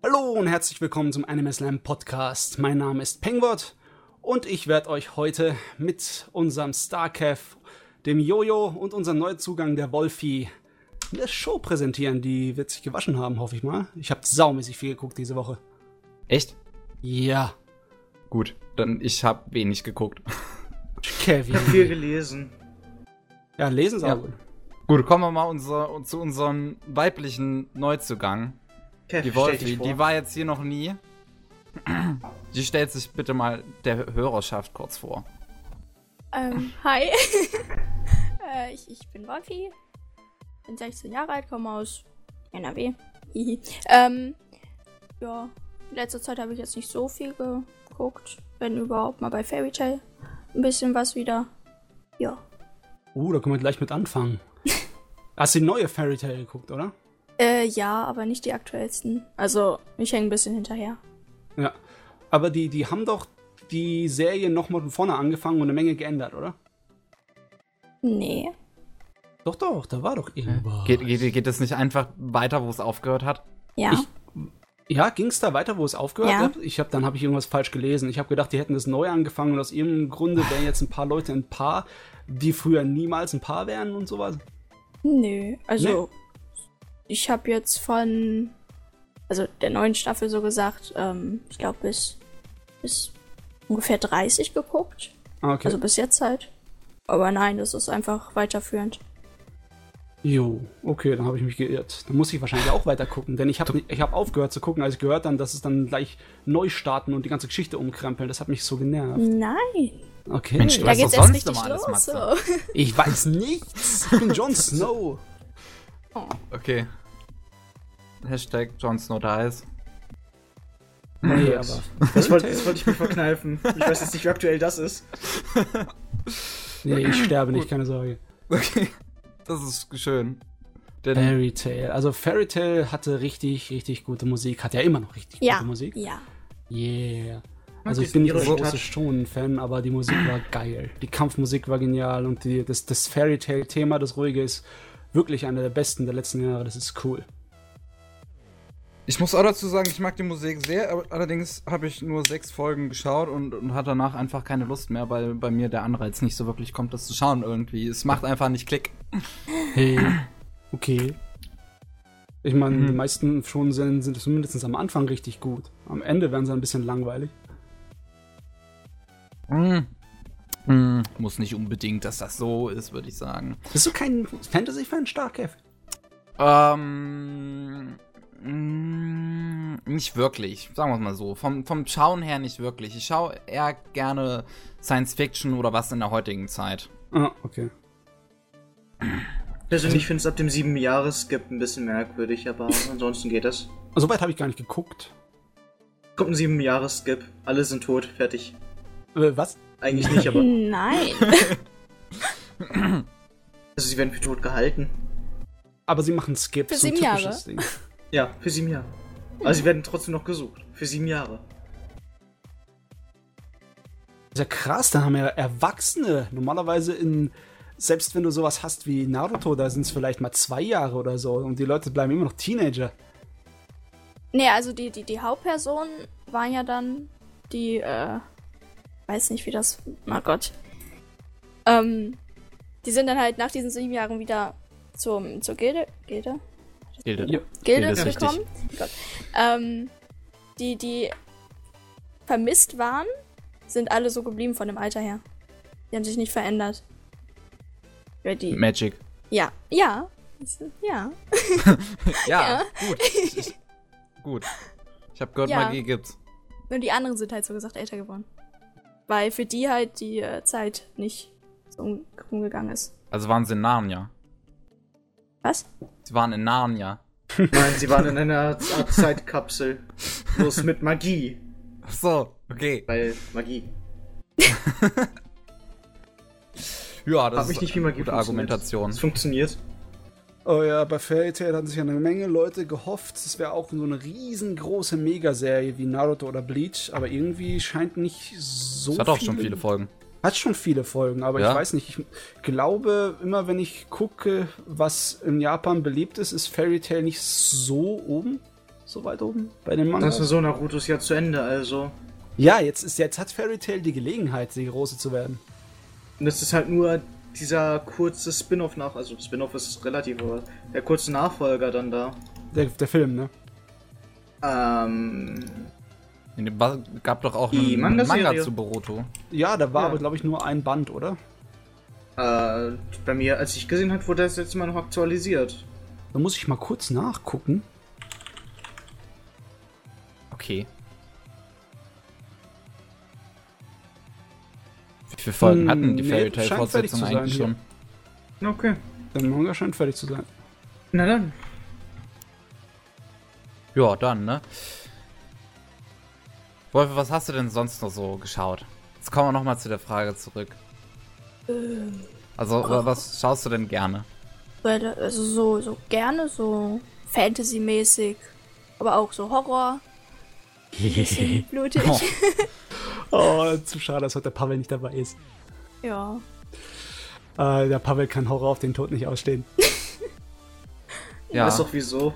Hallo und herzlich willkommen zum Anime Slam Podcast. Mein Name ist Penguin und ich werde euch heute mit unserem Starcaf, dem Jojo und unserem Neuzugang der Wolfi eine Show präsentieren, die wird sich gewaschen haben, hoffe ich mal. Ich habe saumäßig viel geguckt diese Woche. Echt? Ja. Gut, dann ich habe wenig geguckt. Kevin. Ich habe viel gelesen. Ja, lesen Sie ja. auch. Gut, kommen wir mal unser, zu unserem weiblichen Neuzugang. Kev, die Wolfi, die war jetzt hier noch nie. Die stellt sich bitte mal der Hörerschaft kurz vor. Ähm, hi. äh, ich, ich bin Wolfi, bin 16 Jahre alt, komme aus NRW. ähm, ja, in letzter Zeit habe ich jetzt nicht so viel geguckt. Wenn überhaupt mal bei Fairy Tail ein bisschen was wieder. Ja. Uh, da können wir gleich mit anfangen. Hast du die neue Fairy Tail geguckt, oder? Äh, ja, aber nicht die aktuellsten. Also, ich hänge ein bisschen hinterher. Ja. Aber die, die haben doch die Serie nochmal von vorne angefangen und eine Menge geändert, oder? Nee. Doch, doch, da war doch irgendwas. Geht, geht, geht es nicht einfach weiter, wo es aufgehört hat? Ja. Ich, ja, ging es da weiter, wo es aufgehört ja. hat? Ich hab, dann habe ich irgendwas falsch gelesen. Ich habe gedacht, die hätten das neu angefangen und aus irgendeinem Grunde wären jetzt ein paar Leute ein Paar, die früher niemals ein Paar wären und sowas. Nö, also nee. Ich habe jetzt von, also der neuen Staffel so gesagt, ähm, ich glaube bis, bis ungefähr 30 geguckt. Ah, okay. Also bis jetzt halt. Aber nein, das ist einfach weiterführend. Jo, okay, dann habe ich mich geirrt. Dann muss ich wahrscheinlich auch weiter gucken, denn ich habe ich hab aufgehört zu gucken, als ich gehört dann, dass es dann gleich neu starten und die ganze Geschichte umkrempeln. Das hat mich so genervt. Nein. Okay. Mensch, du da geht's erst richtig los. Alles, so. Ich weiß nichts. Ich bin Jon Snow. Oh. Okay. Hashtag Jon Snow dies. Nee, aber. Das wollte, das wollte ich mir verkneifen. Ich weiß jetzt nicht, wie aktuell das ist. nee, ich sterbe nicht, keine Sorge. Okay. Das ist schön. Denn Fairy Tale. Also Fairy Tale hatte richtig, richtig gute Musik. Hat ja immer noch richtig ja. gute Musik. Ja. Yeah. Also ich bin nicht der große Shonen-Fan, aber die Musik war geil. Die Kampfmusik war genial und die, das, das Fairy Tale-Thema, das ruhige, ist wirklich einer der besten der letzten Jahre. Das ist cool. Ich muss auch dazu sagen, ich mag die Musik sehr, allerdings habe ich nur sechs Folgen geschaut und, und hatte danach einfach keine Lust mehr, weil bei mir der Anreiz nicht so wirklich kommt, das zu schauen irgendwie. Es macht einfach nicht Klick. Hey, okay. Ich meine, mhm. die meisten schon sind, sind zumindest am Anfang richtig gut. Am Ende werden sie ein bisschen langweilig. Mhm. Mhm. Muss nicht unbedingt, dass das so ist, würde ich sagen. Bist du kein Fantasy-Fan, stark, Kev? Ähm. Mm, nicht wirklich, sagen wir es mal so. Vom, vom Schauen her nicht wirklich. Ich schaue eher gerne Science Fiction oder was in der heutigen Zeit. Ah, okay. Persönlich finde es ab dem sieben Jahres gibt ein bisschen merkwürdig, aber ansonsten geht das. Soweit habe ich gar nicht geguckt. Kommt ein sieben Jahres Skip, alle sind tot, fertig. Äh, was? Eigentlich nicht, aber. Nein. also sie werden für tot gehalten. Aber sie machen Skip. Für so sieben Jahre. Ding. Ja, für sieben Jahre. Aber sie werden trotzdem noch gesucht. Für sieben Jahre. ist ja krass, dann haben ja Erwachsene normalerweise in, selbst wenn du sowas hast wie Naruto, da sind es vielleicht mal zwei Jahre oder so und die Leute bleiben immer noch Teenager. Nee, also die, die, die Hauptpersonen waren ja dann die, äh, weiß nicht, wie das, oh Gott. Ähm, die sind dann halt nach diesen sieben Jahren wieder zum, zur Gilde, Gilde? Gilde. Ja. Gilde, Gilde gekommen. Ähm, die, die vermisst waren, sind alle so geblieben von dem Alter her. Die haben sich nicht verändert. Ja, die, Magic. Ja, ja. Ja. ja, ja, gut. Ich, gut. Ich habe gehört, ja. Magie gibt's. Und die anderen sind halt so gesagt älter geworden. Weil für die halt die äh, Zeit nicht so umgegangen ist. Also waren sie in Narnia. Was? Sie waren in Narnia. Nein, sie waren in einer Art Zeitkapsel. Bloß mit Magie. Ach so, okay. Weil Magie. ja, das Hab ist nicht, wie Magie gute Argumentation. Es funktioniert. Oh ja, bei Fairy Tail hatten sich eine Menge Leute gehofft, es wäre auch so eine riesengroße Megaserie wie Naruto oder Bleach, aber irgendwie scheint nicht so. Es hat auch schon viele Folgen. Hat schon viele Folgen, aber ja? ich weiß nicht. Ich glaube, immer wenn ich gucke, was in Japan beliebt ist, ist Fairy Tail nicht so oben. so weit oben bei den Mangas. Das ist so Naruto ist ja zu Ende, also. Ja, jetzt, ist, jetzt hat Fairy Tail die Gelegenheit, die Große zu werden. Und das ist halt nur dieser kurze Spin-off nach, also Spin-off ist relativ, aber der kurze Nachfolger dann da. Der, der Film, ne? Ähm, Gab doch auch Die einen Manga-Serie. Manga zu Boruto. Ja, da war Ja. aber, glaube ich, nur ein Band, oder? äh, bei mir, als ich gesehen habe, wurde das jetzt mal noch aktualisiert. Da muss ich mal kurz nachgucken. Okay. Wie viele Folgen Hm, hatten die nee, Fairy fertig Fortsetzung eigentlich hier. schon? Okay. Der Manga scheint fertig zu sein. Na dann. Ja, dann, ne? Wolf, was hast du denn sonst noch so geschaut? Jetzt kommen wir nochmal zu der Frage zurück. Also, wa- was schaust du denn gerne? Weil, Also so, so gerne, so Fantasy-mäßig. Aber auch so Horror. Bisschen blutig. Oh. Oh, zu schade, dass heute der Pavel nicht dabei ist. Ja. Äh, der Pavel kann Horror auf den Tod nicht ausstehen. Ja, Weiß doch wieso.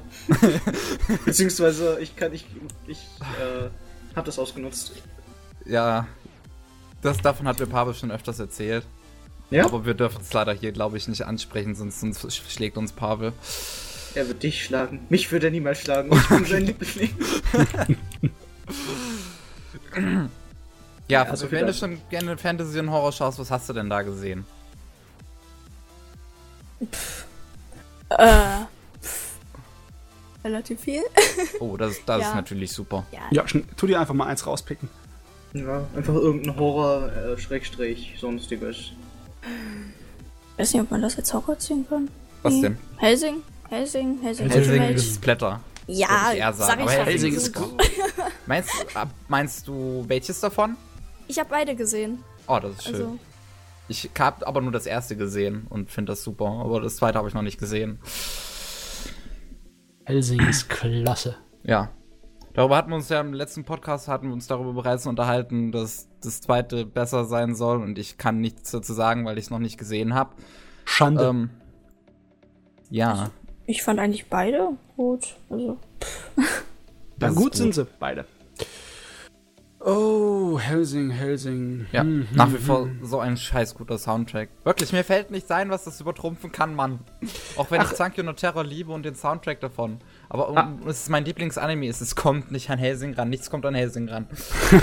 Beziehungsweise, ich kann, ich, ich, äh, hab das ausgenutzt. ja. Das, davon hat mir Pavel schon öfters erzählt. Ja? Aber wir dürfen es leider hier, glaube ich, nicht ansprechen, sonst, sonst schlägt uns Pavel. Er wird dich schlagen. Mich würde er niemals schlagen. Ich bin sein Liebling. Ja, also wenn du schon gerne Fantasy und Horror schaust, was hast du denn da gesehen? Äh. pff, Relativ viel. Oh, das, das ist Ja. natürlich super. Ja. Ja, tu dir einfach mal eins rauspicken. Ja, einfach irgendein Horror, äh, Schrägstrich, sonstiges. Ich weiß nicht, ob man das als Horror ziehen kann. Was Nee. denn? Helsing? Helsing? Helsing? Helsing Helsing ist Splatter. Ja, ich eher sagen, sag ich aber. Helsing ist gut. Meinst, ab- meinst du welches davon? Ich habe beide gesehen. Oh, das ist schön. Also, Ich habe aber nur das erste gesehen und finde das super, aber das zweite habe ich noch nicht gesehen. Helsing ist klasse. Ja. Darüber hatten wir uns ja im letzten Podcast hatten wir uns darüber bereits unterhalten, dass das zweite besser sein soll und ich kann nichts dazu sagen, weil ich es noch nicht gesehen habe. Schande. Ähm, ja, ich fand eigentlich beide gut. Also, ist gut, gut. sind sie, beide. Oh, Helsing, Helsing. ja, Hm, nach hm, wie vor hm. so ein scheiß guter Soundtrack. Wirklich, mir fällt nicht ein, was das übertrumpfen kann, Mann. Auch wenn ich Zankyo no Terror liebe und den Soundtrack davon. Aber um, Ah. es ist mein Lieblingsanime, ist, es kommt nicht an Helsing ran, nichts kommt an Helsing ran.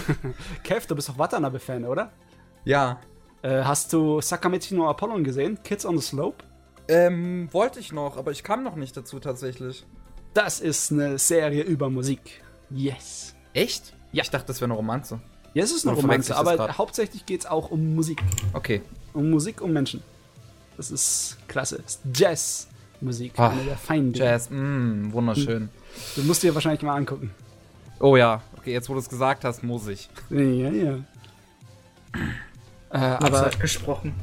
Kev, du bist doch Watanabe-Fan, oder? Ja. Äh, hast du Sakamechi no Apollon gesehen? Kids on the Slope? Ähm, wollte ich noch, aber ich kam noch nicht dazu tatsächlich. Das ist eine Serie über Musik. Yes. Echt? Ja. Ich dachte, das wäre eine Romanze. Ja, es ist eine Oder Romanze, aber grad? hauptsächlich geht es auch um Musik. Okay. Um Musik, um Menschen. Das ist klasse. Das ist Jazz-Musik. Ah, eine der feinen. Jazz, mh, wunderschön. Du musst dir wahrscheinlich mal angucken. Oh ja, okay, jetzt wo du es gesagt hast, muss ich. Ja, ja. Äh, Aber aber gesprochen.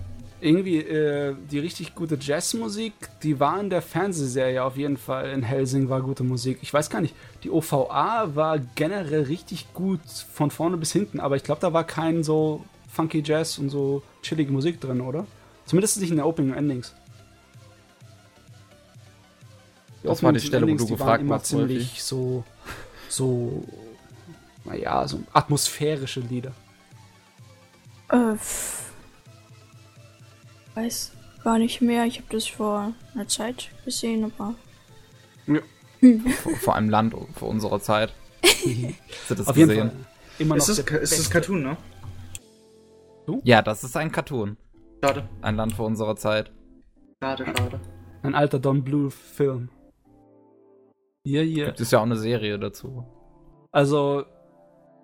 Irgendwie äh, die richtig gute Jazzmusik, die war in der Fernsehserie auf jeden Fall. In Helsing war gute Musik. Ich weiß gar nicht, die OVA war generell richtig gut von vorne bis hinten, aber ich glaube, da war kein so funky Jazz und so chillige Musik drin, oder? Zumindest nicht in der Opening und Endings. Das war die Stelle, wo Endings, du die gefragt waren immer warst, ziemlich so, so, naja, so atmosphärische Lieder. äh, weiß gar nicht mehr. Ich habe das vor einer Zeit gesehen, aber Vor, vor einem Land vor unserer Zeit. Hast du das Auf jeden gesehen? Fall. Immer noch Ist das, ist das. Cartoon, ne? Ja, das ist ein Cartoon. Schade. Ein Land vor unserer Zeit. Schade, schade. Ein alter Don Blue Film. Ja, ja. Gibt es ja auch eine Serie dazu. Also,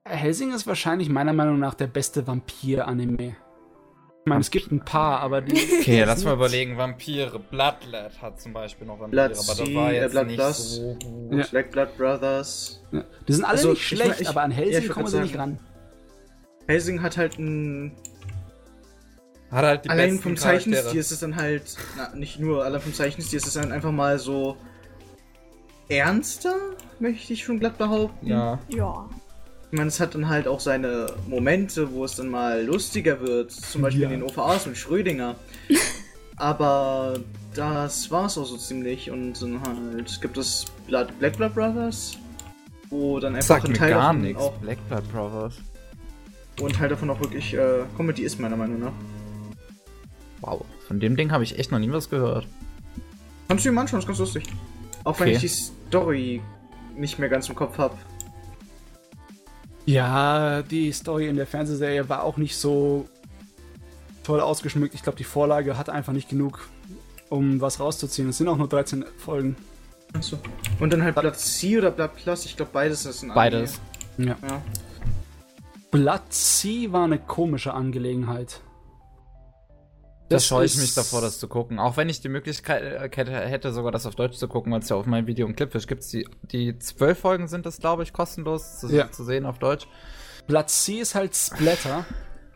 Helsing ist wahrscheinlich meiner Meinung nach der beste Vampir-Anime. Ich meine, es gibt ein paar, aber die. Okay, lass mal überlegen. Vampire. Bloodlet hat zum Beispiel noch Vampire, Blood aber das Sea, war äh, jetzt Blood nicht Plus. so gut. Ja. Black Blood Brothers. Ja, die sind alle Also, nicht ich schlecht, ich- aber an Helsing kommen sie sagen- nicht ran. Helsing hat halt ein. Hat halt die allein vom. Zeichenstil ist es dann halt. Na, nicht nur, allein vom Zeichenstil ist es dann einfach mal so. Ernster, möchte ich schon glatt behaupten. Ja. ja. Ich meine, es hat dann halt auch seine Momente, wo es dann mal lustiger wird. Zum Beispiel Ja. in den OVAs mit Schrödinger. Aber das war's auch so ziemlich. Und dann halt gibt es Blood, Black Blood Brothers. wo dann einfach Sagt ein Teil gar davon nichts. auch Black Blood Brothers. wo ein Teil davon auch wirklich äh, Comedy ist meiner Meinung nach. Wow. Von dem Ding habe ich echt noch nie was gehört. Kannst du dir mal anschauen, ist ganz lustig. Auch wenn Okay. ich die Story nicht mehr ganz im Kopf habe. Ja, die Story in der Fernsehserie war auch nicht so toll ausgeschmückt. Ich glaube, die Vorlage hat einfach nicht genug, um was rauszuziehen. Es sind auch nur 13 Folgen. Achso. Und dann halt Blatt C oder Blatt Plus, ich glaube beides ist ein Anime. Beides. Ja. Ja. Blood Sea war eine komische Angelegenheit. Da Das scheue ich mich davor, das zu gucken. Auch wenn ich die Möglichkeit äh, hätte, sogar das auf Deutsch zu gucken, weil es ja auf meinem Video im Clipfish gibt. Die, die zwölf Folgen sind das, glaube ich, kostenlos zu, Ja. zu sehen auf Deutsch. Blood Sea ist halt Splatter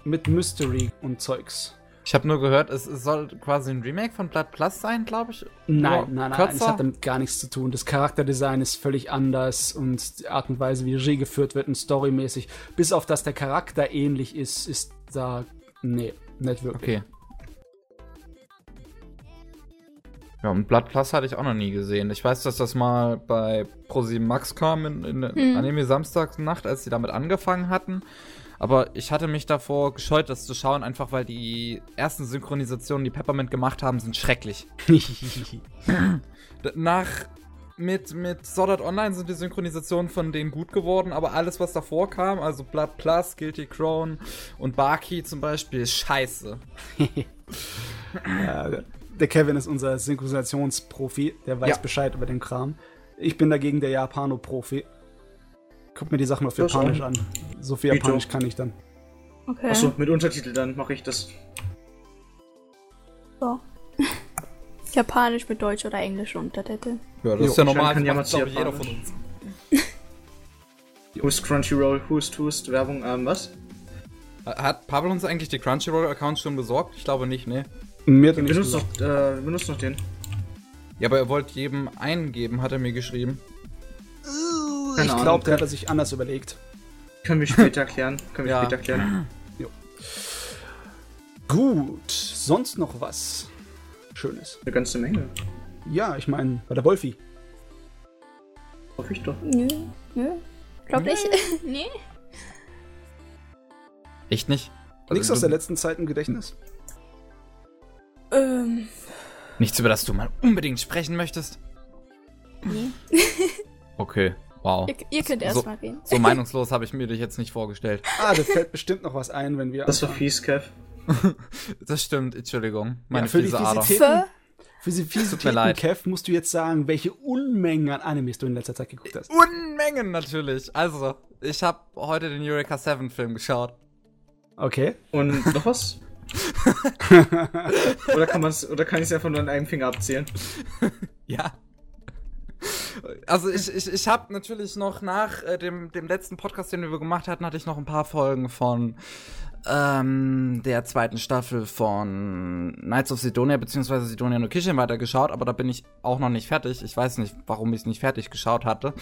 mit Mystery und Zeugs. Ich habe nur gehört, es, es soll quasi ein Remake von Blood Plus sein, glaube ich. Nein, Nur nein, nein, kürzer? hat damit gar nichts zu tun. Das Charakterdesign ist völlig anders und die Art und Weise, wie Regie geführt wird und storymäßig, bis auf dass der Charakter ähnlich ist, ist da, nee, nicht wirklich. Okay. Ja, und Blood Plus hatte ich auch noch nie gesehen. Ich weiß, dass das mal bei ProSieben Max kam in, in Hm. Anime Samstagsnacht, als sie damit angefangen hatten. Aber ich hatte mich davor gescheut, das zu schauen, einfach weil die ersten Synchronisationen, die Peppermint gemacht haben, sind schrecklich. Nach mit, mit Sword Art Online sind die Synchronisationen von denen gut geworden, aber alles, was davor kam, also Blood Plus, Guilty Crown und Baki zum Beispiel, ist scheiße. Ja, der Kevin ist unser Synchronisationsprofi, der weiß Ja. Bescheid über den Kram. Ich bin dagegen der Japano-Profi. Guck mir die Sachen auf Das Japanisch an. So viel. Japanisch kann ich dann. Okay. Achso, mit Untertitel dann mache ich das. So. Japanisch mit Deutsch oder Englisch Untertitel. Ja, Jo, ist ja normal, kann das ich, jeder von Japanisch. uns. Hust Crunchyroll, Hust Hust, Werbung, ähm, was? Hat Pablo uns eigentlich die Crunchyroll-Account schon besorgt? Ich glaube nicht, ne? Mir hat er Wir nicht benutzen gesagt. noch, äh, benutzt noch den. Ja, aber er wollte jedem einen geben, hat er mir geschrieben. Keine Ich glaube, der hat er sich anders überlegt. Können wir später klären. Können wir Ja. später klären. Gut, sonst noch was Schönes? Eine ganze Menge. Ja, ich meine, bei der Wolfi. Hoffe ich doch. Nö, nö. Glaub nicht. nee. Echt nicht? Nichts Also, aus der letzten Zeit im Gedächtnis? Ähm, Nichts, über das du mal unbedingt sprechen möchtest? nee. Okay, wow. Ihr, ihr könnt erst So- mal reden. So meinungslos habe ich mir dich jetzt nicht vorgestellt. Ah, da fällt bestimmt noch was ein, wenn wir. Das war fies, Kev. Das stimmt, Entschuldigung. Meine Ja, für die fiese Ader. Für? Für die Fiesitäten. Kev, musst du jetzt sagen, welche Unmengen an Animes du in letzter Zeit geguckt hast. Unmengen natürlich. Also, ich habe heute den Eureka 7 Film geschaut. Okay. Und noch was? Oder kann man's, oder kann ich es einfach nur an einem Finger abzählen? Ja. Also ich, ich, ich habe natürlich noch nach äh, dem, dem letzten Podcast, den wir gemacht hatten, hatte ich noch ein paar Folgen von ähm, der zweiten Staffel von Knights of Sidonia bzw. Sidonia no Kishin weitergeschaut, aber da bin ich auch noch nicht fertig. Ich weiß nicht, warum ich es nicht fertig geschaut hatte.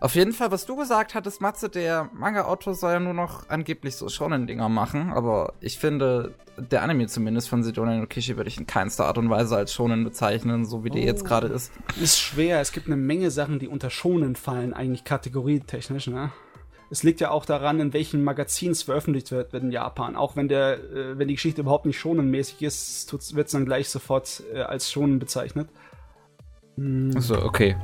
Auf jeden Fall, was du gesagt hattest, Matze, der Manga-Autor soll ja nur noch angeblich so Shonen-Dinger machen, aber ich finde, der Anime zumindest von Sidonia no Kishi würde ich in keinster Art und Weise als Shonen bezeichnen, so wie der jetzt gerade ist. Ist schwer. Es gibt eine Menge Sachen, die unter Schonen fallen, eigentlich kategorietechnisch, ne? Es liegt ja auch daran, in welchen Magazins veröffentlicht wird, wird in Japan. Auch wenn der, äh, wenn die Geschichte überhaupt nicht schonenmäßig ist, wird es dann gleich sofort äh, als schonen bezeichnet. So, okay.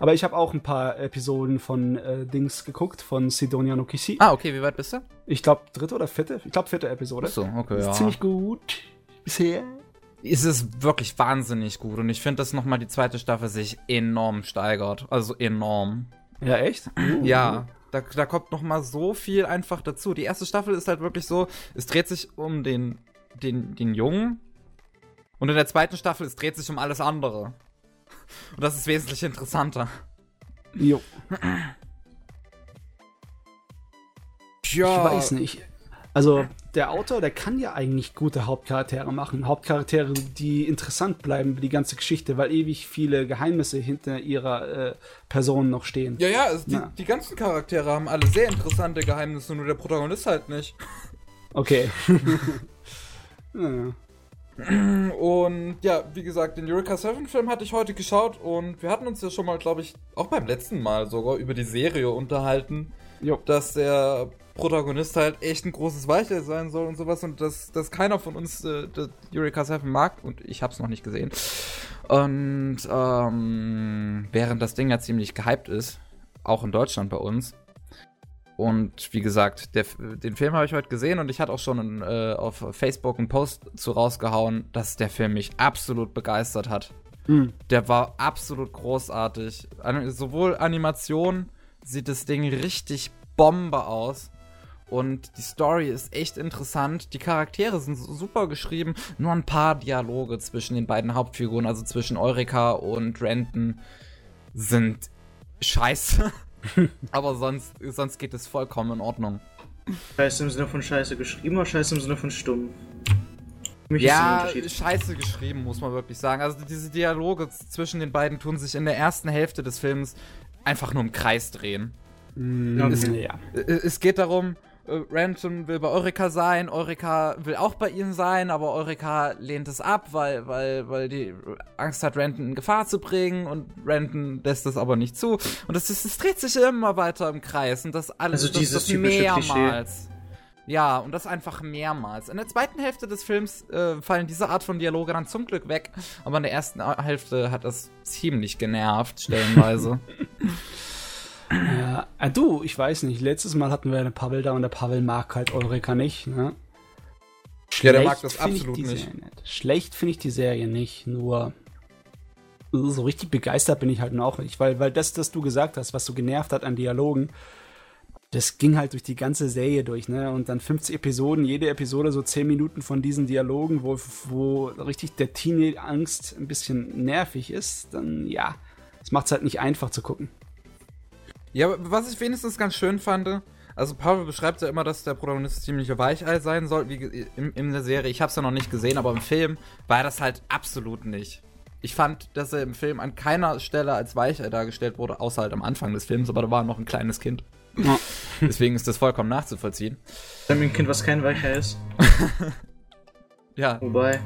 Aber ich habe auch ein paar Episoden von äh, Dings geguckt, von Sidonia no Kishi. Ah, okay, wie weit bist du? Ich glaube, dritte oder vierte? Ich glaube, vierte Episode. So, okay, Ist ja. ziemlich gut. Bisher. Es ist wirklich wahnsinnig gut und ich finde, dass nochmal die zweite Staffel sich enorm steigert. Also enorm. Ja, echt? Uh. Ja, da, da kommt noch mal so viel einfach dazu. Die erste Staffel ist halt wirklich so, es dreht sich um den, den, den Jungen. Und in der zweiten Staffel, es dreht sich um alles andere. Und das ist wesentlich interessanter. Jo. Ja. Ich weiß nicht. Also, der Autor, der kann ja eigentlich gute Hauptcharaktere machen. Hauptcharaktere, die interessant bleiben für die ganze Geschichte, weil ewig viele Geheimnisse hinter ihrer äh, Person noch stehen. Ja, ja, es, die, die ganzen Charaktere haben alle sehr interessante Geheimnisse, nur der Protagonist halt nicht. Okay. ja. Und ja, wie gesagt, den Eureka 7 Film hatte ich heute geschaut und wir hatten uns ja schon mal, glaube ich, auch beim letzten Mal sogar über die Serie unterhalten, Jo. dass der Protagonist halt echt ein großes Weichei sein soll und sowas und dass, dass keiner von uns äh, Eureka 7 mag und ich habe es noch nicht gesehen. Und ähm, während das Ding ja ziemlich gehypt ist, auch in Deutschland bei uns, und wie gesagt, der, den Film habe ich heute gesehen und ich hatte auch schon äh, auf Facebook einen Post zu rausgehauen, dass der Film mich absolut begeistert hat. Hm. Der war absolut großartig. An, sowohl Animation sieht das Ding richtig Bombe aus. Und die Story ist echt interessant. Die Charaktere sind super geschrieben. Nur ein paar Dialoge zwischen den beiden Hauptfiguren, also zwischen Eureka und Renton, sind scheiße. Aber sonst, sonst geht es vollkommen in Ordnung. Scheiße im Sinne von Scheiße geschrieben oder Scheiße im Sinne von stumm? Ja, scheiße geschrieben, muss man wirklich sagen. Also diese Dialoge zwischen den beiden tun sich in der ersten Hälfte des Films einfach nur im Kreis drehen. Hm, Okay. ja. Es geht darum, Ransom will bei Eureka sein, Eureka will auch bei ihm sein, aber Eureka lehnt es ab, weil, weil, weil die Angst hat, Renton in Gefahr zu bringen und Renton lässt das aber nicht zu. Und das, ist, das dreht sich immer weiter im Kreis und das alles Also das, dieses das typische mehrmals. Ja, und das einfach mehrmals. In der zweiten Hälfte des Films äh, fallen diese Art von Dialoge dann zum Glück weg, aber in der ersten Hälfte hat das ziemlich genervt, stellenweise. Ja, äh, du, ich weiß nicht. Letztes Mal hatten wir eine Pavel da und der Pavel mag halt Eureka nicht. Ne? Ja, der Schlecht mag das absolut nicht. Serie Schlecht finde ich die Serie nicht, nur so richtig begeistert bin ich halt noch nicht, weil, weil das, das du gesagt hast, was so genervt hat an Dialogen, das ging halt durch die ganze Serie durch, ne? Und dann 50 Episoden, jede Episode so 10 Minuten von diesen Dialogen, wo, wo richtig der Teenie-Angst ein bisschen nervig ist, dann ja, das macht es halt nicht einfach zu gucken. Ja, aber was ich wenigstens ganz schön fand, also Pavel beschreibt ja immer, dass der Protagonist ziemlich Weichei sein soll, wie in, in der Serie. Ich habe es ja noch nicht gesehen, aber im Film war das halt absolut nicht. Ich fand, dass er im Film an keiner Stelle als Weichei dargestellt wurde, außer halt am Anfang des Films, aber da war er noch ein kleines Kind. Ja. Deswegen ist das vollkommen nachzuvollziehen. Mir ein Kind, was kein Weicher ist. Ja, Wobei,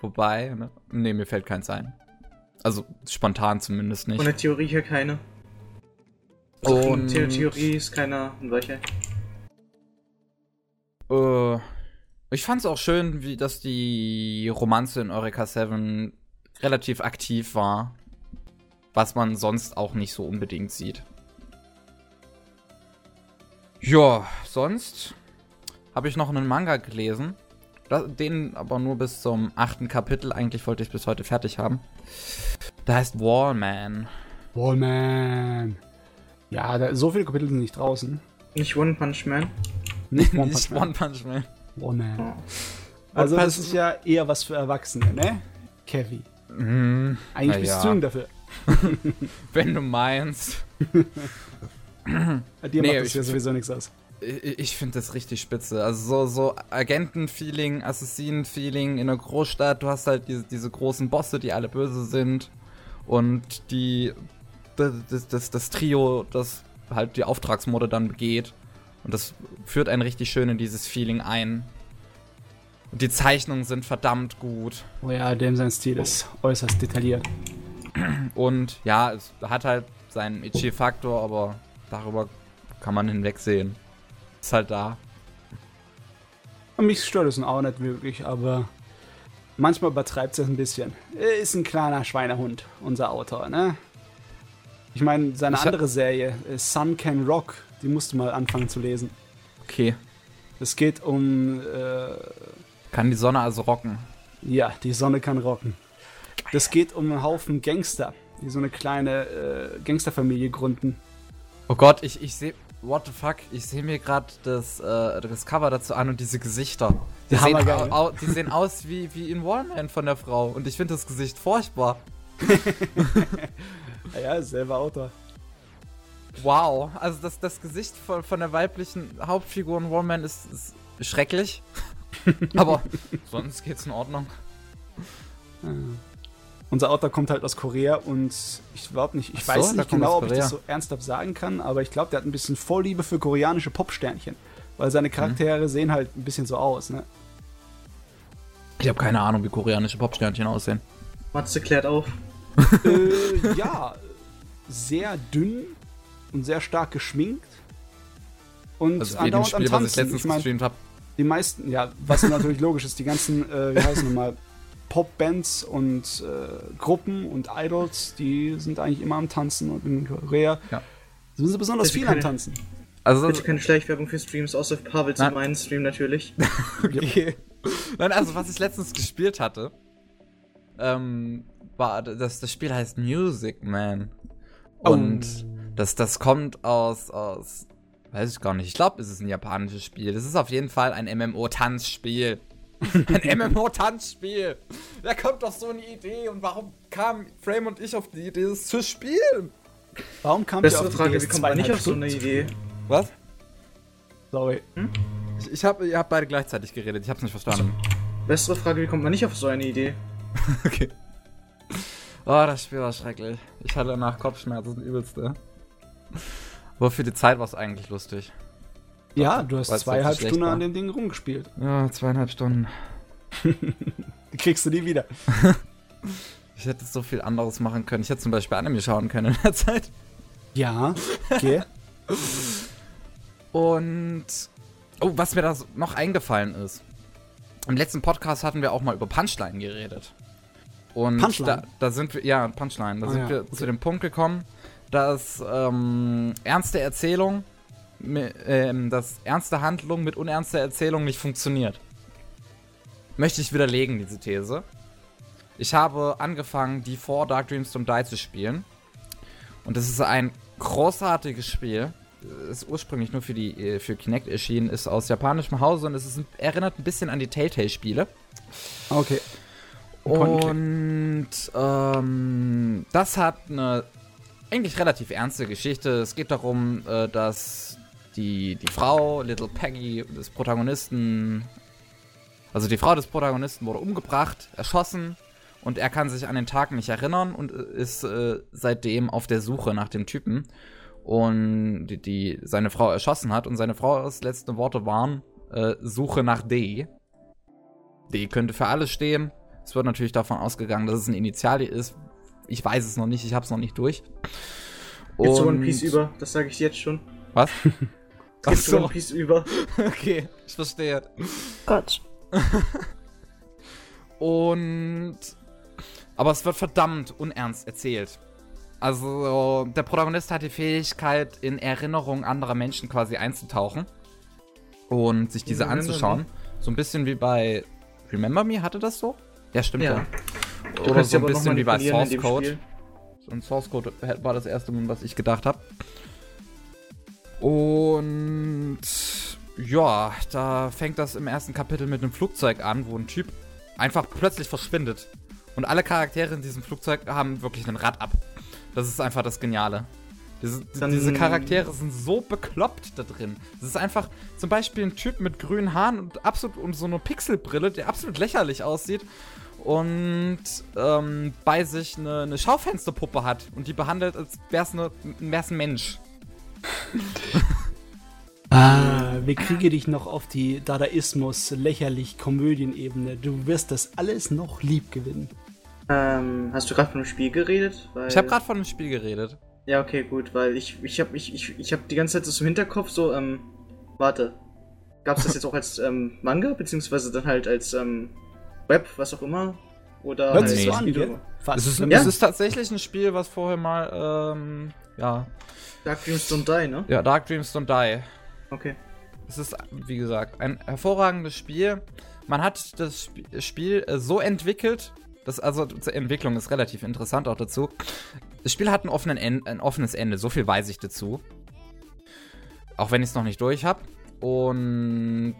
wobei, ne? Nee, mir fällt keins ein. Also spontan zumindest nicht. von der Theorie her keine. Und- Theorie ist keiner ein Weicher. Äh, ich fand's auch schön, wie dass die Romanze in Eureka 7 relativ aktiv war. Was man sonst auch nicht so unbedingt sieht. Ja, sonst habe ich noch einen Manga gelesen. Da- Den aber nur bis zum achten Kapitel. Eigentlich wollte ich bis heute fertig haben. Der heißt Wallman. Wallman. Ja, da, so viele Kapitel sind nicht draußen. Nicht One Punch Man. Nicht One Nicht Punch Man. One Punch Man. Wallman. Also das ist ja eher was für Erwachsene, ne? Kevin. Hm, Eigentlich bist ja. du jung dafür. Wenn du meinst. Bei Dir Nee, macht das ja sowieso nichts aus. Ich, ich finde das richtig spitze. Also so, so Agenten-Feeling, Assassinen-Feeling in einer Großstadt. Du hast halt diese, diese großen Bosse, die alle böse sind. Und die das, das, das, Trio, das halt die Auftragsmorde dann begeht. Und das führt einen richtig schön in dieses Feeling ein. Und die Zeichnungen sind verdammt gut. Oh ja, dem sein Stil ist äußerst detailliert. Und ja, es hat halt seinen Ichi-Faktor, aber darüber kann man hinwegsehen. Ist halt da. Mich stört es auch nicht wirklich, aber manchmal übertreibt es ein bisschen. Er ist ein kleiner Schweinehund, unser Autor, ne? Ich meine, seine Ich andere Serie, äh, Sun Can Rock, die musst du mal anfangen zu lesen. Okay. Es geht um, äh, Kann die Sonne also rocken. ja, die Sonne kann rocken. Das geht um einen Haufen Gangster, die so eine kleine äh, Gangsterfamilie gründen. Oh Gott, ich, ich sehe. What the fuck? Ich sehe mir gerade das, äh, das Cover dazu an und diese Gesichter. Die, Ja, sehen, au, ne? au, die sehen aus wie, wie in Wallman von der Frau. Und ich finde das Gesicht furchtbar. Ja, ja, selber Autor. Wow. Also das, das Gesicht von, von der weiblichen Hauptfigur in Wallman ist, ist schrecklich. Aber sonst geht's in Ordnung. Unser Autor kommt halt aus Korea und ich glaube nicht, ich so, weiß nicht genau, ob ich das so ernsthaft sagen kann, aber ich glaube, der hat ein bisschen Vorliebe für koreanische Popsternchen. Weil seine Charaktere Mhm. sehen halt ein bisschen so aus, ne? Ich habe keine Ahnung, wie koreanische Popsternchen aussehen. Matze klärt auf. Äh, ja, sehr dünn und sehr stark geschminkt. Und Also dem Spiel, was ich letztens Ich mein, gestreamt habe. die meisten, ja, was natürlich logisch ist, die ganzen, äh, wie heißen nochmal, Popbands und äh, Gruppen und Idols, die sind eigentlich immer am Tanzen und in Korea Ja. sind sie besonders Bitte viel keine- am Tanzen. Also, Bitte keine Schleichwerbung für Streams, außer für Pavels Nein. und meinen Stream natürlich. okay. Nein, also was ich letztens gespielt hatte, ähm, war, das, das Spiel heißt Music Man. Und das, das kommt aus, aus, weiß ich gar nicht, ich glaube, es ist ein japanisches Spiel. Das ist auf jeden Fall ein MMO-Tanzspiel. ein MMO-Tanzspiel. Wer kommt auf so eine Idee und warum kamen Frame und ich auf die Idee, das zu spielen? Warum kam Bessere die Frage, Idee, wie kommt man nicht auf so eine? Idee? Was? Sorry. Ich, ich habe ihr habt beide gleichzeitig geredet, ich hab's nicht verstanden. Bessere Frage, wie kommt man nicht auf so eine Idee? Okay. Oh, das Spiel war schrecklich. Ich hatte danach Kopfschmerzen, übelste. Aber für die Zeit war es eigentlich lustig. Ja, du hast Weil's zweieinhalb Stunden war. an dem Ding rumgespielt. Ja, zweieinhalb Stunden. Die kriegst du nie wieder. Ich hätte so viel anderes machen können. Ich hätte zum Beispiel Anime schauen können in der Zeit. Ja, okay. Und. Oh, was mir da noch eingefallen ist. Im letzten Podcast hatten wir auch mal über Punchline geredet. Und Punchline? Da, da sind wir, ja, Punchline, da Ah, sind ja, wir okay. zu dem Punkt gekommen, dass ähm, ernste Erzählung, ähm, dass ernste Handlung mit unernster Erzählung nicht funktioniert. Möchte ich widerlegen, diese These. Ich habe angefangen, die vor Dark Dreams Don't Die zu spielen. Und das ist ein großartiges Spiel. Ist ursprünglich nur für die äh, für Kinect erschienen, ist aus japanischem Hause und es ist, erinnert ein bisschen an die Telltale-Spiele. Okay. Und ähm, das hat eine eigentlich relativ ernste Geschichte. Es geht darum, äh, dass die, die Frau, Little Peggy, des Protagonisten, also die Frau des Protagonisten wurde umgebracht, erschossen und er kann sich an den Tag nicht erinnern und ist äh, seitdem auf der Suche nach dem Typen und die, die seine Frau erschossen hat und seine Frau's letzte Worte waren äh, Suche nach D. D könnte für alles stehen. Es wird natürlich davon ausgegangen, dass es ein Initial ist. Ich weiß es noch nicht, ich habe es noch nicht durch. Geht zu Und- One Piece über, das sage ich jetzt schon. Was? Geht zu One Piece über. okay, ich verstehe. Gott. Und. Aber es wird verdammt unernst erzählt. Also, der Protagonist hat die Fähigkeit, in Erinnerungen anderer Menschen quasi einzutauchen und sich diese Remember anzuschauen. So ein bisschen wie bei Remember Me, hatte das so? Ja, stimmt ja. Ja. Oder so ein bisschen wie bei Source Code. So ein Source Code war das erste, was ich gedacht habe. Und ja, da fängt das im ersten Kapitel mit einem Flugzeug an, wo ein Typ einfach plötzlich verschwindet. Und alle Charaktere in diesem Flugzeug haben wirklich ein Rad ab. Das ist einfach das Geniale. Diese, Dann- diese Charaktere sind so bekloppt da drin. Das ist einfach zum Beispiel ein Typ mit grünen Haaren und absolut und so eine Pixelbrille, der absolut lächerlich aussieht und ähm, bei sich eine, eine Schaufensterpuppe hat und die behandelt, als wär's, eine, wär's ein Mensch. Ah, wir kriege dich noch auf die Dadaismus, lächerlich Komödienebene. Du wirst das alles noch lieb gewinnen. Ähm, hast du gerade von einem Spiel geredet? Weil, Ich habe gerade von einem Spiel geredet. Ja, okay, gut, weil ich, ich habe ich, ich, ich hab die ganze Zeit so im Hinterkopf so, ähm, warte. Gab's das jetzt auch als ähm, Manga, beziehungsweise dann halt als ähm, Web, was auch immer? Oder Hört halt sich so an, Video? gell? Fast. Es ist? Ja. es ist tatsächlich ein Spiel, was vorher mal, ähm, ja, Dark Dreams Don't Die, ne? ja, Dark Dreams Don't Die. Okay. Es ist, wie gesagt, ein hervorragendes Spiel. Man hat das Sp Spiel äh, so entwickelt, das, also die Entwicklung ist relativ interessant auch dazu. Das Spiel hat ein, offenen En- ein offenes Ende, so viel weiß ich dazu. Auch wenn ich es noch nicht durch habe. Und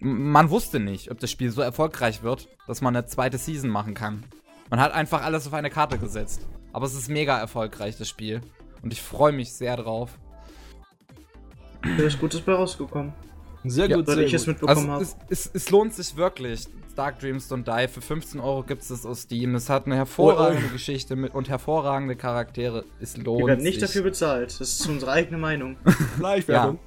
man wusste nicht, ob das Spiel so erfolgreich wird, dass man eine zweite Season machen kann. Man hat einfach alles auf eine Karte gesetzt. Aber es ist mega erfolgreich, das Spiel. Und ich freue mich sehr drauf. Da ist Gutes bei rausgekommen. Sehr Ja, gut, Weil sehr ich es gut. mitbekommen Also habe. es, es, es lohnt sich wirklich. Dark Dreams Don't Die. Für 15 Euro gibt es das aus Steam. Es hat eine hervorragende Oh, oh. Geschichte mit und hervorragende Charaktere. Es lohnt Wir werden nicht sich. dafür bezahlt. Das ist unsere eigene Meinung. Live-Werbung.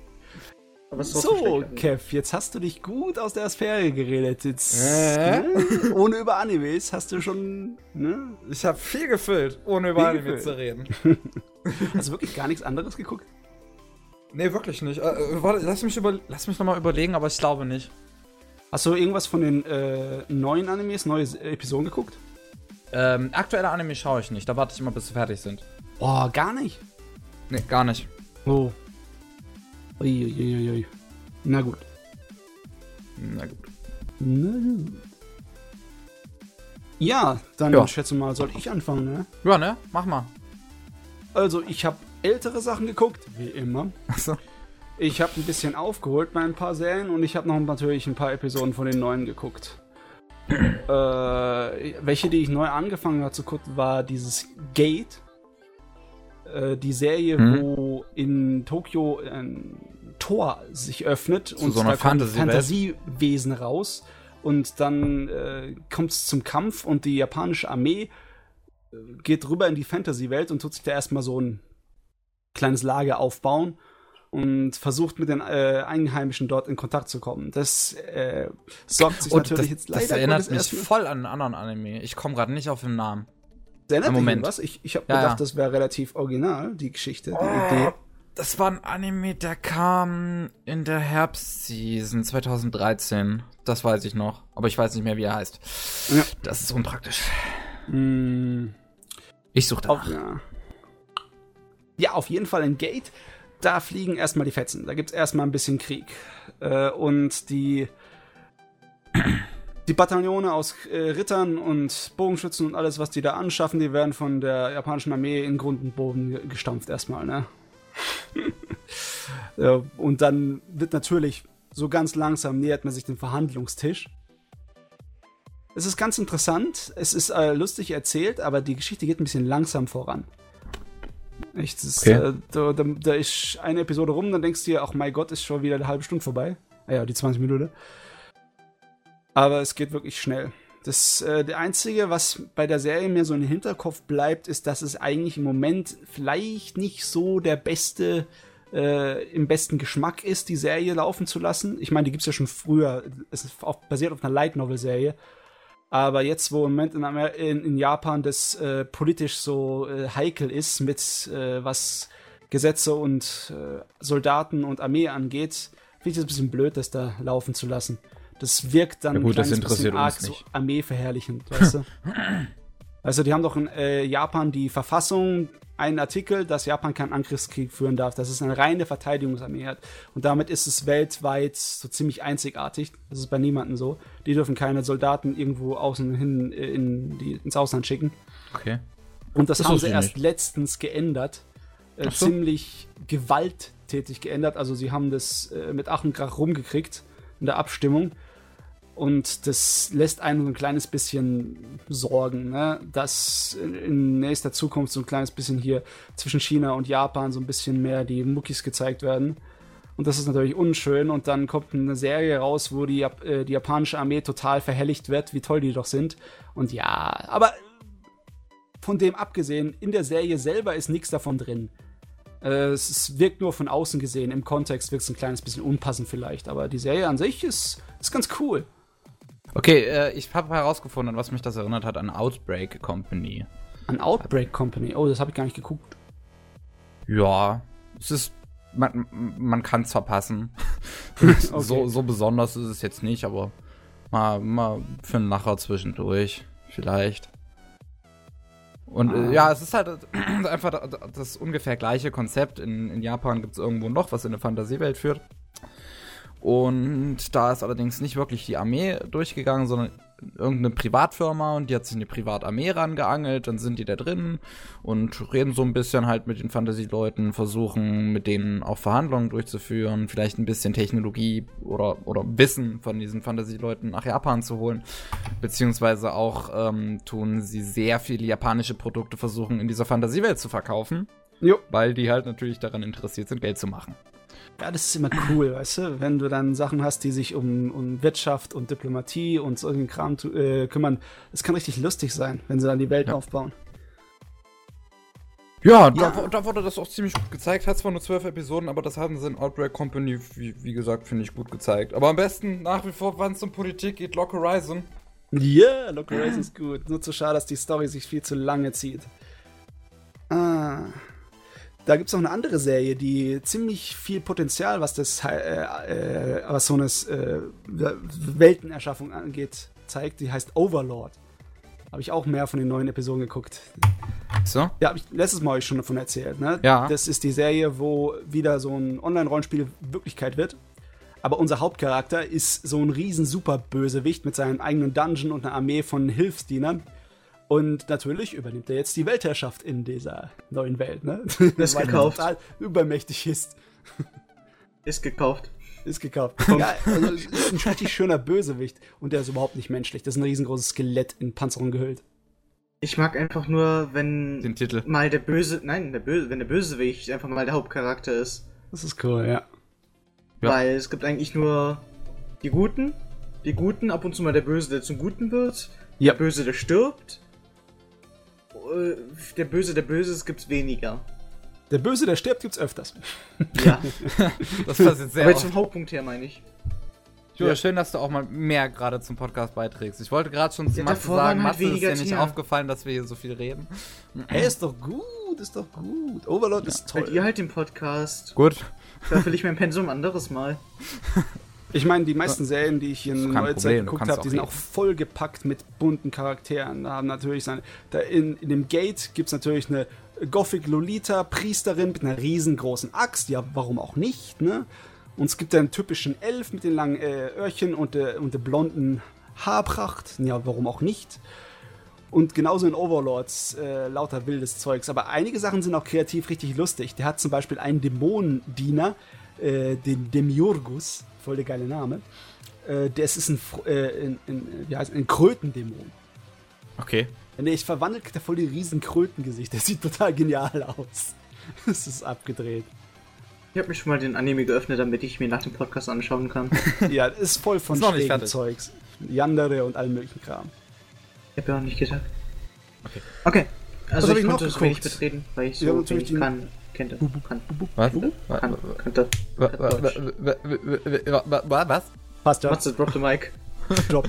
Draus So. Kev, jetzt hast du dich gut aus der Sphäre geredet. Jetzt, Äh? ne? ohne über Animes hast du schon, ne? Ich habe viel gefüllt, ohne Viel über Anime gefüllt. zu reden. Hast du wirklich gar nichts anderes geguckt? Nee, wirklich nicht. Äh, äh, warte, lass mich, über, lass mich nochmal überlegen, aber ich glaube nicht. Hast du irgendwas von den äh, neuen Animes, neue Episoden geguckt? Ähm, aktuelle Anime schaue ich nicht. Da warte ich immer, bis sie fertig sind. Oh, gar nicht. Nee, gar nicht. Oh. Uiuiuiui. Na gut. Na gut. Na gut. Ja, dann Ja. schätze mal, soll ich anfangen, ne? Ja, ne? Mach mal. Also, ich habe ältere Sachen geguckt, wie immer. Achso. Ich habe ein bisschen aufgeholt bei ein paar Serien und ich habe noch natürlich ein paar Episoden von den neuen geguckt. äh, welche, die ich neu angefangen habe zu gucken, war dieses Gate. Äh, die Serie, Hm. wo in Tokio ein Tor sich öffnet Zu und so da kommen. Fantasiewesen raus. Und dann äh, kommt es zum Kampf und die japanische Armee äh, geht rüber in die Fantasy-Welt und tut sich da erstmal so ein kleines Lager aufbauen und versucht mit den äh, Einheimischen dort in Kontakt zu kommen. Das äh, sorgt sich Und natürlich das, jetzt das leider erinnert Gottes mich erstmal- voll an einen anderen Anime. Ich komme gerade nicht auf den Namen. Das erinnert mich Moment. an was? Ich, ich habe Ja, gedacht, ja. das wäre relativ original, die Geschichte, die Oh. Idee. Das war ein Anime, der kam in der Herbstseason 2013. Das weiß ich noch. Aber ich weiß nicht mehr, wie er heißt. Ja. Das ist unpraktisch. Mm, Ich suche auf, danach. ja. ja, auf jeden Fall in Gate. Da fliegen erstmal die Fetzen. Da gibt's erstmal ein bisschen Krieg. Äh, und die, die Bataillone aus äh, Rittern und Bogenschützen und alles, was die da anschaffen, die werden von der japanischen Armee in Grund und Boden ge- gestampft erstmal, ne? ja, und dann wird natürlich so ganz langsam nähert man sich dem Verhandlungstisch. Es ist ganz interessant, es ist äh, lustig erzählt, aber die Geschichte geht ein bisschen langsam voran. Echt, ist, Okay. äh, da, da, da ist eine Episode rum, dann denkst du dir, ach mein Gott, ist schon wieder eine halbe Stunde vorbei. Ah ja, die 20 Minuten. Aber es geht wirklich schnell. Das äh, der einzige, was bei der Serie mir so im Hinterkopf bleibt, ist, dass es eigentlich im Moment vielleicht nicht so der beste äh, im besten Geschmack ist, die Serie laufen zu lassen. Ich meine, die gibt's ja schon früher. Es ist auf, basiert auf einer Light Novel Serie. Aber jetzt, wo im Moment in, Amer in, in Japan das äh, politisch so äh, heikel ist, mit äh, was Gesetze und äh, Soldaten und Armee angeht, finde ich das ein bisschen blöd, das da laufen zu lassen. Das wirkt dann Ja gut, ein das interessiert bisschen arg uns so armeeverherrlichend, weißt du? Also die haben doch in äh, Japan die Verfassung, einen Artikel, dass Japan keinen Angriffskrieg führen darf, dass es eine reine Verteidigungsarmee hat. Und damit ist es weltweit so ziemlich einzigartig. Das ist bei niemandem so. Die dürfen keine Soldaten irgendwo außen hin äh, in die, ins Ausland schicken. Okay. Und das, Das haben sie erst nicht. letztens geändert. Äh, so. Ziemlich gewalttätig geändert. Also sie haben das äh, mit Ach und Krach rumgekriegt in der Abstimmung. Und das lässt einen so ein kleines bisschen sorgen, ne? dass in- nächster Zukunft so ein kleines bisschen hier zwischen China und Japan so ein bisschen mehr die Muckis gezeigt werden. Und das ist natürlich unschön. Und dann kommt eine Serie raus, wo die, Jap- äh, die japanische Armee total verhelligt wird, wie toll die doch sind. Und ja, aber von dem abgesehen, in der Serie selber ist nichts davon drin. Äh, es wirkt nur von außen gesehen. Im Kontext wirkt es ein kleines bisschen unpassend vielleicht. Aber die Serie an sich ist, ist ganz cool. Okay, äh, ich habe herausgefunden, was mich das erinnert hat an Outbreak Company. An Outbreak Company. Oh, das habe ich gar nicht geguckt. Ja, es ist. Man, man kann es verpassen. so, so besonders ist es jetzt nicht, aber mal, mal für einen Lacher zwischendurch. Vielleicht. Und Ah. äh, ja, es ist halt äh, einfach da- da- das ungefähr gleiche Konzept. In, in Japan gibt es irgendwo ein Loch, was in eine Fantasiewelt führt. Und da ist allerdings nicht wirklich die Armee durchgegangen, sondern irgendeine Privatfirma und die hat sich eine Privatarmee rangeangelt, dann sind die da drin und reden so ein bisschen halt mit den Fantasieleuten, versuchen mit denen auch Verhandlungen durchzuführen, vielleicht ein bisschen Technologie oder, oder Wissen von diesen Fantasieleuten nach Japan zu holen, beziehungsweise auch ähm, tun sie sehr viele japanische Produkte versuchen in dieser Fantasiewelt zu verkaufen, Jo. weil die halt natürlich daran interessiert sind, Geld zu machen. Ja, das ist immer cool, weißt du, wenn du dann Sachen hast, die sich um, um Wirtschaft und Diplomatie und solchen Kram äh, kümmern. Das kann richtig lustig sein, wenn sie dann die Welt Ja. aufbauen. Ja, Ja. Da, da wurde das auch ziemlich gut gezeigt. Hat zwar nur zwölf Episoden, aber das hatten sie in Outbreak Company, wie, wie gesagt, finde ich gut gezeigt. Aber am besten nach wie vor, wenn es um Politik geht, Lock Horizon. Yeah, Local Race ist gut. Nur zu schade, dass die Story sich viel zu lange zieht. Ah. Da gibt es noch eine andere Serie, die ziemlich viel Potenzial, was das äh, äh, was so eine äh, Weltenerschaffung angeht, zeigt. Die heißt Overlord. Habe ich auch mehr von den neuen Episoden geguckt. So? Ja, habe ich letztes Mal euch schon davon erzählt. Ne? Ja. Das ist die Serie, wo wieder so ein Online-Rollenspiel Wirklichkeit wird. Aber unser Hauptcharakter ist so ein riesen Superbösewicht mit seinem eigenen Dungeon und einer Armee von Hilfsdienern. Und natürlich übernimmt er jetzt die Weltherrschaft in dieser neuen Welt, ne? Ist Weil er gekauft. total übermächtig ist. Ist gekauft. Ist gekauft. ja, also ist ein richtig schöner Bösewicht. Und der ist überhaupt nicht menschlich. Das ist ein riesengroßes Skelett in Panzerung gehüllt. Ich mag einfach nur, wenn Den Titel. mal der Böse, nein, der Böse, wenn der Bösewicht einfach mal der Hauptcharakter ist. Das ist cool, ja. Ja. Weil es gibt eigentlich nur die Guten, die Guten, ab und zu mal der Böse, der zum Guten wird, Ja. der Böse, der stirbt. Äh, Der Böse, der Böse, es gibt's weniger. Der Böse, der stirbt, gibt's öfters. Ja, Das passiert sehr aber jetzt oft. vom Hauptpunkt her meine ich. Julia, Ja. schön, dass du auch mal mehr gerade zum Podcast beiträgst. Ich wollte gerade schon zu Ja, Matze sagen, halt Matze ist dir nicht aufgefallen, dass wir hier so viel reden. Ey, ist doch gut, ist doch gut. Overlord ist Halt toll. ihr halt den Podcast. Gut. Da will ich mein Pensum anderes Mal. Ich meine, die meisten Serien, die ich in neuer Zeit geguckt habe, die sind reden. auch vollgepackt mit bunten Charakteren. Da haben natürlich seine. Da in, in dem Gate gibt es natürlich eine Gothic Lolita Priesterin mit einer riesengroßen Axt. Ja, warum auch nicht, ne? Und es gibt einen typischen Elf mit den langen äh, Öhrchen und der und der blonden Haarpracht. Ja, warum auch nicht? Und genauso in Overlords äh, lauter wildes Zeugs. Aber einige Sachen sind auch kreativ richtig lustig. Der hat zum Beispiel einen Dämonendiener, äh, den Demiurgus, voll der geile Name. Äh, das ist ein, Fr- äh, ein, ein, wie heißt, ein Krötendämon. Okay. Wenn der ich verwandelt, kriegt er voll die riesen Krötengesicht. Der sieht total genial aus. Das ist abgedreht. Ich habe mir schon mal den Anime geöffnet, damit ich mir nach dem Podcast anschauen kann. Ja, ist voll von schrägen. Zeugs. Yandere und allem möglichen Kram. Ich habe ja auch nicht gedacht. Okay. Okay. Also hab ich ich noch konnte es wenig betreten, weil ich so natürlich wenig den- kann, kannte. Kann, Was? kann, kannte. Was? Passt ja. Matze, drop the mic. Drop.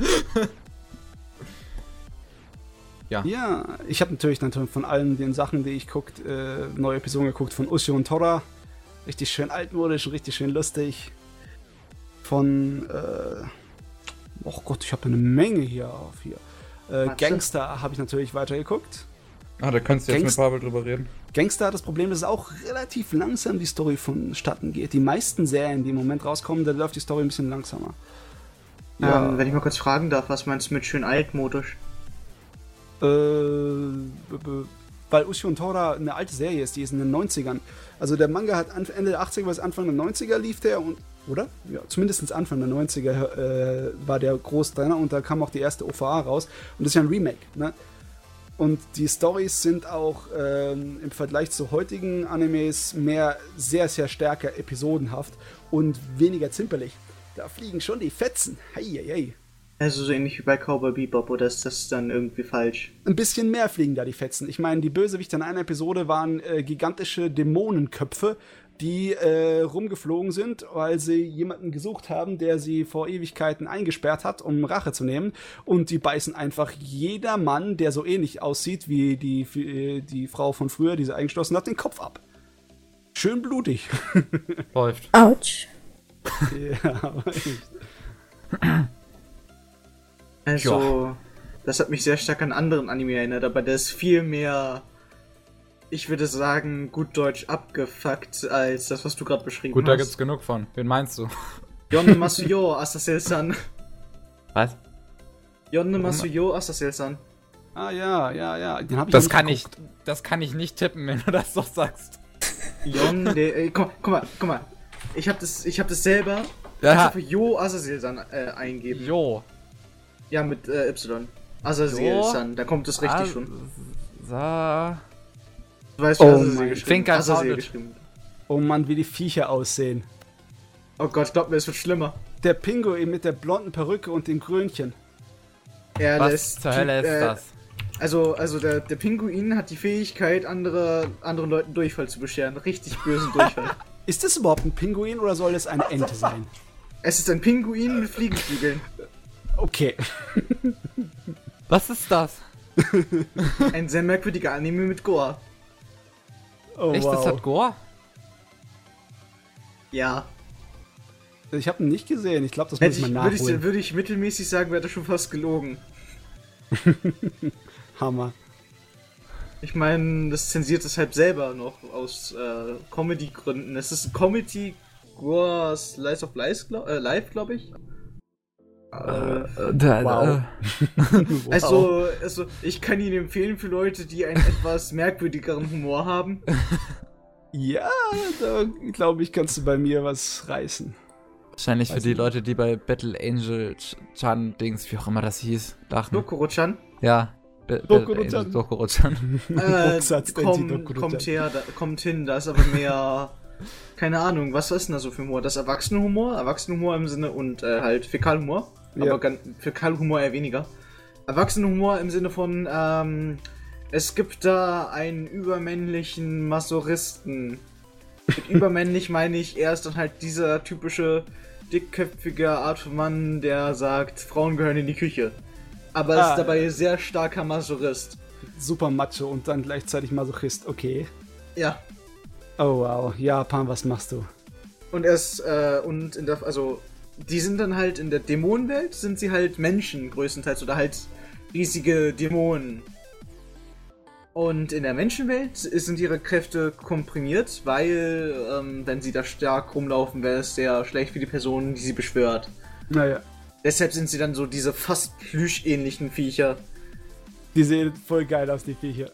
Ja. Ja, ich habe natürlich, natürlich von allen den Sachen, die ich guckt, äh, neue Episoden geguckt von Usio und Tora. Richtig schön altmodisch und richtig schön lustig. Von, äh, oh Gott, ich habe eine Menge hier auf hier. Äh? Gangster habe ich natürlich weitergeguckt. Ah, da kannst du jetzt Gangst- mit Pavel drüber reden. Gangster hat das Problem, dass es auch relativ langsam die Story vonstatten geht. Die meisten Serien, die im Moment rauskommen, da läuft die Story ein bisschen langsamer. Ähm, wenn ich mal kurz fragen darf, was meinst du mit schön altmodisch? Äh, weil Usio und Tora eine alte Serie ist, die ist in den 90ern. Also der Manga hat Ende der 80er bis Anfang der 90er lief der und oder? Ja, zumindest Anfang der 90er äh, war der groß drin und da kam auch die erste OVA raus und das ist ja ein Remake, ne? Und die Stories sind auch ähm, im Vergleich zu heutigen Animes mehr sehr, sehr stärker episodenhaft und weniger zimperlich. Da fliegen schon die Fetzen. Heieiei. Also so ähnlich wie bei Cowboy Bebop, oder ist das dann irgendwie falsch? ein bisschen mehr fliegen da die Fetzen. Ich meine, die Bösewichte in einer Episode waren äh, gigantische Dämonenköpfe, die äh, rumgeflogen sind, weil sie jemanden gesucht haben, der sie vor Ewigkeiten eingesperrt hat, um Rache zu nehmen. Und die beißen einfach jeder Mann, der so ähnlich aussieht wie die, wie, die Frau von früher, die sie eingeschlossen hat, den Kopf ab. Schön blutig. Läuft. Autsch. ja, aber echt. Also, das hat mich sehr stark an anderen Anime erinnert, aber der ist viel mehr, ich würde sagen, gut deutsch abgefuckt, als das, was du gerade beschrieben Gut, da hast. gibt's genug von. Wen meinst du? Yonne Masuyo Asasel-san. Was? Yonne Masuyo Asasel-san. Ah ja, ja, ja. Den hab ich Das kann nicht ich, das kann ich nicht tippen, wenn du das doch sagst. Yonne, äh, guck, guck mal, guck mal. Ich hab das, ich hab das selber. Ja. Ich hab Yo Asasel-san äh, eingeben. Jo. Ja, mit äh, Y. Asasel-san, da kommt es richtig Ah, schon. Sa weißt, wie Oh Azazel mein- geschrieben Think I geschrieben. Oh Mann, wie die Viecher aussehen. Oh Gott, glaub mir, es wird schlimmer. Der Pinguin mit der blonden Perücke und dem Krönchen. Er was lässt zur Hölle ist äh, das? Also, also der, der Pinguin hat die Fähigkeit, andere, anderen Leuten Durchfall zu bescheren. Richtig bösen Durchfall. Ist das überhaupt ein Pinguin oder soll es eine Ente sein? es ist ein Pinguin mit Fliegenflügeln. Okay. Was ist das? Ein sehr merkwürdiger Anime mit Gore. Oh, Echt, das hat Gore? Ja. Ich habe ihn nicht gesehen. Ich glaube, das muss Hätte ich ich, mal würde, ich, nachholen. würde ich mittelmäßig sagen, wäre das schon fast gelogen. Hammer. Ich meine, das zensiert es halt selber noch aus äh, Comedy-Gründen. Es ist Comedy Gore Slice of Life, glaub, äh, Life, glaube ich. Äh, Wow. also, also, ich kann ihn empfehlen für Leute, die einen etwas merkwürdigeren Humor haben. Ja, da glaube ich, kannst du bei mir was reißen. Wahrscheinlich für Weiß die nicht. Leute, die bei Battle Angel Ch- Chan Dings, wie auch immer das hieß, lachen. Dokoro-chan. Ja. Dokuro-chan. Dokuro-chan. Äh, komm, kommt her, da, kommt hin, da ist aber mehr. Keine Ahnung, was ist denn da so für Humor? Das Erwachsenenhumor? Erwachsenenhumor im Sinne und äh, halt Fäkalhumor. Ja. Aber gan- Fäkalhumor eher weniger. Erwachsenenhumor im Sinne von, ähm, es gibt da einen übermännlichen Masochisten. Mit übermännlich meine ich, er ist dann halt dieser typische dickköpfige Art von Mann, der sagt, Frauen gehören in die Küche. Aber Ah, ist dabei sehr starker Masochist. Super Macho und dann gleichzeitig Masochist. Okay. Ja, Oh wow. Japan, was machst du? Und erst, äh, und in der, also, die sind dann halt in der Dämonenwelt, sind sie halt Menschen größtenteils oder halt riesige Dämonen. Und in der Menschenwelt sind ihre Kräfte komprimiert, weil, ähm, wenn sie da stark rumlaufen, wäre es sehr schlecht für die Person, die sie beschwört. Naja, Deshalb sind sie dann so diese fast plüschähnlichen Viecher. die sehen voll geil aus, die Viecher.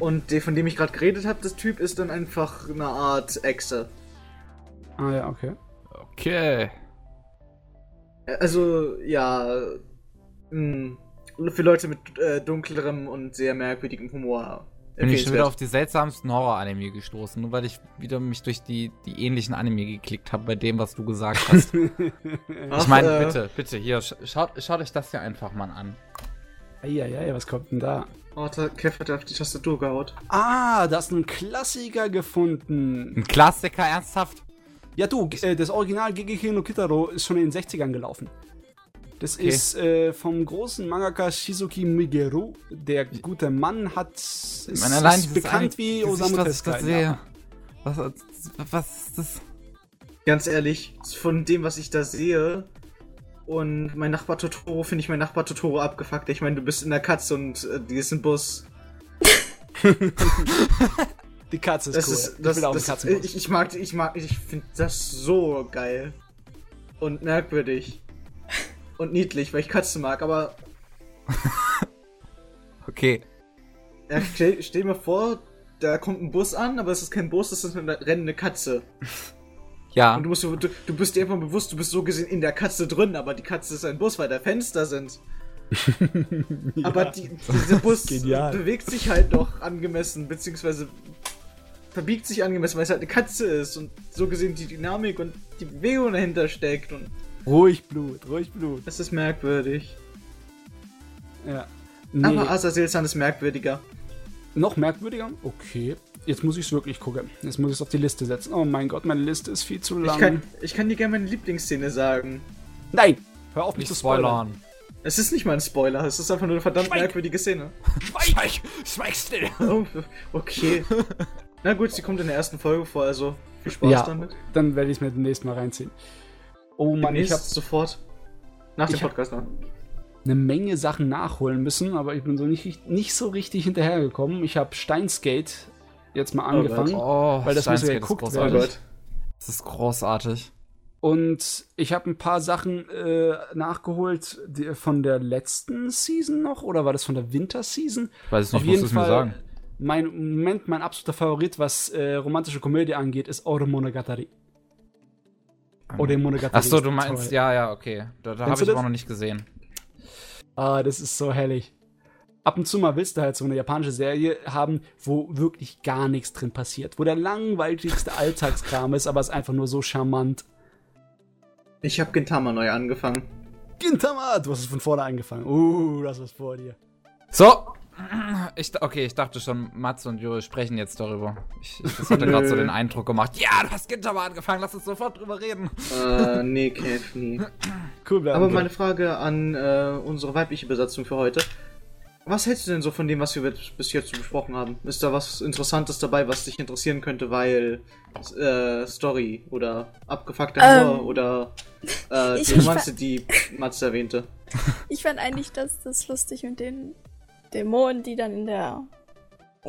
Und der, von dem ich gerade geredet habe, das Typ ist dann einfach eine Art Echse. Ah ja, okay. Okay. Also, ja. Mh, für Leute mit äh, dunklerem und sehr merkwürdigem Humor. Bin ich schon wieder auf die seltsamsten Horror-Anime gestoßen, nur weil ich wieder mich durch die, die ähnlichen Anime geklickt habe bei dem, was du gesagt hast. Ich meine, äh, bitte, bitte, hier, sch schaut, schaut euch das hier einfach mal an. Eieiei, was kommt denn da? Oh, da Kev hat auf die Tastatur gehaut. Ah, da hast du einen Klassiker gefunden. Ein Klassiker, ernsthaft? Ja, du, äh, das Original Gigeki no Kitaro ist schon in den 60ern gelaufen. Das Okay. ist äh, vom großen Mangaka Shizuki Migeru. Der gute Mann hat ist, Ich meine, allein ist bekannt wie Osamu Tezuka. Ja. Was, was ist das? Ganz ehrlich, von dem, was ich da sehe. Und mein Nachbar Totoro finde ich mein Nachbar Totoro abgefuckt. Ich meine, du bist in der Katze und äh, die ist im Bus. Die Katze ist Das cool. ist, ich das, will auch das, Katzenbus. ich, ich mag, ich mag, ich finde das so geil. Und merkwürdig. Und niedlich, weil ich Katzen mag, aber Okay. Ja, stell, stell mir vor, da kommt ein Bus an, aber es ist kein Bus, das ist eine rennende Katze. Ja. Und du, musst, du, du bist dir einfach bewusst, du bist so gesehen in der Katze drin, aber die Katze ist ein Bus, weil da Fenster sind. Aber die, dieser Bus bewegt sich halt doch angemessen, beziehungsweise verbiegt sich angemessen, weil es halt eine Katze ist und so gesehen die Dynamik und die Bewegung dahinter steckt und Ruhig Blut, ruhig Blut. das ist merkwürdig. Ja. Nee, Aber Azazel-san ist merkwürdiger. noch merkwürdiger? Okay. Jetzt muss ich es wirklich gucken. Jetzt muss ich es auf die Liste setzen. Oh mein Gott, meine Liste ist viel zu lang. Ich kann, ich kann dir gerne meine Lieblingsszene sagen. Nein! Hör auf mich Nicht zu spoilern. spoilern. Es ist nicht mal ein Spoiler, es ist einfach nur eine verdammt Schweig! merkwürdige Szene. Schweig! Schweig still! Oh, okay. Na gut, sie kommt in der ersten Folge vor, also viel Spaß Ja. damit. Dann werde ich es mir demnächst mal reinziehen. Oh Mann, ich habe sofort. Nach dem Podcast noch. eine Menge Sachen nachholen müssen, aber ich bin so nicht, nicht so richtig hinterhergekommen. Ich habe Steinsgate jetzt mal angefangen. Oh, Weil das muss ja geguckt Oh werden. Das ist großartig. Und ich habe ein paar Sachen äh, nachgeholt die, von der letzten Season noch, oder war das von der Winterseason? Ich weiß es Auf nicht, musst jeden du es mir Fall, sagen. Mein im Moment mein absoluter Favorit, was äh, romantische Komödie angeht, ist Ore Monogatari. Ore Monogatari. Achso, ist du meinst, toll. ja, ja, okay. Da, da habe ich das? aber noch nicht gesehen. Ah, das ist so herrlich. Ab und zu mal willst du halt so eine japanische Serie haben, wo wirklich gar nichts drin passiert. Wo der langweiligste Alltagskram ist, aber es ist einfach nur so charmant. Ich habe Gintama neu angefangen. Gintama, du hast es von vorne angefangen. Uh, das ist vor dir. So, Ich, okay, ich dachte schon, Mats und Jo sprechen jetzt darüber. Ich, ich das hatte gerade so den Eindruck gemacht. Ja, du hast Ginter angefangen, lass uns sofort drüber reden. Äh, nee, Kev, nee. Cool, Aber meine Frage an äh, unsere weibliche Besatzung für heute. Was hältst du denn so von dem, was wir bis jetzt so besprochen haben? Ist da was Interessantes dabei, was dich interessieren könnte, weil äh, Story oder abgefuckter Ähm, Humor oder äh, die Romanze, die Mats erwähnte? Ich fand eigentlich das, das lustig mit den Dämonen, die dann in der,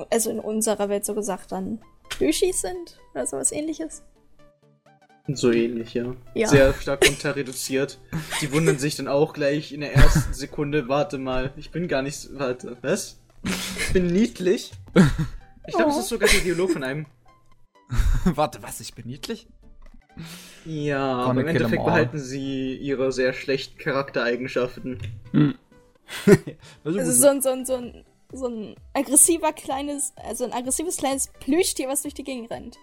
also in unserer Welt so gesagt dann Plüschis sind oder sowas ähnliches. So ähnlich, ja. Ja. Sehr stark runter reduziert. Die wundern sich dann auch gleich in der ersten Sekunde, warte mal, ich bin gar nicht, warte, was? Ich bin niedlich? Ich glaube, es Oh. ist sogar der Dialog von einem. Warte, was? Ich bin niedlich? Ja, Gonna aber im Endeffekt behalten sie ihre sehr schlechten Charaktereigenschaften. Das ist Also so ein, so ein, so ein, so ein aggressiver kleines, also ein aggressives kleines Plüschtier, was durch die Gegend rennt.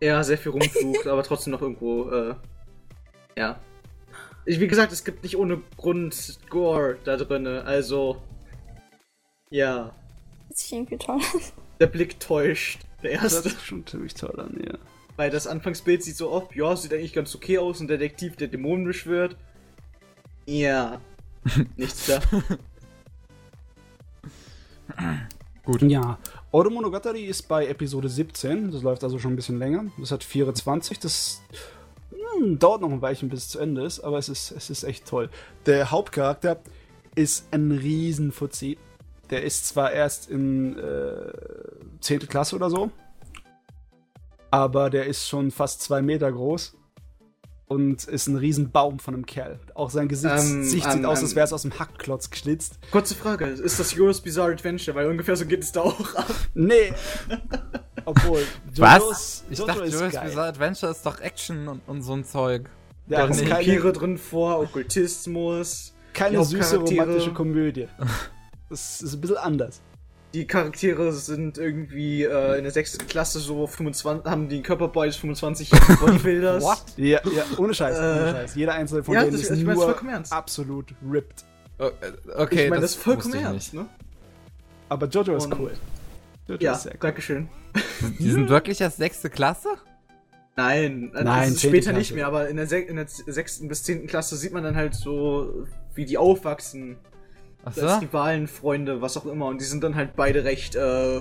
Ja, sehr viel rumflucht, aber trotzdem noch irgendwo, äh, ja. Ich, wie gesagt, es gibt nicht ohne Grund Gore da drinne, also, ja. Das ist irgendwie toll. Der Blick täuscht. Der Das erste. ist schon ziemlich toll an, ja. Weil das Anfangsbild sieht so oft, ja, sieht eigentlich ganz okay aus, ein Detektiv, der Dämonen beschwört. Ja. Nichts da. Ja, Oro Monogatari ist bei Episode 17, das läuft also schon ein bisschen länger. Das hat 24, das hm, dauert noch ein Weilchen, bis es zu Ende ist, aber es ist, es ist echt toll. Der Hauptcharakter ist ein Riesenfuzzi. Der ist zwar erst in äh, 10. Klasse oder so, aber der ist schon fast zwei Meter groß und ist ein Riesenbaum von einem Kerl. Auch sein Gesicht Ähm, Gesicht ähm, sieht aus, als wäre es aus dem Hackklotz geschnitzt. Kurze Frage, ist das Yours Bizarre Adventure? Weil ungefähr so geht es da auch ab. Nee. Obwohl, Was? Ich Jojo dachte, Jojo's geil. Bizarre Adventure ist doch Action und, und so ein Zeug. Der Da kommen keine, Vampire drin vor, Okkultismus. keine süße romantische Komödie. Das ist ein bisschen anders. Die Charaktere sind irgendwie äh, in der sechsten Klasse so 25, haben den Körperbau des 25 Bodybuilders. What? Ja, ja ohne Scheiß, ohne Äh, Scheiß. Jeder einzelne von ja, denen das- ist ich meine das nur vollkommen ernst. absolut ripped. Äh, Okay, ich meine, das ist vollkommen ich ernst, ne? Aber Jojo ist Und- cool. Jojo Ja, ist sehr cool. dankeschön. nicht. Die sind wirklich erst sechste Klasse? Nein, äh, Nein, das ist später nicht Klasse. mehr, aber in der, in der sechsten bis zehnten Klasse sieht man dann halt so, wie die aufwachsen. Ach als so? Rivalen, Freunde, was auch immer. Und die sind dann halt beide recht äh,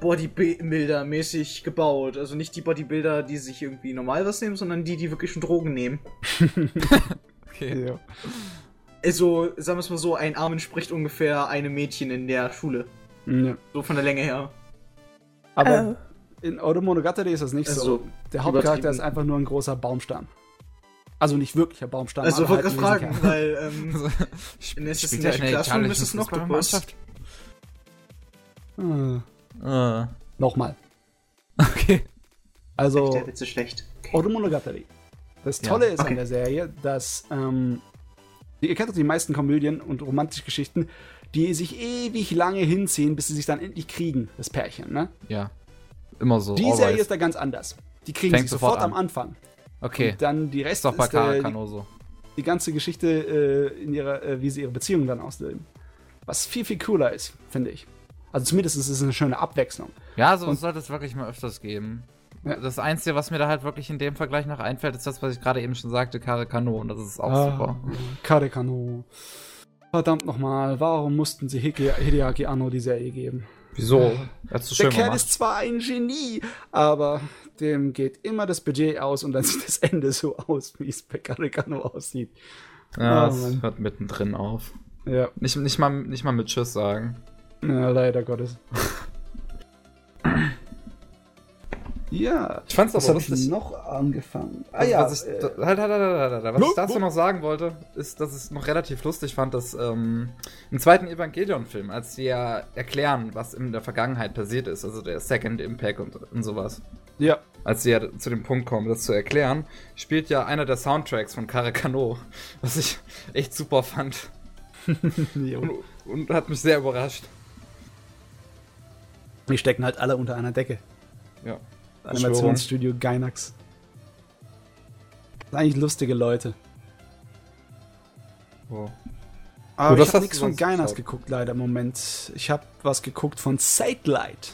Bodybuilder-mäßig gebaut. Also nicht die Bodybuilder, die sich irgendwie normal was nehmen, sondern die, die wirklich schon Drogen nehmen. Okay. Ja. Also, sagen wir es mal so, ein Arm entspricht ungefähr einem Mädchen in der Schule. Ja. So von der Länge her. Aber in Oro Monogatari ist das nicht so. Also, Der Hauptcharakter ist einfach nur ein großer Baumstamm. Also nicht wirklicher Baumstamm. Also, ich aber wollte halt gerade fragen, weil, ähm, Sp- In Klasse italischen ist es noch Fußballmannschaft? Hm, Äh, Nochmal. okay. Also, der Witz ist schlecht. Oro Monogatari. Das Ja, Tolle ist okay. an der Serie, dass ähm, ihr kennt doch die meisten Komödien und romantische Geschichten, die sich ewig lange hinziehen, bis sie sich dann endlich kriegen, das Pärchen, ne? Ja. Immer so. Die always. Serie ist da ganz anders. Die kriegen Fängt sich sofort, sofort am an. Anfang. Okay. Und dann die ist Rest doch bei ist, äh, die, Karakano so. die ganze Geschichte äh, in ihrer, äh, wie sie ihre Beziehung dann ausleben. Was viel, viel cooler ist, finde ich. Also zumindest ist es eine schöne Abwechslung. Ja, so Und- sollte es wirklich mal öfters geben. Ja. Das Einzige, was mir da halt wirklich in dem Vergleich noch einfällt, ist das, was ich gerade eben schon sagte, Karakano. Und das ist auch Ah, super. Karekano. Verdammt nochmal, warum mussten sie Hide Hideaki Anno die Serie geben? Wieso? Er so Der schön Kerl gemacht. ist zwar ein Genie, aber dem geht immer das Budget aus und dann sieht das Ende so aus, wie es bei Karekano aussieht. Ja, Oh, es hört mittendrin auf. Ja, Nicht, nicht, mal, nicht mal mit Tschüss sagen. ja leider Gottes. Ja, Ich fand's was aber lustig. noch angefangen? Ah Also, ja, was ich, äh, halt, halt, halt, halt, halt, halt. was ich dazu noch sagen wollte, ist, dass ich es noch relativ lustig fand, dass ähm, im zweiten Evangelion-Film, als sie ja erklären, was in der Vergangenheit passiert ist, also der Second Impact und, und sowas, ja, als sie ja zu dem Punkt kommen, das zu erklären, spielt ja einer der Soundtracks von Karakano, was ich echt super fand und, und hat mich sehr überrascht. die stecken halt alle unter einer Decke. Ja. Animationsstudio Gainax. Das sind eigentlich lustige Leute. Oh. Aber Gut, was ich habe nichts von geschaut? geguckt, leider im Moment. Ich habe was geguckt von Satellite.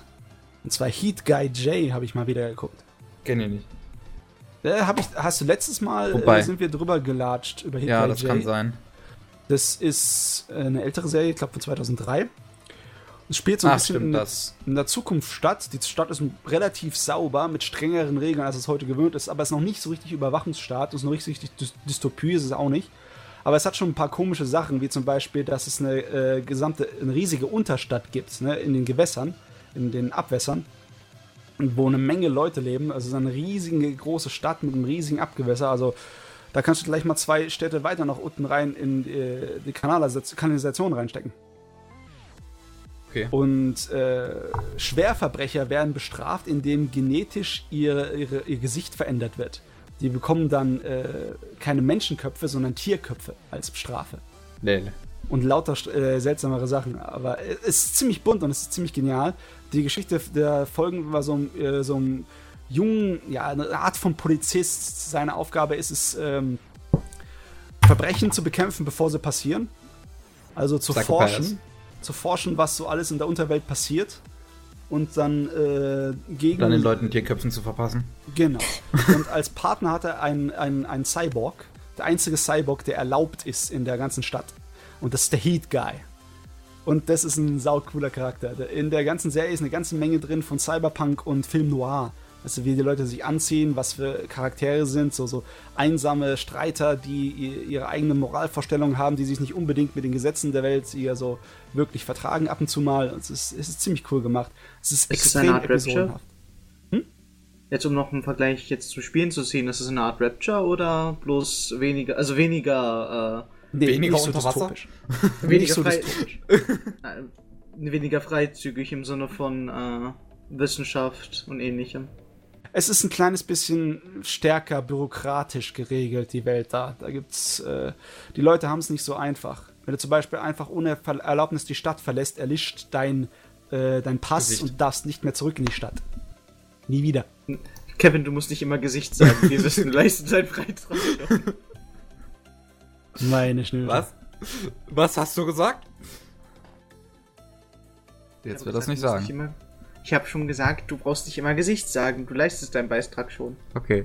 Und zwar Heat Guy J habe ich mal wieder geguckt. Kenn ich nicht. Äh, hab ich, hast du letztes Mal, Wobei- äh, sind wir drüber gelatscht über Heat Ja, Guy das J. kann sein. Das ist äh, eine ältere Serie, ich glaube von 2003. Es spielt so ein Ach, bisschen stimmt, in, der- das. in der Zukunft statt. Die Stadt ist relativ sauber, mit strengeren Regeln, als es heute gewöhnt ist, aber es ist noch nicht so richtig Überwachungsstaat, es ist noch nicht so richtig Dy Dystopie, ist es auch nicht. Aber es hat schon ein paar komische Sachen, wie zum Beispiel, dass es eine äh, gesamte, eine riesige Unterstadt gibt, ne, in den Gewässern, in den Abwässern, wo eine Menge Leute leben. Also es ist eine riesige große Stadt mit einem riesigen Abgewässer. Also da kannst du gleich mal zwei Städte weiter nach unten rein in äh, die Kanalisation reinstecken. Okay. Und äh, Schwerverbrecher werden bestraft, indem genetisch ihr, ihre, ihr Gesicht verändert wird. Die bekommen dann äh, keine Menschenköpfe, sondern Tierköpfe als Strafe. Lele. Und lauter äh, seltsamere Sachen. Aber es ist ziemlich bunt und es ist ziemlich genial. Die Geschichte der Folgen war so, ein, äh, so ein jungen, ja, eine Art von Polizist. Seine Aufgabe ist es, ähm, Verbrechen zu bekämpfen, bevor sie passieren. Also zu Psychopaths. forschen. Zu forschen, was so alles in der Unterwelt passiert. Und dann äh, gegen. Dann den Leuten Tierköpfen zu verpassen. Genau. Und als Partner hat er einen, einen, einen Cyborg. Der einzige Cyborg, der erlaubt ist in der ganzen Stadt. Und das ist der Heat Guy. Und das ist ein saucooler Charakter. In der ganzen Serie ist eine ganze Menge drin von Cyberpunk und Film Noir. Also wie die Leute sich anziehen, was für Charaktere sind, so, so einsame Streiter, die ihre eigene Moralvorstellung haben, die sich nicht unbedingt mit den Gesetzen der Welt hier so wirklich vertragen ab und zu mal. Es ist, es ist ziemlich cool gemacht. Es ist, Ist extrem eine Art Rapture? episodenhaft. Jetzt um noch einen Vergleich jetzt zum Spielen zu ziehen, ist es eine Art Rapture oder bloß weniger, also weniger, Nee, Weniger nicht so unter Wasser? dystopisch. äh, weniger so frei, dystopisch. äh, weniger freizügig im Sinne von äh, Wissenschaft und ähnlichem. Es ist ein kleines bisschen stärker bürokratisch geregelt, die Welt da. Da gibt's, äh, die Leute haben es nicht so einfach. Wenn du zum Beispiel einfach ohne Ver Erlaubnis die Stadt verlässt, erlischt dein, äh, dein Pass Gesicht. und darfst nicht mehr zurück in die Stadt. Nie wieder. Kevin, du musst nicht immer Gesicht sagen, wir wissen, du leistest deinen Freitrag. Meine Schnüre. Was? Was hast du gesagt? Jetzt wird das nicht sagen. Immer, ich habe schon gesagt, du brauchst nicht immer Gesicht sagen, du leistest deinen Beitrag schon. Okay.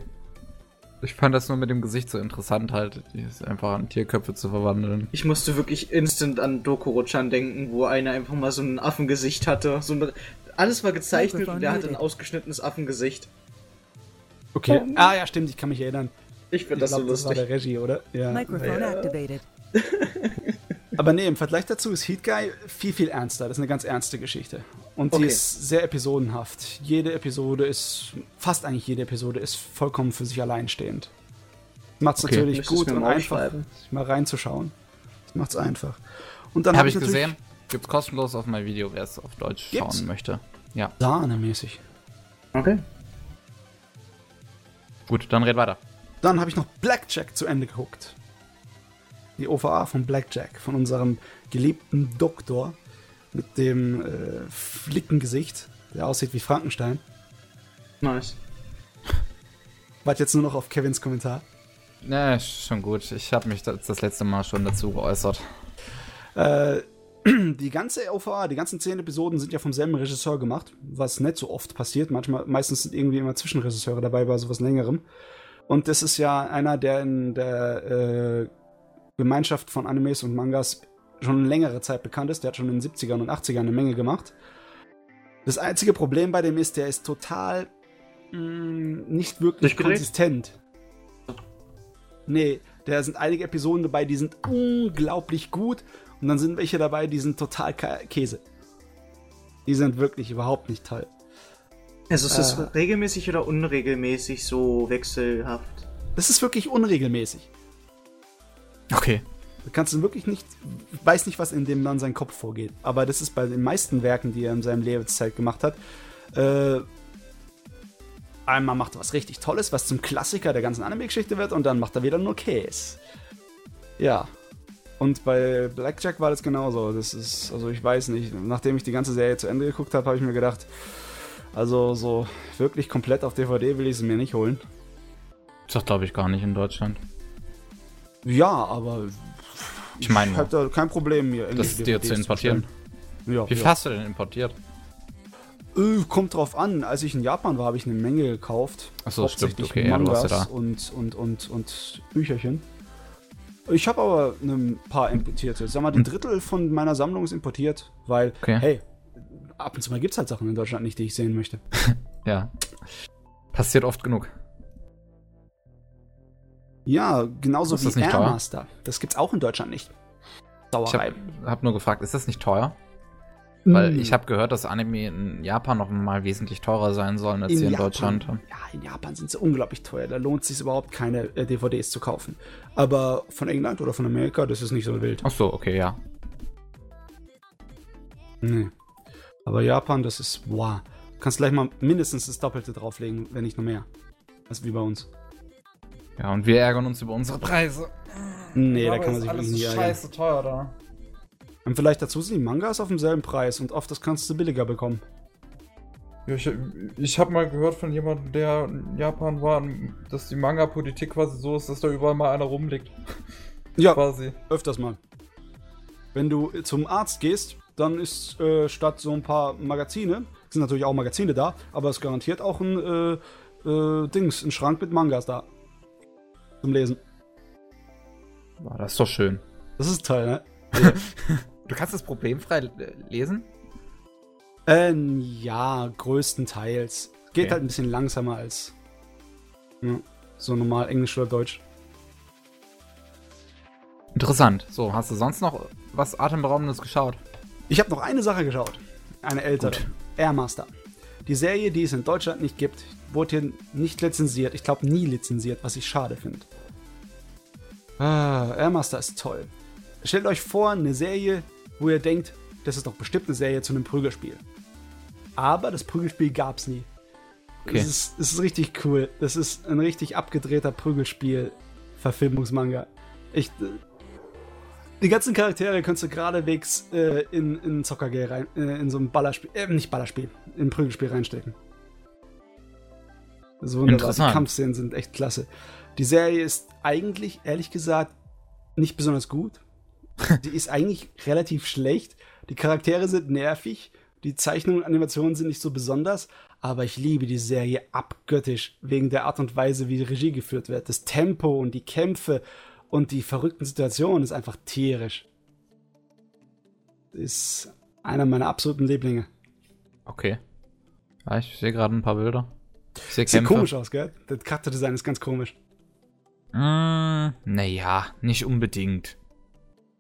Ich fand das nur mit dem Gesicht so interessant, halt, dieses einfach an Tierköpfe zu verwandeln. Ich musste wirklich instant an Dokuro-chan denken, wo einer einfach mal so ein Affengesicht hatte. So ein, alles war gezeichnet und der hatte ein ausgeschnittenes Affengesicht. Okay. Ah ja, stimmt, ich kann mich erinnern. Ich finde das glaub, so das war lustig. der Regie, oder? Ja. Microphone activated. Aber nee, im Vergleich dazu ist Heat Guy viel, viel ernster. Das ist eine ganz ernste Geschichte. Und die Okay. ist sehr episodenhaft. Jede Episode ist, fast eigentlich jede Episode ist vollkommen für sich alleinstehend. Macht's Okay. natürlich Müsstest gut und einfach, mal reinzuschauen. Das macht's einfach. Und dann Habe habe ich gesehen. Gibt's kostenlos auf mein Video, wer es auf Deutsch Gibt's? schauen möchte. Ja. Sahnemäßig. Okay. Gut, dann red weiter. Dann habe ich noch Blackjack zu Ende geguckt. Die OVA von Blackjack, von unserem geliebten Doktor mit dem äh, Flickengesicht, der aussieht wie Frankenstein. Nice. Warte jetzt nur noch auf Kevins Kommentar. Ne, ist schon gut. Ich habe mich das, das letzte Mal schon dazu geäußert. Äh, die ganze OVA, die ganzen zehn Episoden sind ja vom selben Regisseur gemacht, was nicht so oft passiert. Manchmal, meistens sind irgendwie immer Zwischenregisseure dabei bei sowas längerem. Und das ist ja einer, der in der äh, Gemeinschaft von Animes und Mangas schon längere Zeit bekannt ist. Der hat schon in den 70ern und 80ern eine Menge gemacht. Das einzige Problem bei dem ist, der ist total mh, nicht wirklich Durchgedreht? konsistent. Nee, da sind einige Episoden dabei, die sind unglaublich gut und dann sind welche dabei, die sind total Ka- Käse. Die sind wirklich überhaupt nicht toll. Also ist das Äh. regelmäßig oder unregelmäßig so wechselhaft? Das ist wirklich unregelmäßig. Okay. Kannst du wirklich nicht, weiß nicht, was in dem Mann sein Kopf vorgeht. Aber das ist bei den meisten Werken, die er in seinem Lebenszeit gemacht hat. Äh, einmal macht er was richtig Tolles, was zum Klassiker der ganzen Anime-Geschichte wird, und dann macht er wieder nur Käse. Ja. Und bei Blackjack war das genauso. Das ist, also ich weiß nicht, nachdem ich die ganze Serie zu Ende geguckt habe, habe ich mir gedacht, also so wirklich komplett auf DVD will ich sie mir nicht holen. Ist doch, glaube ich, gar nicht in Deutschland. Ja, aber Ich meine, habe da kein Problem, mir das dir zu importieren. Ja, Wie viel ja. hast du denn importiert? Äh, kommt drauf an. Als ich in Japan war, habe ich eine Menge gekauft. Ach so, stimmt, okay, ja, du ja Mangas da. und, und, und, und Bücherchen. Ich habe aber ein paar importierte. Sag mal, ein Drittel von meiner Sammlung ist importiert, weil, Hm. Okay. hey, ab und zu mal gibt es halt Sachen in Deutschland nicht, die ich sehen möchte. Ja. Passiert oft genug. Ja, genauso Ist das wie? Airmaster. Das gibt's auch in Deutschland nicht. Ich Sauerei. habe hab nur gefragt, ist das nicht teuer? Weil Mm. ich habe gehört, dass Anime in Japan noch mal wesentlich teurer sein sollen als hier in Japan- Deutschland. Ja, in Japan sind sie unglaublich teuer. Da lohnt es sich überhaupt keine äh, DVDs zu kaufen. Aber von England oder von Amerika, das ist nicht so wild. Ach so, okay, ja. Nee. Aber Japan, das ist wow. Du kannst gleich mal mindestens das Doppelte drauflegen, wenn nicht noch mehr. Ist wie bei uns. Ja, und wir ärgern uns über unsere Preise. Nee, da kann man sich wirklich nicht ärgern. teuer da. Und vielleicht dazu sind die Mangas auf demselben Preis und oft das kannst du billiger bekommen. Ja, ich ich habe mal gehört von jemandem, der in Japan war, dass die Manga-Politik quasi so ist, dass da überall mal einer rumliegt. Ja, Quasi. öfters mal. Wenn du zum Arzt gehst, dann ist äh, statt so ein paar Magazine, sind natürlich auch Magazine da, aber es ist garantiert auch ein äh, äh, Dings, ein Schrank mit Mangas da. Zum Lesen. Boah, das ist doch schön. Das ist toll, ne? Du kannst das problemfrei lesen? Ähm, ja, größtenteils. Geht Okay. halt ein bisschen langsamer als ja, so normal Englisch oder Deutsch. Interessant. So, hast du sonst noch was Atemberaubendes geschaut? Ich habe noch eine Sache geschaut. Eine ältere. Gut. Airmaster. Die Serie, die es in Deutschland nicht gibt, wurde hier nicht lizenziert. Ich glaube nie lizenziert, was ich schade finde. Ah, Airmaster ist toll. Stellt euch vor, eine Serie, wo ihr denkt, das ist doch bestimmt eine Serie zu einem Prügelspiel. Aber das Prügelspiel gab's nie. Okay. Es, ist, es ist richtig cool. Das ist ein richtig abgedrehter Prügelspiel-Verfilmungsmanga. Ich. Die ganzen Charaktere kannst du geradewegs äh, in, in Zockergame rein, äh, in so ein Ballerspiel, äh, nicht Ballerspiel, in ein Prügelspiel reinstecken. Das ist wunderbar. Die. Kampfszenen sind echt klasse. Die Serie ist eigentlich, ehrlich gesagt, nicht besonders gut. Die ist eigentlich relativ schlecht. Die Charaktere sind nervig. Die Zeichnungen und Animationen sind nicht so besonders. Aber ich liebe die Serie abgöttisch wegen der Art und Weise, wie die Regie geführt wird. Das Tempo und die Kämpfe und die verrückten Situationen ist einfach tierisch. Ist einer meiner absoluten Lieblinge. Okay. Ja, ich sehe gerade ein paar Bilder. Sieht komisch aus, gell? Das Charakterdesign ist ganz komisch. Mm, naja, nicht unbedingt.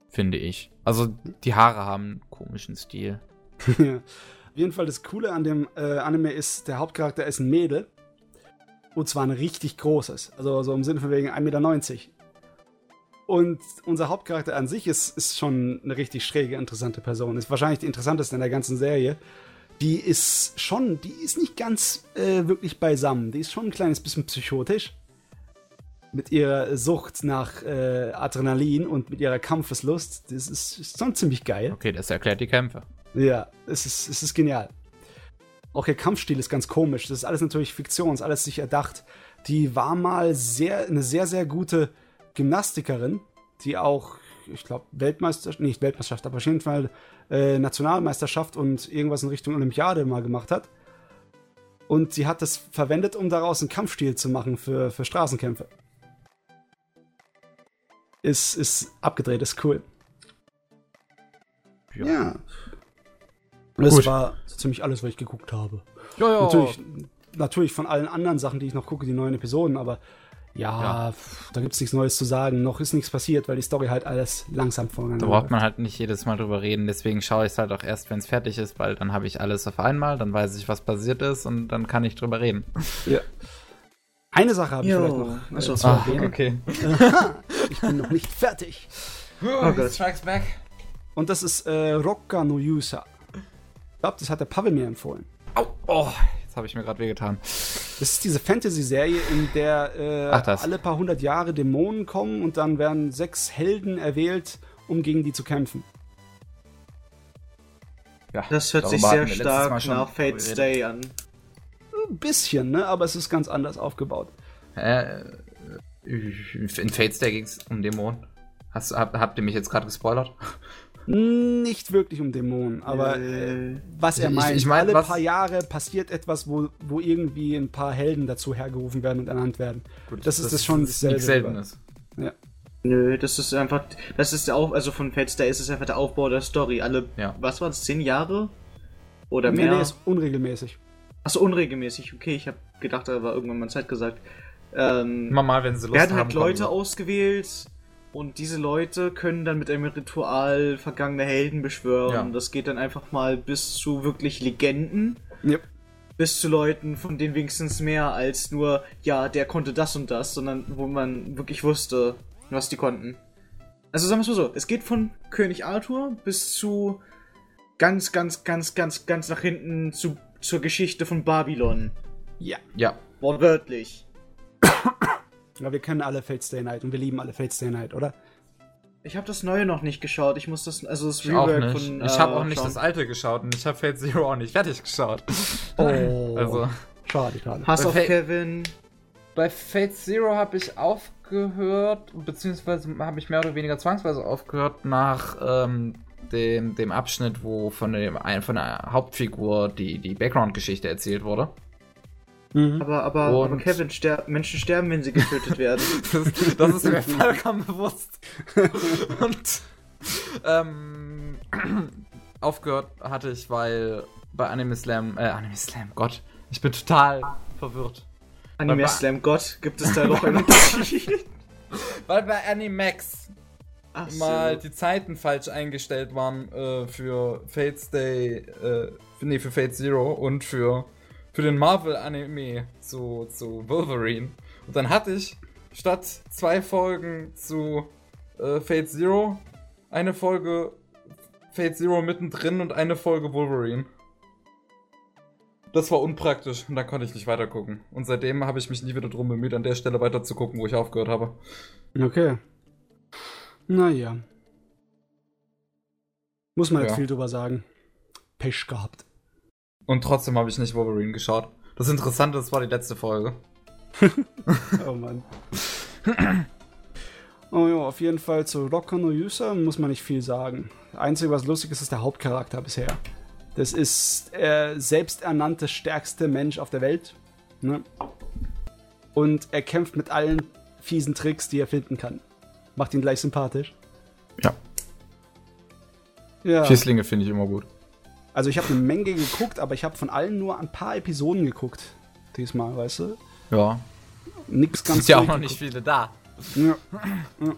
Finde ich. Also, die Haare haben einen komischen Stil. Auf jeden Fall das Coole an dem äh, Anime ist, der Hauptcharakter ist ein Mädel. Und zwar ein richtig großes. Also so im Sinne von wegen 1,90 Meter. Und unser Hauptcharakter an sich ist, ist schon eine richtig schräge, interessante Person. Ist wahrscheinlich die interessanteste in der ganzen Serie. Die ist schon, die ist nicht ganz äh, wirklich beisammen. Die ist schon ein kleines bisschen psychotisch. Mit ihrer Sucht nach äh, Adrenalin und mit ihrer Kampfeslust. Das ist, ist schon ziemlich geil. Okay, das erklärt die Kämpfe. Ja, es ist, es ist genial. Auch ihr Kampfstil ist ganz komisch. Das ist alles natürlich Fiktion, ist alles sich erdacht. Die war mal sehr, eine sehr, sehr gute Gymnastikerin, die auch, ich glaube, Weltmeisterschaft, nicht Weltmeisterschaft, aber auf jeden Fall äh, Nationalmeisterschaft und irgendwas in Richtung Olympiade mal gemacht hat. Und sie hat das verwendet, um daraus einen Kampfstil zu machen für, für Straßenkämpfe. Ist, ist abgedreht, ist cool. Ja. Das Gut. war so ziemlich alles, was ich geguckt habe. Ja, ja. Natürlich, natürlich von allen anderen Sachen, die ich noch gucke, die neuen Episoden, aber ja, Ja. pf, da gibt es nichts Neues zu sagen. Noch ist nichts passiert, weil die Story halt alles langsam voneinander Da braucht man halt nicht jedes Mal drüber reden, deswegen schaue ich es halt auch erst, wenn es fertig ist, weil dann habe ich alles auf einmal, dann weiß ich, was passiert ist und dann kann ich drüber reden. Ja. Eine Sache habe ich vielleicht noch äh, Achso. zu Ah, erwähnen. Okay. Ich bin noch nicht fertig. Oh Gott. Strikes back. Und das ist äh, Rocca no Yusa. Ich glaube, das hat der Pavel mir empfohlen. Au, oh, habe ich mir gerade wehgetan. Das ist diese Fantasy-Serie, in der äh, Ach, das. alle paar hundert Jahre Dämonen kommen und dann werden sechs Helden erwählt, um gegen die zu kämpfen. Ja, Das hört sich sehr stark schon nach Fate's geredet. Day an. Ein bisschen, ne? Aber es ist ganz anders aufgebaut. Äh, in Fates Day ging es um Dämonen. Hast, hab, habt ihr mich jetzt gerade gespoilert? Nicht wirklich um Dämonen, aber Äh, äh, was er ich- meint, ich mein, alle was- paar Jahre passiert etwas, wo, wo irgendwie ein paar Helden dazu hergerufen werden und ernannt werden. Gut, Das ist das schon nichts dasselbe. Seltenes. Nö, das ist einfach, das ist Auf, also von Day ist es einfach der Aufbau der Story. Alle, Ja. was waren es, zehn Jahre? Oder Nee, mehr? nee, ist unregelmäßig. Achso, unregelmäßig, okay, ich habe gedacht, da war irgendwann mal Zeit gesagt. Ähm, mal, wenn sie Lust werden haben. halt Leute kommen ausgewählt und diese Leute können dann mit einem Ritual vergangene Helden beschwören. Ja. Das geht dann einfach mal bis zu wirklich Legenden, Yep. bis zu Leuten, von denen wenigstens mehr als nur, ja, der konnte das und das, sondern wo man wirklich wusste, was die konnten. Also sagen wir es mal so, es geht von König Arthur bis zu ganz, ganz, ganz, ganz, ganz nach hinten zu, zur Geschichte von Babylon. Ja. Ja. Wortwörtlich. Aber wir können alle Fate Stay Night und wir lieben alle Fate Stay Night, oder? Ich habe das Neue noch nicht geschaut. Ich muss das, also das Rework nicht. von. ich äh, habe auch nicht schauen. das alte geschaut und ich habe Fate Zero auch nicht fertig geschaut. Oh. Also. Schade, schade. Hass auf. Kevin. Bei Fate Zero habe ich aufgehört, beziehungsweise habe ich mehr oder weniger zwangsweise aufgehört nach ähm, dem, dem Abschnitt, wo von, dem, ein- von der Hauptfigur die, die Background-Geschichte erzählt wurde. Mhm. Aber, aber, aber Kevin, ster Menschen sterben, wenn sie getötet werden. Das, das ist mir vollkommen bewusst. Und ähm, aufgehört hatte ich, weil bei Anime Slam, äh, Anime Slam, Gott, ich bin total verwirrt. Anime Slam Gott, gibt es da noch einen Unterschied? Weil bei Animax Ach so. mal die Zeiten falsch eingestellt waren äh, für Fate's Day, äh, für, nee, für Fate Zero und für, für den Marvel-Anime zu, zu Wolverine. Und dann hatte ich statt zwei Folgen zu äh, Fate Zero eine Folge Fate Zero mittendrin und eine Folge Wolverine. Das war unpraktisch und dann konnte ich nicht weitergucken. Und seitdem habe ich mich nie wieder drum bemüht, an der Stelle weiter zu gucken, wo ich aufgehört habe. Okay. Naja. Muss man nicht Ja. viel drüber sagen. Pech gehabt. Und trotzdem habe ich nicht Wolverine geschaut. Das Interessante, das war die letzte Folge. Oh Mann. Oh ja, auf jeden Fall zu Rocco no Yusa muss man nicht viel sagen. Das Einzige, was lustig ist, ist der Hauptcharakter bisher. Das ist der selbsternannte stärkste Mensch auf der Welt. Ne? Und er kämpft mit allen fiesen Tricks, die er finden kann. Macht ihn gleich sympathisch. Ja. Ja. Fieslinge finde ich immer gut. Also ich habe eine Menge geguckt, aber ich habe von allen nur ein paar Episoden geguckt. Diesmal, weißt du? Ja. Nix ganz Ist ja auch noch nicht viele da. Ja. Ja.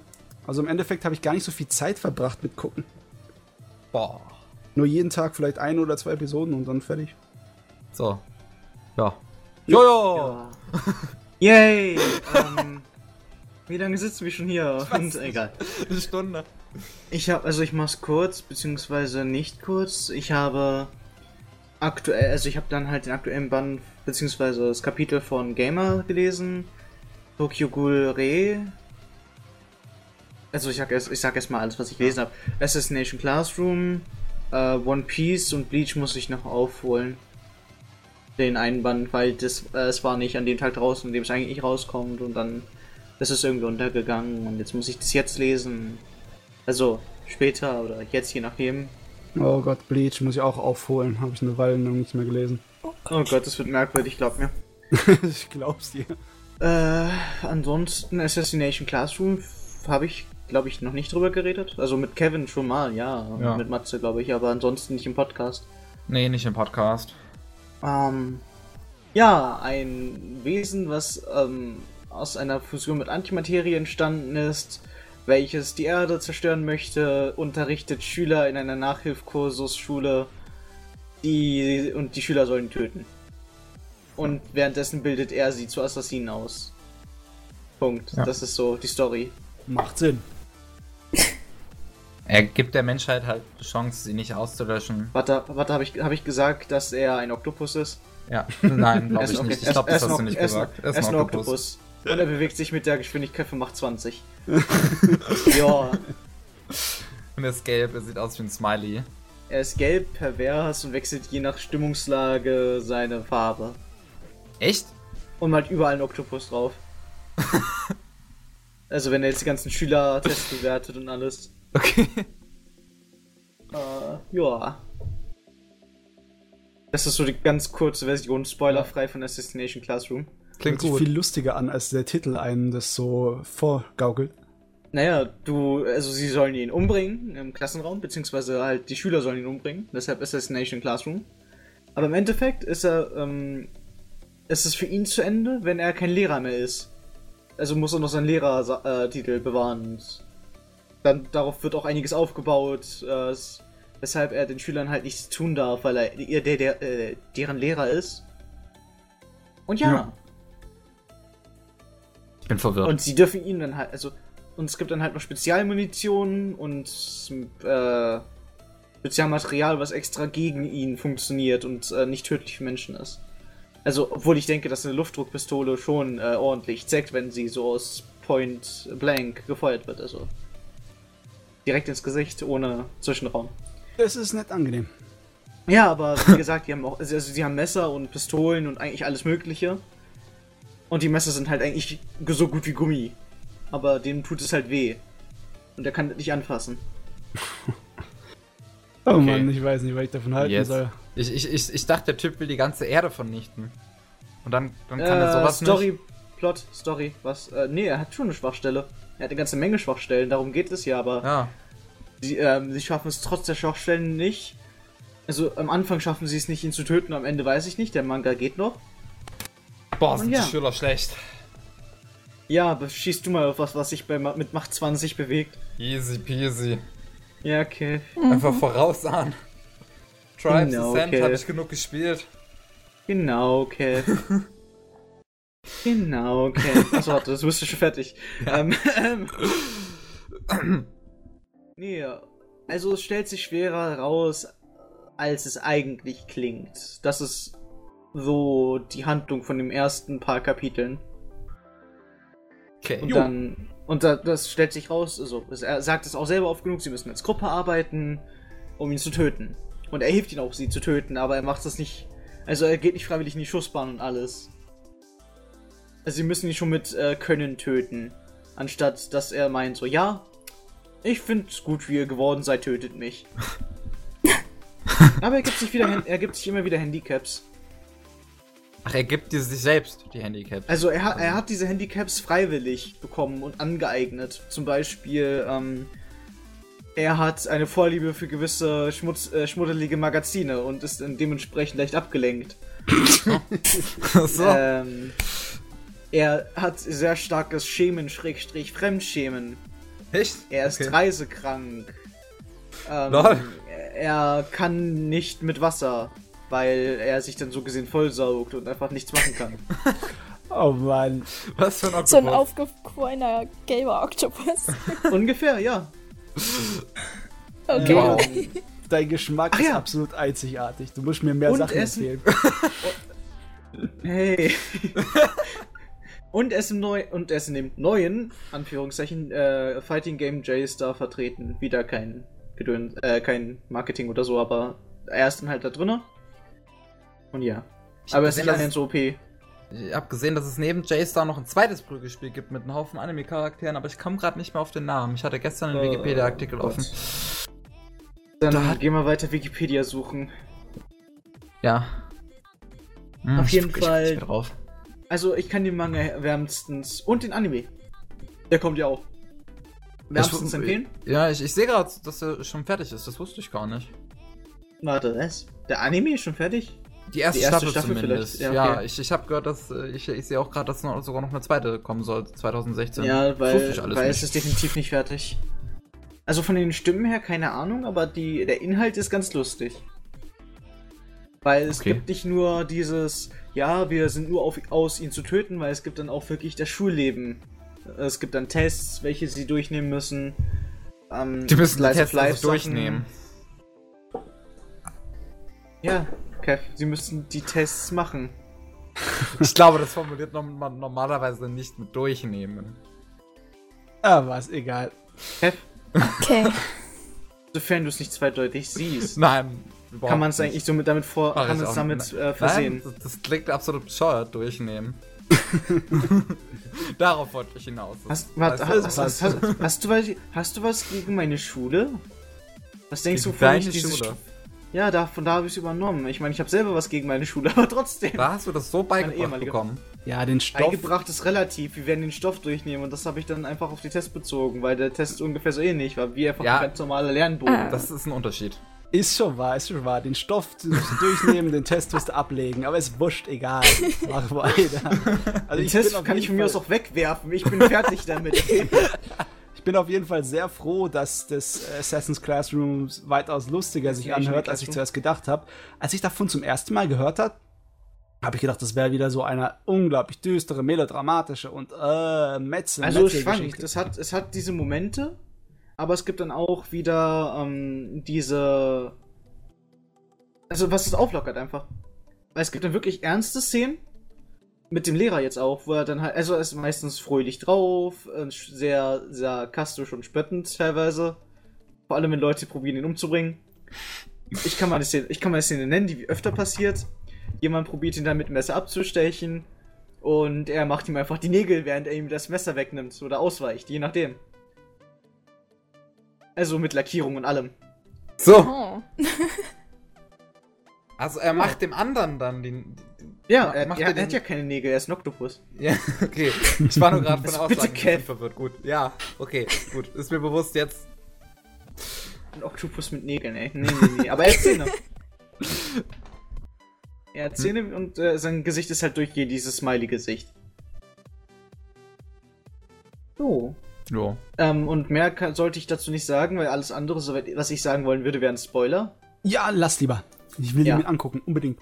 Also im Endeffekt habe ich gar nicht so viel Zeit verbracht mit gucken. Boah. Nur jeden Tag vielleicht ein oder zwei Episoden und dann fertig. So. Ja. Jojo! Ja. Yay! ähm, wie lange sitzen wir schon hier? Und, egal. Eine Stunde. Ich habe, also ich mach's kurz, beziehungsweise nicht kurz. Ich habe aktuell, also ich habe dann halt den aktuellen Band, beziehungsweise das Kapitel von Gamer gelesen. Tokyo Ghoul Re. Also ich sag erst, ich sag erst mal alles, was ich gelesen habe. Assassination Classroom, äh, One Piece und Bleach muss ich noch aufholen. Den einen Band, weil das, äh, es war nicht an dem Tag draußen, an dem es eigentlich rauskommt und dann ist es irgendwie untergegangen und jetzt muss ich das jetzt lesen. Also später oder jetzt, je nachdem. Oh Gott, Bleach muss ich auch aufholen. Habe ich eine Weile noch nicht mehr gelesen. Oh Gott, das wird merkwürdig, glaub mir. ich glaub's dir. Äh, ansonsten Assassination Classroom habe ich, glaube ich, noch nicht drüber geredet. Also mit Kevin schon mal, ja. Ja. Mit Matze, glaube ich, aber ansonsten nicht im Podcast. Nee, nicht im Podcast. Ähm, ja, ein Wesen, was ähm, aus einer Fusion mit Antimaterie entstanden ist, welches die Erde zerstören möchte, unterrichtet Schüler in einer Nachhilfkursusschule, die und die Schüler sollen ihn töten. Und währenddessen bildet er sie zu Assassinen aus. Punkt. Ja. Das ist so die Story. Macht Sinn. Er gibt der Menschheit halt die Chance, sie nicht auszulöschen. Warte, warte, habe ich, hab ich gesagt, dass er ein Oktopus ist? Ja. Nein, glaube ich nicht. Ich glaube, das er hast du nicht gesagt. Er ist ein Oktopus. Und er bewegt sich mit der Geschwindigkeit von Mach 20. ja, Und er ist gelb, er sieht aus wie ein Smiley. er ist gelb, pervers und wechselt je nach Stimmungslage seine Farbe. Echt? Und malt überall einen Oktopus drauf. Also wenn er jetzt die ganzen Schülertests bewertet und alles. Okay. Äh, ja. Das ist so die ganz kurze Version, spoilerfrei von Assassination Classroom. Klingt Hört sich gut. viel lustiger an, als der Titel einen das so vorgaukelt. Naja, du, also sie sollen ihn umbringen im Klassenraum, beziehungsweise halt die Schüler sollen ihn umbringen, deshalb Assassination Classroom. Aber im Endeffekt ist er, ähm, ist es für ihn zu Ende, wenn er kein Lehrer mehr ist. Also muss er noch seinen Lehrertitel bewahren. Und dann darauf wird auch einiges aufgebaut, äh, weshalb er den Schülern halt nichts tun darf, weil er ihr der, der, äh, deren Lehrer ist. Und ja. Ja. Bin verwirrt. Und sie dürfen ihn dann halt, also, und es gibt dann halt noch Spezialmunition und äh, Spezialmaterial, was extra gegen ihn funktioniert und äh, nicht tödlich für Menschen ist. Also, obwohl ich denke, dass eine Luftdruckpistole schon äh, ordentlich zeckt, wenn sie so aus Point Blank gefeuert wird, also direkt ins Gesicht, ohne Zwischenraum. Es ist nicht angenehm. Ja, aber wie gesagt, die haben auch, also sie haben Messer und Pistolen und eigentlich alles Mögliche. Und die Messer sind halt eigentlich so gut wie Gummi. Aber dem tut es halt weh. Und er kann das nicht anfassen. Oh Okay. Mann, ich weiß nicht, was ich davon halten Jetzt. soll. Ich, ich, ich, ich dachte, der Typ will die ganze Erde vernichten. Und dann, dann kann er Äh, sowas Story, nicht. Plot, Story, was? Äh, nee, er hat schon eine Schwachstelle. Er hat eine ganze Menge Schwachstellen, darum geht es ja, aber Ja. sie, ähm, sie schaffen es trotz der Schwachstellen nicht. Also am Anfang schaffen sie es nicht, ihn zu töten, am Ende weiß ich nicht, der Manga geht noch. Boah, sind ja. die Schüler schlecht. Ja, aber schießt du mal auf was, was sich bei, mit Macht 20 bewegt. Easy peasy. Ja, okay. Einfach vorausahnen. Tribes Ja, Ascent okay. habe ich genug gespielt. Genau, okay. genau, okay. Achso, warte, das bist du schon fertig. Ähm, ähm. nee, also es stellt sich schwerer raus, als es eigentlich klingt. Das ist so die Handlung von den ersten paar Kapiteln. Okay. Und dann. Und da, das stellt sich raus, also er sagt es auch selber oft genug, sie müssen als Gruppe arbeiten, um ihn zu töten. Und er hilft ihnen auch, sie zu töten, aber er macht das nicht. Also er geht nicht freiwillig in die Schussbahn und alles. Also sie müssen ihn schon mit äh, Können töten. Anstatt dass er meint, so, ja, ich find's gut, wie ihr geworden seid, tötet mich. aber er gibt sich wieder er gibt sich immer wieder Handicaps. Ach, er gibt dir sich selbst die Handicaps. Also er, hat- er hat diese Handicaps freiwillig bekommen und angeeignet. Zum Beispiel, ähm, er hat eine Vorliebe für gewisse Schmutz, äh, schmuddelige Magazine und ist dementsprechend leicht abgelenkt. so. Ähm, er hat sehr starkes Schämen, Schrägstrich, Fremdschämen. Echt? Er ist Okay. reisekrank. Ähm, Lol. er kann nicht mit Wasser, weil er sich dann so gesehen vollsaugt und einfach nichts machen kann. Oh Mann. Was für ein So ein Oktopus. aufgequolener gelber Oktopus. Ungefähr, ja. Okay. Wow. Dein Geschmack Ach ist ja. absolut einzigartig. Du musst mir mehr Und Sachen Essen. erzählen. Hey. und er ist im neu und er ist in dem neuen Anführungszeichen äh, Fighting Game J-Star vertreten. Wieder kein Gedöns, äh, kein Marketing oder so, aber er ist dann halt da drinne. Und ja. Ich aber es ist nicht so OP. Ich hab gesehen, dass es neben J-Star noch ein zweites Prügelspiel gibt mit einem Haufen Anime-Charakteren, aber ich komme gerade nicht mehr auf den Namen. Ich hatte gestern einen Äh, Wikipedia-Artikel Gott. offen. Dann Da gehen wir weiter Wikipedia suchen. Ja. Hm, Auf jeden ich, Fall- Ich drauf. Also ich kann den Manga wärmstens und den Anime. Der kommt ja auch. Wärmstens Ich- empfehlen? Ja, ich, ich sehe gerade, dass er schon fertig ist. Das wusste ich gar nicht. Warte, was? Der Anime ist schon fertig? Die erste, Die erste Staffel, Staffel zumindest. vielleicht, Ja, ja, okay. ich, ich habe gehört, dass äh, ich, ich sehe auch gerade, dass noch, sogar noch eine zweite kommen soll, 2016. Ja, weil, weil es ist definitiv nicht fertig. Also von den Stimmen her keine Ahnung, aber die, der Inhalt ist ganz lustig. Weil es Okay. gibt nicht nur dieses, ja, wir sind nur auf, aus, ihn zu töten, weil es gibt dann auch wirklich das Schulleben. Es gibt dann Tests, welche sie durchnehmen müssen. Ähm, Die müssen Tests also durchnehmen. Ja, Kev, sie müssen die Tests machen. Ich glaube, das formuliert man normalerweise nicht mit durchnehmen. Ah, was, egal. Kev, Okay. sofern du es nicht zweideutig siehst, Nein, kann man es eigentlich so mit damit vor, kann ich es damit äh, versehen. Nein, das, das klingt absolut bescheuert, durchnehmen. Darauf wollte ich hinaus. Hast, du was, hast du was gegen meine Schule? Was denkst du Gegen von deine ich diese Schule? Stu- Ja, da, von da habe ich es übernommen. Ich meine, ich habe selber was gegen meine Schule, aber trotzdem. Da hast du das so beigebracht bekommen. Ja, den Stoff. Beigebracht ist relativ. Wir werden den Stoff durchnehmen und das habe ich dann einfach auf die Tests bezogen, weil der Test ungefähr so ähnlich war, wie einfach Ja. ein ganz normaler Lernbogen. Ah. Das ist ein Unterschied. Ist schon wahr, ist schon wahr. Den Stoff musst du durchnehmen, den Test musst du ablegen, aber ist wurscht, egal. Mach weiter. Also Den ich Test kann ich von mir aus auch wegwerfen. Ich bin fertig damit. Ich bin auf jeden Fall sehr froh, dass das Assassin's Classroom weitaus lustiger sich anhört, als ich zuerst gedacht habe. Als ich davon zum ersten Mal gehört habe, habe ich gedacht, das wäre wieder so eine unglaublich düstere, melodramatische und äh, Metzel, Also es Metzel-Geschichte. schwankt. Es hat, es hat diese Momente, aber es gibt dann auch wieder ähm, diese. Also was es auflockert einfach. Weil es gibt dann wirklich ernste Szenen. Mit dem Lehrer jetzt auch, wo er dann halt, also er ist meistens fröhlich drauf, äh, sehr sarkastisch und spöttend teilweise. Vor allem, wenn Leute probieren, ihn umzubringen. Ich kann mal eine Szene, ich kann mal eine Szene nennen, die öfter passiert. Jemand probiert ihn dann mit dem Messer abzustechen und er macht ihm einfach die Nägel, während er ihm das Messer wegnimmt oder ausweicht, je nachdem. Also mit Lackierung und allem. So, Oh. also er macht dem anderen dann den. Ja, er, macht er, er er den- hat ja keine Nägel, er ist ein Oktopus. Ja, okay. Ich war nur gerade von der bitte, ein verwirrt. Gut, ja, okay, gut. Ist mir bewusst jetzt. Ein Oktopus mit Nägeln, ey. Nee, nee, nee. Aber er hat Zähne. Er hat Zähne und äh, sein Gesicht ist halt durchgehend dieses Smiley-Gesicht. So. Jo. Ähm, und mehr kann, sollte ich dazu nicht sagen, weil alles andere, soweit, was ich sagen wollen würde, wären Spoiler. Ja, lass lieber. Ich will Ja. ihn mir angucken, unbedingt.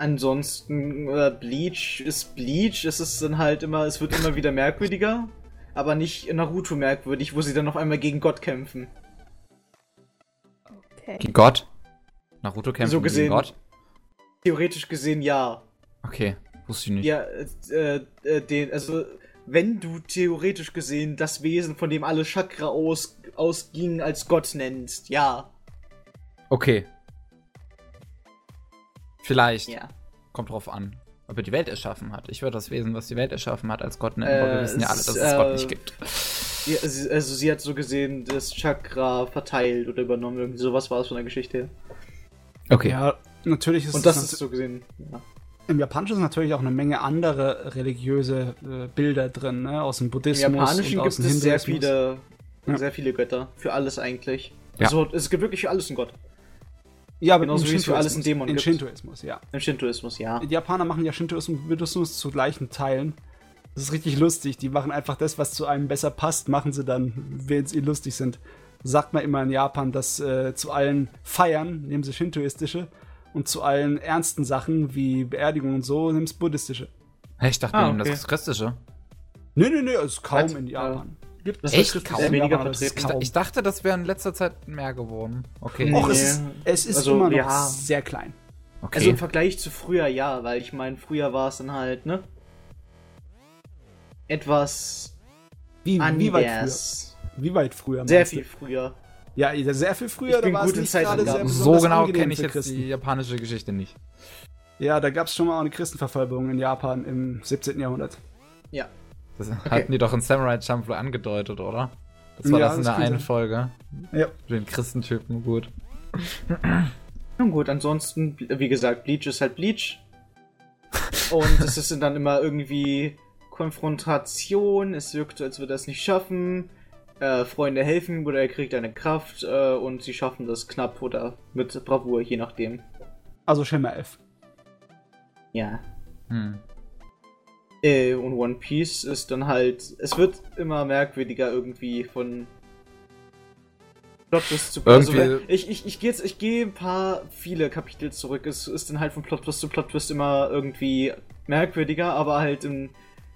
Ansonsten, äh, Bleach ist Bleach. Es ist dann halt immer, es wird immer wieder merkwürdiger. Aber nicht Naruto merkwürdig, wo sie dann noch einmal gegen Gott kämpfen. Okay. Gegen Gott? Naruto kämpft So gegen. Gott? Theoretisch gesehen ja. Okay, wusste ich nicht. Ja, äh, äh, den, also, wenn du theoretisch gesehen das Wesen, von dem alle Chakra aus, ausgingen, als Gott nennst, ja. Okay. Vielleicht. Ja. Kommt drauf an. Ob er die Welt erschaffen hat. Ich würde das Wesen, was die Welt erschaffen hat, als Gott nennen, Äh, aber wir wissen ja alle, es, dass es Gott nicht äh, gibt. ja sie, also, sie hat so gesehen das Chakra verteilt oder übernommen. Irgendwie sowas war es von der Geschichte her. Okay. Ja, natürlich ist Und das es ist so gesehen, ja. im Japanischen ist natürlich auch eine Menge andere religiöse äh, Bilder drin, ne? aus dem Im Buddhismus Japanischen und gibt aus es dem sehr Hinduismus. viele, Ja. sehr viele Götter. Für alles eigentlich. Ja. Also, es gibt wirklich für alles einen Gott. Ja, aber Genauso im wie es für alles einen Shintoismus- Dämon In gibt. Shintoismus, ja. Im Shintoismus, ja. Die Japaner machen ja Shintoismus und Buddhismus zu gleichen Teilen. Das ist richtig lustig. Die machen einfach das, was zu einem besser passt, machen sie dann, wenn sie lustig sind. Sagt man immer in Japan, dass äh, zu allen Feiern nehmen sie Shintoistische und zu allen ernsten Sachen wie Beerdigung und so nehmen sie buddhistische. Hey, ich dachte, Ah, wir nehmen okay. das Christische. Nee, nee, nee, es ist kaum Was? in Japan. Gibt Das Echt? Kaum sehr weniger vertreten. Kaum. ich dachte, das wäre in letzter Zeit mehr geworden. Okay. Nee. Och, es ist, es ist Also, immer noch ja. sehr klein. okay. Also im Vergleich zu früher ja, weil ich meine, früher war es dann halt, ne? Etwas Wie, wie weit früher? Wie weit früher? Sehr meinst du? viel früher. Ja, sehr viel früher, Ich da war es nicht gerade sehr so genau kenne ich jetzt die japanische Geschichte nicht. Ja, da gab es schon mal auch eine Christenverfolgung in Japan im 17. Jahrhundert. Ja. Das hatten die doch in Samurai Champloo angedeutet, oder? Das war Ja, das in der einen sein. Folge. Ja. Den Christentypen, gut. Nun gut, ansonsten, wie gesagt, Bleach ist halt Bleach. Und es ist dann immer irgendwie Konfrontation, es wirkt so, als würde er es nicht schaffen. Äh, Freunde helfen oder er kriegt eine Kraft äh, und sie schaffen das knapp oder mit Bravour, je nachdem. Also Schema F. Ja. Hm. Äh, und One Piece ist dann halt. Es wird immer merkwürdiger irgendwie von Plot Twist zu Also, Irgendwie- ich ich, ich gehe ich gehe ein paar viele Kapitel zurück. Es ist dann halt von Plot Twist zu Plot Twist immer irgendwie merkwürdiger, aber halt in,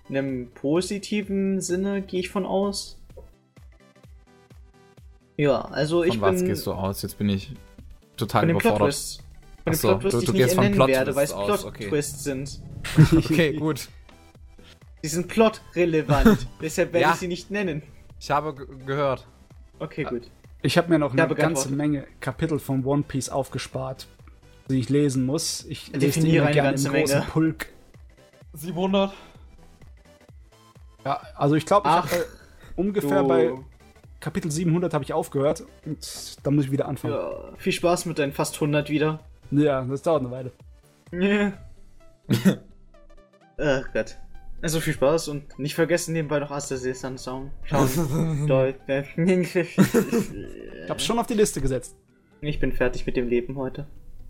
in einem positiven Sinne gehe ich von aus. Ja, also ich Von was bin gehst du aus? Jetzt bin ich total von Plot überfordert. Twists. Von den Plot Twists, du- die du ich nicht nennen Plot werde, weil es Twists Plot okay. Twists sind. Okay, gut. Sie sind plotrelevant, deshalb werde Ja. ich sie nicht nennen. Ich habe ge- gehört. Okay, gut. Ich habe mir noch eine ganze. Menge Kapitel von One Piece aufgespart, die ich lesen muss. Ich lese die immer eine gerne ganze im großen Menge. Pulk. 700? Ja, also ich glaube, ich habe ungefähr Du- bei Kapitel 700 habe ich aufgehört und dann muss ich wieder anfangen. Ja, viel Spaß mit deinen fast 100 wieder. Ja, das dauert eine Weile. Ja. Ach Gott. Also viel Spaß und nicht vergessen nebenbei noch Aster Sun Song. Schauen. Leute. Ich hab's schon auf die Liste gesetzt. ich bin fertig mit dem Leben heute.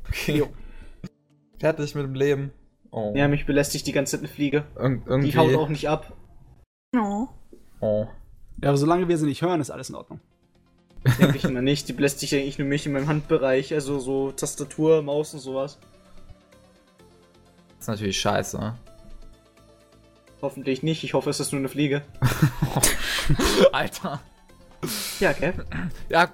Okay. Fertig mit dem Leben. Oh. Ja, mich belästigt die ganze Zeit eine Fliege. Irgendwie. Die haut auch nicht ab. Oh. Oh. Ja, aber solange wir sie nicht hören, ist alles in Ordnung. Denke ich immer nicht. Die belästigt eigentlich nur mich in meinem Handbereich. Also so Tastatur, Maus und sowas. ist natürlich scheiße. Hoffentlich nicht. Ich hoffe, es ist nur eine Fliege. Alter. Ja, Kev. Ja,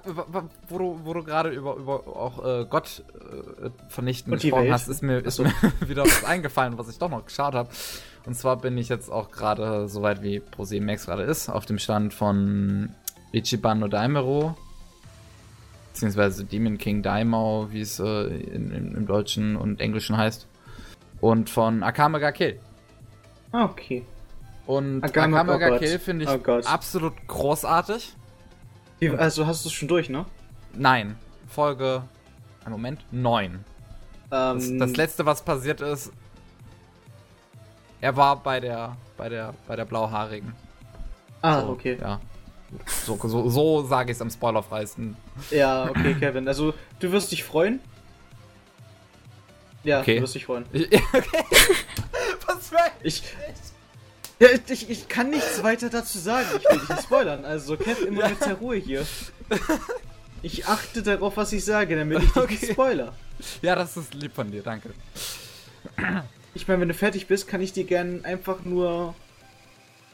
wo du, wo du gerade über, über auch äh, Gott äh, vernichten Und gesprochen hast, ist mir, ist mir wieder was eingefallen, was ich doch noch geschaut habe. Und zwar bin ich jetzt auch gerade so weit wie ProSieben Max gerade ist, auf dem Stand von Ichiban no Daimero, beziehungsweise Demon King Daimao, wie es äh, in, in, im Deutschen und Englischen heißt. Und von Akame ga Kill. Ah, okay. Und Akame- Akame, oh. Kill finde ich Oh absolut großartig. Wie, also hast du es schon durch, ne? Nein, Folge, einen Moment, 9. Das, Ähm, das letzte, was passiert ist, er war bei der, bei der, bei der Blauhaarigen. Ah, so, okay. Ja. So, so, so sage ich es am spoilerfreisten. Ja, okay, Kevin. Also, du wirst dich freuen. Ja, Okay. du wirst dich freuen. okay. was für ein... Ich. Ja, ich, ich kann nichts weiter dazu sagen. Ich will dich nicht spoilern. Also, Kev, immer mit der Ruhe hier. Ich achte darauf, was ich sage, damit ich dich nicht Okay. spoiler. Ja, das ist lieb von dir, danke. Ich meine, wenn du fertig bist, kann ich dir gern einfach nur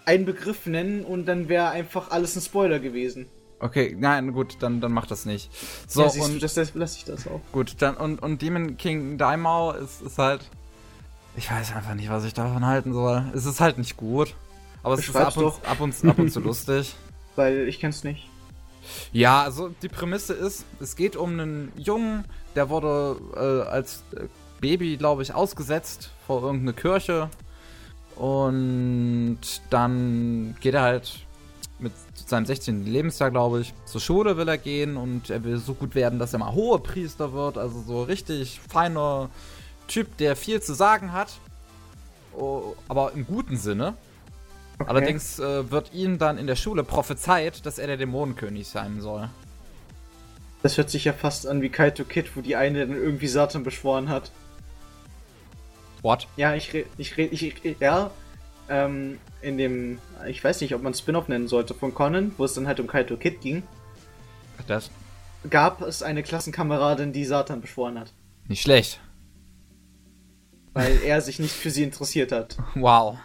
einen Begriff nennen und dann wäre einfach alles ein Spoiler gewesen. Okay, nein, gut, dann, dann mach das nicht. So, ja, und du, das, das lasse ich das auch. gut, dann, und, und Demon King Daimao ist, ist halt. Ich weiß einfach nicht, was ich davon halten soll. Es ist halt nicht gut. Aber es ist Beschreib's ab und, ab, und, ab und zu lustig. Weil ich kenn's nicht. Ja, also die Prämisse ist, es geht um einen Jungen, der wurde äh, als äh, Baby, glaube ich, ausgesetzt vor irgendeine Kirche. Und dann geht er halt mit seinem 16. Lebensjahr, glaube ich, zur Schule will er gehen und er will so gut werden, dass er mal Hohepriester wird. Also so richtig feiner Typ, der viel zu sagen hat. Oh, aber im guten Sinne. Okay. Allerdings äh, wird ihm dann in der Schule prophezeit, dass er der Dämonenkönig sein soll. Das hört sich ja fast an wie Kaito Kid, wo die eine dann irgendwie Satan beschworen hat. What? Ja, ich rede, ich rede, ich, ich, ja, ähm, in dem, ich weiß nicht, ob man Spin-off nennen sollte, von Conan, wo es dann halt um Kaito Kid ging, Das gab es eine Klassenkameradin, die Satan beschworen hat, nicht schlecht. weil er sich nicht für sie interessiert hat. Wow.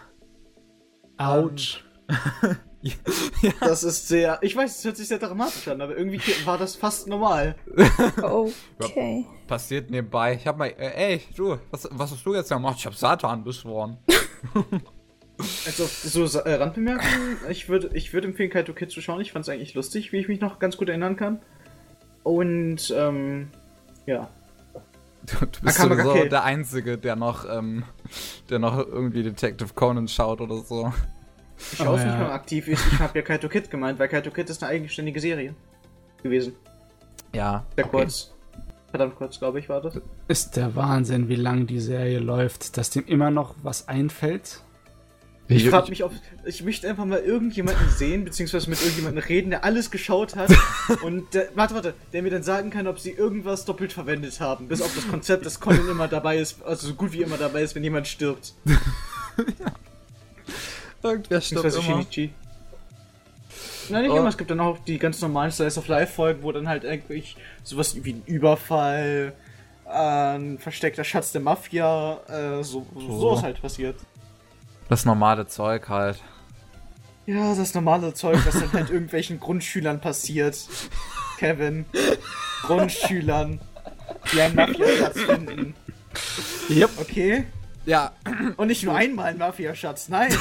Autsch. Das ist sehr, ich weiß, es hört sich sehr dramatisch an, aber irgendwie war das fast normal. Okay. Passiert nebenbei. Ich hab mal, äh, ey, du, was, was hast du jetzt gemacht? Ich hab Satan beschworen. Also, so äh, Randbemerkung, ich würde ich würd empfehlen, Kaito Kid zu schauen. Ich fand es eigentlich lustig, wie ich mich noch ganz gut erinnern kann. Und, ähm, ja. Du, du bist Akame sowieso Gake. der Einzige, der noch, ähm, der noch irgendwie Detective Conan schaut oder so. Ich schaue es Oh, nicht ja. mehr aktiv. Ich, ich habe ja Kaito Kid gemeint, weil Kaito Kid ist eine eigenständige Serie gewesen. Ja. Sehr okay. kurz. Verdammt kurz, glaube ich, war das. Ist der Wahnsinn, wie lang die Serie läuft, dass dem immer noch was einfällt. Ich frage mich, ob. Ich möchte einfach mal irgendjemanden sehen, beziehungsweise mit irgendjemandem reden, der alles geschaut hat. und der, warte, warte, der mir dann sagen kann, ob sie irgendwas doppelt verwendet haben. Bis auf das Konzept, dass Conan immer dabei ist, also so gut wie immer dabei ist, wenn jemand stirbt. Irgendwer stirbt immer. Shinichi. Nein, nicht Oh. immer. Es gibt dann auch die ganz normalen Slice of Life Folgen, wo dann halt eigentlich sowas wie ein Überfall, äh, ein versteckter Schatz der Mafia, äh, so, so. So. ist halt passiert. Das normale Zeug halt. Ja, das normale Zeug, was dann halt irgendwelchen Grundschülern passiert. Kevin. Grundschülern, die einen Mafia-Schatz finden. Yep. Okay? Ja, Und nicht nur einmal ein Mafia-Schatz, nein!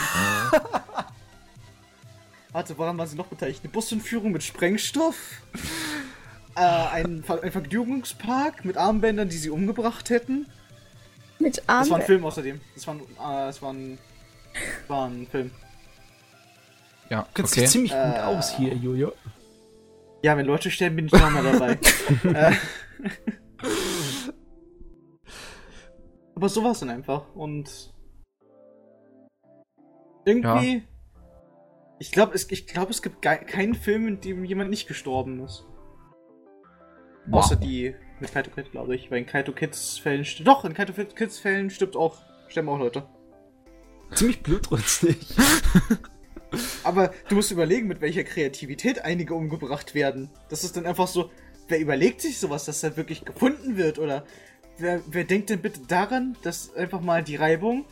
Warte, woran waren sie noch beteiligt? Eine Busentführung mit Sprengstoff? Äh, ein, Ver ein Vergnügungspark mit Armbändern, die sie umgebracht hätten? Mit Das war ein Armbändern. Film außerdem. Das war ein, äh, das war ein, war ein Film. Ja, Du kennst okay. dich ziemlich gut Äh. aus hier, Jojo. Ja, wenn Leute sterben, bin ich noch mal dabei. äh, aber so war es dann einfach. Und irgendwie. Ich glaube, es, ich glaub, es gibt ge- keinen Film, in dem jemand nicht gestorben ist. Wow. Außer die mit Kaito Kid, glaube ich. Weil in Kaito Kids Fällen st- Doch, in Kaito Kids Fällen stirbt auch, sterben auch Leute. Ziemlich blutrünstig. Aber du musst überlegen, mit welcher Kreativität einige umgebracht werden. Das ist dann einfach so, wer überlegt sich sowas, dass er wirklich gefunden wird? Oder wer, wer denkt denn bitte daran, dass einfach mal die Reibung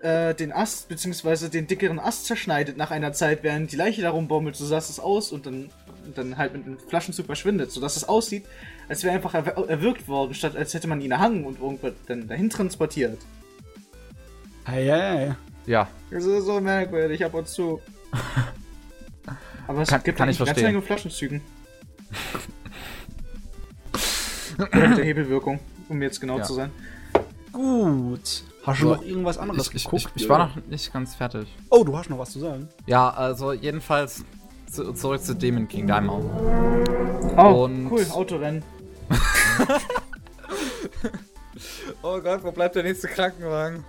äh, den Ast, beziehungsweise den dickeren Ast zerschneidet nach einer Zeit, während die Leiche darum baumelt, so sah es aus und dann, und dann halt mit einem Flaschenzug verschwindet, sodass es aussieht, als wäre einfach erw erwürgt worden, statt als hätte man ihn erhangen und irgendwas dann dahin transportiert. Ei, ei, ei. Ja, Das ist so merkwürdig ab und zu. Aber es Kann- gibt kann ich eigentlich eine ganze verstehen. Menge Flaschenzügen. Der Hebelwirkung, um jetzt genau Ja. zu sein. Gut. Hast du So, noch irgendwas anderes ich, geguckt? ich, ich war noch nicht ganz fertig. Oh, du hast noch was zu sagen. Ja, also jedenfalls zu, zurück zu Demon King Daimao. Oh, Und- cool, Autorennen. Oh Gott, wo bleibt der nächste Krankenwagen?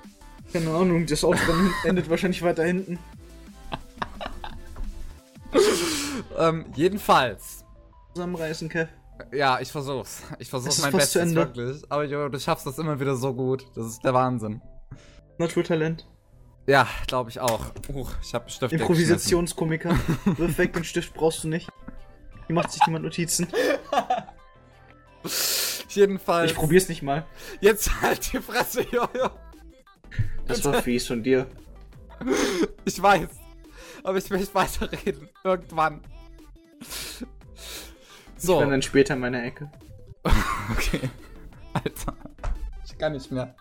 Keine Ahnung, das Autorennen endet wahrscheinlich weiter hinten. Ähm, jedenfalls. Zusammenreißen, Kev. Ja, ich versuch's. Ich versuch's mein Bestes, wirklich. Aber Jo, du schaffst das immer wieder so gut. Das ist der Wahnsinn. Naturtalent. Ja, glaube ich auch. Huch, ich hab Stift Improvisationskomiker. Wirf weg, den Stift brauchst du nicht. Hier macht sich niemand Notizen. Jedenfalls. Ich probier's nicht mal. Jetzt halt die Fresse, Jojo. Das war fies von dir. Ich weiß. Aber ich möchte weiterreden. Irgendwann. Ich So. bin dann später in meiner Ecke. Okay. Alter. Ich kann nicht mehr.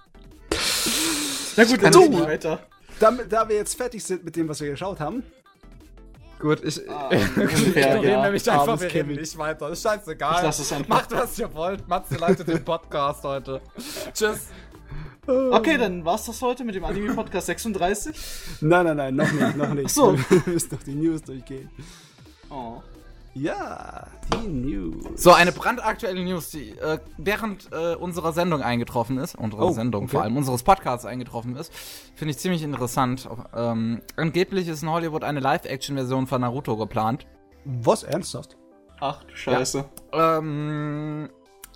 Na gut, dann So. weiter. Damit, da wir jetzt fertig sind mit dem, was wir geschaut haben, Gut, ich. Ah, ich ignoriere ja. nämlich einfach, wir reden nicht weiter. Ist scheißegal. Ich lass es einfach. Macht, was ihr wollt. Matze leitet den Podcast heute. Tschüss. Okay, dann war's das heute mit dem Anime-Podcast 36. Nein, nein, nein, noch nicht, noch nicht. Ach so. Wir müssen doch die News durchgehen. Oh. Ja, die News. So, eine brandaktuelle News, die äh, während äh, unserer Sendung eingetroffen ist, unserer Oh, Sendung okay. vor allem, unseres Podcasts eingetroffen ist, finde ich ziemlich interessant. Ähm, angeblich ist in Hollywood eine Live-Action-Version von Naruto geplant. Was, ernsthaft? Ach du Scheiße. Ähm,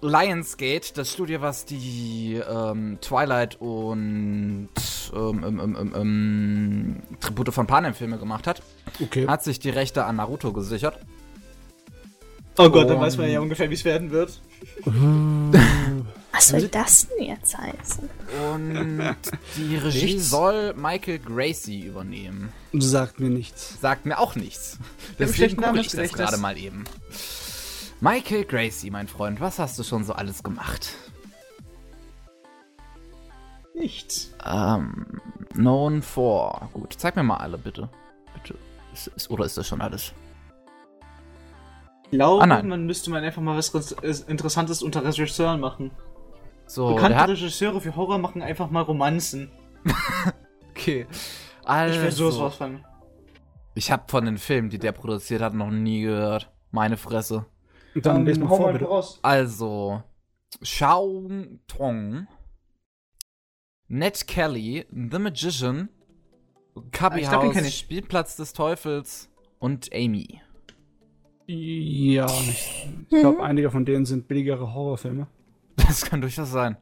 Lionsgate, das Studio, was die ähm, Twilight und ähm, ähm, ähm, ähm, ähm, Tribute von Panem-Filme gemacht hat, Okay. hat sich die Rechte an Naruto gesichert. Oh Gott, dann Und- weiß man ja ungefähr, wie es werden wird. Was soll das denn jetzt heißen? Und die Regie Nichts? soll Michael Gracie übernehmen. Sagt mir nichts. Sagt mir auch nichts. Deswegen gucke ich das gerade mal eben. Michael Gracie, mein Freund, was hast du schon so alles gemacht? Nichts. Ähm, known for. Gut, zeig mir mal alle, bitte. Bitte. Ist, ist, oder ist das schon alles? Ich glaube, Ah, man müsste mal einfach mal was Res- Interessantes unter Regisseuren machen. So, Bekannte hat. Regisseure für Horror machen einfach mal Romanzen. Okay. Ich Also, will sowas rausfangen. ich habe von den Filmen, die der produziert hat, noch nie gehört. Meine Fresse. Dann lest mal hau vor, bitte. raus. Also, Shao Tong, Ned Kelly, The Magician, Cubby Ah, glaub, House, ich. Spielplatz des Teufels und Amy. Ja, ich, ich glaube, einige von denen sind billigere Horrorfilme. Das kann durchaus sein.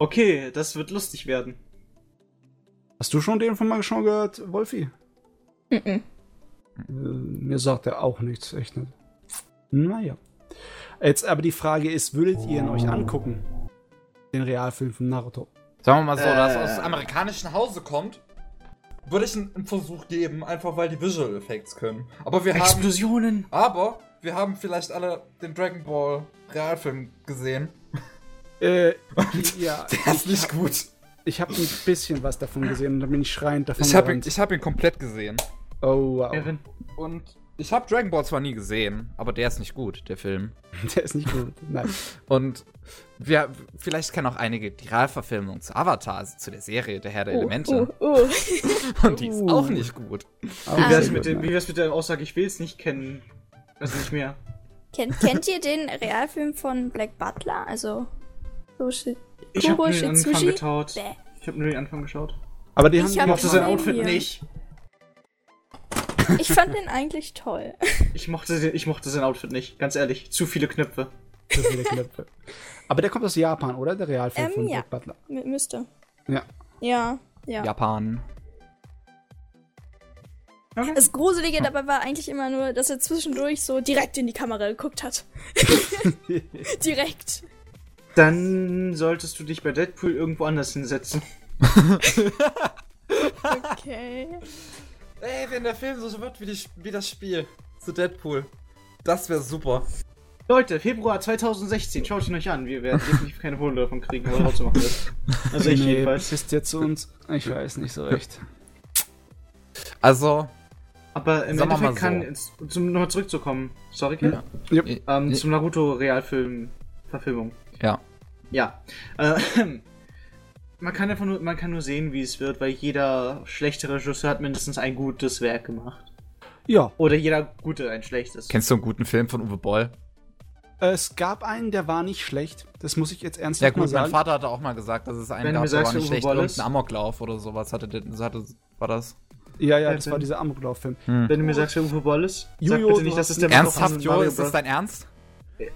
Okay, das wird lustig werden. Hast du schon den von mal schon gehört, Wolfi? Mhm. Äh, mir sagt er auch nichts, echt nicht. Naja. Jetzt aber die Frage ist, würdet ihr ihn euch angucken? Den Realfilm von Naruto. Sagen wir mal so, Äh. dass aus amerikanischen Hause kommt, würde ich einen, einen Versuch geben, einfach weil die Visual Effects können. Aber wir haben, Explosionen. aber wir haben vielleicht alle den Dragon Ball Realfilm gesehen. Äh, ja, Der ist nicht gut. ich habe ein bisschen was davon gesehen und dann bin ich schreiend davon Ich habe ihn, ich hab ihn komplett gesehen. Oh, wow. Und Ich habe Dragon Ball zwar nie gesehen, aber der ist nicht gut, der Film. Der ist nicht gut. Nein. Und wir, vielleicht kennen auch einige die Realverfilmung zu Avatar, also zu der Serie Der Herr der Elemente. Uh, uh. Und die ist Uh. auch nicht gut. Wie wär's mit, dem, wie wär's mit der Aussage, ich will es nicht kennen? Also nicht mehr. Kennt, kennt ihr den Realfilm von Black Butler? Also. Sushi. Ich habe nur den Anfang. Bäh. Ich habe nur den Anfang geschaut. Aber die Ich haben Ich hab mochte sein Outfit hier. nicht. Ich fand den eigentlich toll. Ich mochte, den- ich mochte sein Outfit nicht. Ganz ehrlich. Zu viele Knöpfe. zu viele Knöpfe. Aber der kommt aus Japan, oder? Der Realfilm Ähm, von ja. Black Butler. M müsste. Ja. Ja, ja. Japan. Das Gruselige dabei war eigentlich immer nur, dass er zwischendurch so direkt in die Kamera geguckt hat. direkt. Dann solltest du dich bei Deadpool irgendwo anders hinsetzen. Okay. Ey, wenn der Film so wird wie, die, wie das Spiel zu Deadpool. Das wäre super. Leute, Februar 2016, schaut ihn euch an. Wir werden definitiv keine Kohle davon kriegen, aber trotzdem machen das. Also ich nee, jedenfalls. Ist jetzt zu uns. Ich weiß nicht so recht. Also, Aber im Sagen wir mal Endeffekt kann, so. jetzt, um nochmal zurückzukommen, sorry, Ken? Ja. Ähm, i- zum Naruto-Realfilm-Verfilmung. ja. Ja. Äh, man kann einfach nur, man kann nur sehen, wie es wird, weil jeder schlechte Regisseur hat mindestens ein gutes Werk gemacht. Ja, Oder jeder gute ein schlechtes. Kennst du einen guten Film von Uwe Boll? es gab einen, der war nicht schlecht. Das muss ich jetzt Ja ernsthaft gut, mal mein sagen. Vater hatte auch mal gesagt, dass es einen Wenn gab, der war nicht schlecht. Irgendein Amoklauf oder sowas hatte, hatte war das. Ja, ja, Ja, das war dann- dieser Amoklauf-Film. Wenn du mir sagst, wer Uwe Boll ist, sag Jojo, bitte nicht, dass es der Ernsthaft, Jo, ist das dein Ernst?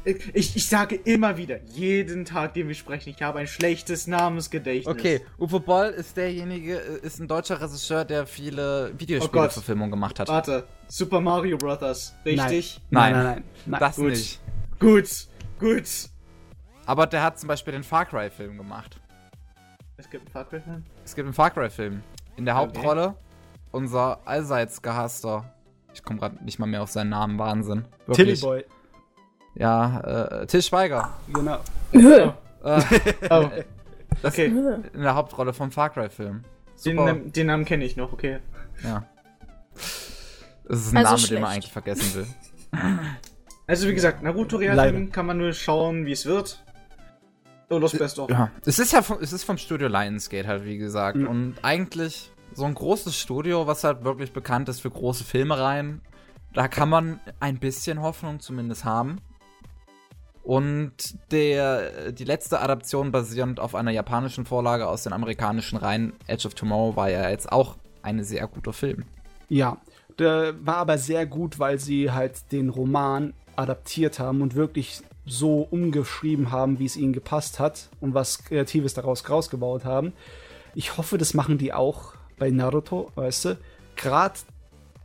Ich, ich sage immer wieder, jeden Tag, den wir sprechen, ich habe ein schlechtes Namensgedächtnis. Okay, Uwe Boll ist derjenige, äh, ist ein deutscher Regisseur, der viele Oh. Videospielverfilmungen gemacht hat. Warte, Super Mario Bros. Richtig? Nein, Nein. nein, nein. nein. das Gut. nicht. Gut, gut. Aber der hat zum Beispiel den Far Cry-Film gemacht. Es gibt einen Far Cry-Film. Es gibt einen Far Cry-Film. In der Okay. Hauptrolle unser allseits gehasster. Ich komme gerade nicht mal mehr auf seinen Namen, Wahnsinn. Wirklich. Tilly Boy. Ja, äh, Till Schweiger. Genau. Äh, Oh, das okay. In der Hauptrolle vom Far Cry-Film. Den, den Namen kenne ich noch, okay. Ja. Das ist ein Also Name, den man schlecht. eigentlich vergessen will. Also wie gesagt, Naruto. Realfilm kann man nur schauen, wie es wird. Oh, Los Best of. Ja. Es ist ja vom, es ist vom Studio Lionsgate halt, wie gesagt. Mhm. Und eigentlich so ein großes Studio, was halt wirklich bekannt ist für große Filmereien, da kann man ein bisschen Hoffnung zumindest haben. Und der, die letzte Adaption basierend auf einer japanischen Vorlage aus den amerikanischen Reihen, Edge of Tomorrow, war ja jetzt auch ein sehr guter Film. Ja, der war aber sehr gut, weil sie halt den Roman adaptiert haben und wirklich so umgeschrieben haben, wie es ihnen gepasst hat und was Kreatives daraus rausgebaut haben. Ich hoffe, das machen die auch bei Naruto, weißt du? Gerade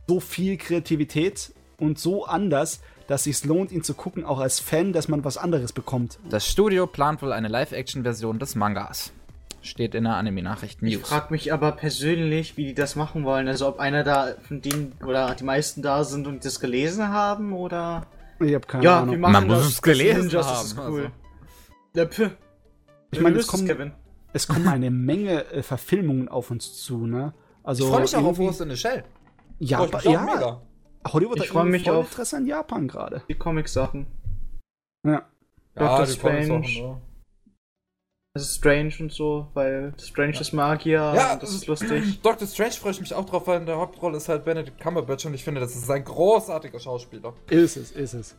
so viel Kreativität und so anders, dass es lohnt, ihn zu gucken, auch als Fan, dass man was anderes bekommt. Das Studio plant wohl eine Live-Action-Version des Mangas. Steht in der Anime-Nachricht Ich News. frage mich aber persönlich, wie die das machen wollen. Also ob einer da von denen oder die meisten da sind und das gelesen haben oder. Ich habe keine ja, Ahnung. wir machen Man muss das. es gelesen das Ninjas, haben, Das ist cool. also. Ja. Ich meine, es kommen, Kevin. es kommen eine Menge äh, Verfilmungen auf uns zu, ne? Also ich freue mich auch auf Ghost in the Shell. Ja, ich auch ja. mega. Hollywood Ich hat mich voll auf- Interesse an Japan gerade. Die Comic-Sachen. Ja. Doctor die Comics Strange. Das ist strange und so, weil Strange ist Magier Ja, und das ist lustig. Doctor Strange freue ich mich auch drauf, weil in der Hauptrolle ist halt Benedict Cumberbatch und ich finde, das ist ein großartiger Schauspieler. Ist es, ist es.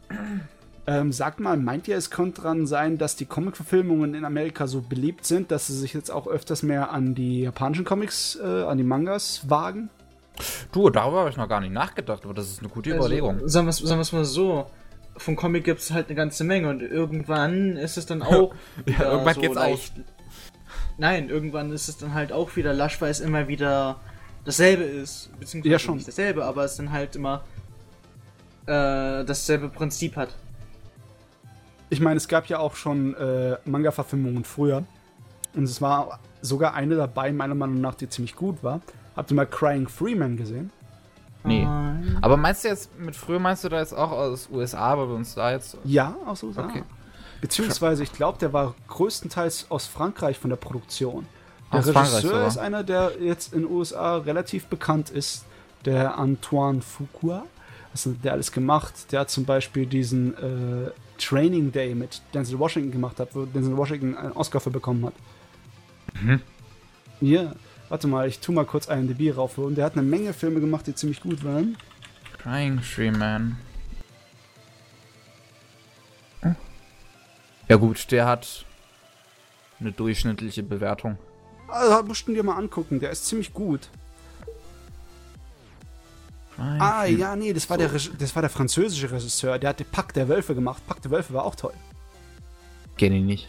Ähm, sagt mal, meint ihr, es könnte dran sein, dass die Comic-Verfilmungen in Amerika so beliebt sind, dass sie sich jetzt auch öfters mehr an die japanischen Comics, äh, an die Mangas wagen? Du, darüber habe ich noch gar nicht nachgedacht, aber das ist eine gute Überlegung. Also, sagen wir wir's mal so. Vom Comic gibt es halt eine ganze Menge und irgendwann ist es dann auch. wieder irgendwann geht's leicht. Nein, irgendwann ist es dann halt auch wieder lasch, weil es immer wieder dasselbe ist. Beziehungsweise Ja, schon. nicht dasselbe, aber es dann halt immer äh, dasselbe Prinzip hat. Ich meine, es gab ja auch schon äh, Manga-Verfilmungen früher. Und es war sogar eine dabei, meiner Meinung nach, die ziemlich gut war. Habt ihr mal Crying Freeman gesehen? Nee. Nein. Aber meinst du jetzt, mit früher meinst du da jetzt auch aus USA, weil wir uns da jetzt. Ja, aus USA. Okay. Beziehungsweise, ich glaube, der war größtenteils aus Frankreich von der Produktion. Der Aus Frankreich Regisseur ist einer, der jetzt in den USA relativ bekannt ist, der Antoine Fuqua. Was hat der alles gemacht? Der hat zum Beispiel diesen äh, Training Day mit Denzel Washington gemacht, hat, wo Denzel Washington einen Oscar für bekommen hat. Mhm. Ja, warte mal, ich tu mal kurz IMDb raufholen. Der hat eine Menge Filme gemacht, die ziemlich gut waren. Crying Tree Man. Ja gut, der hat eine durchschnittliche Bewertung. Also, musst du dir mal angucken, der ist ziemlich gut. Crying Ah, Tree- ja, nee, das war, der, Reg- das war der französische Regisseur. Der hat Pack der Wölfe gemacht. Pack der Wölfe war auch toll. Kenn ich nicht.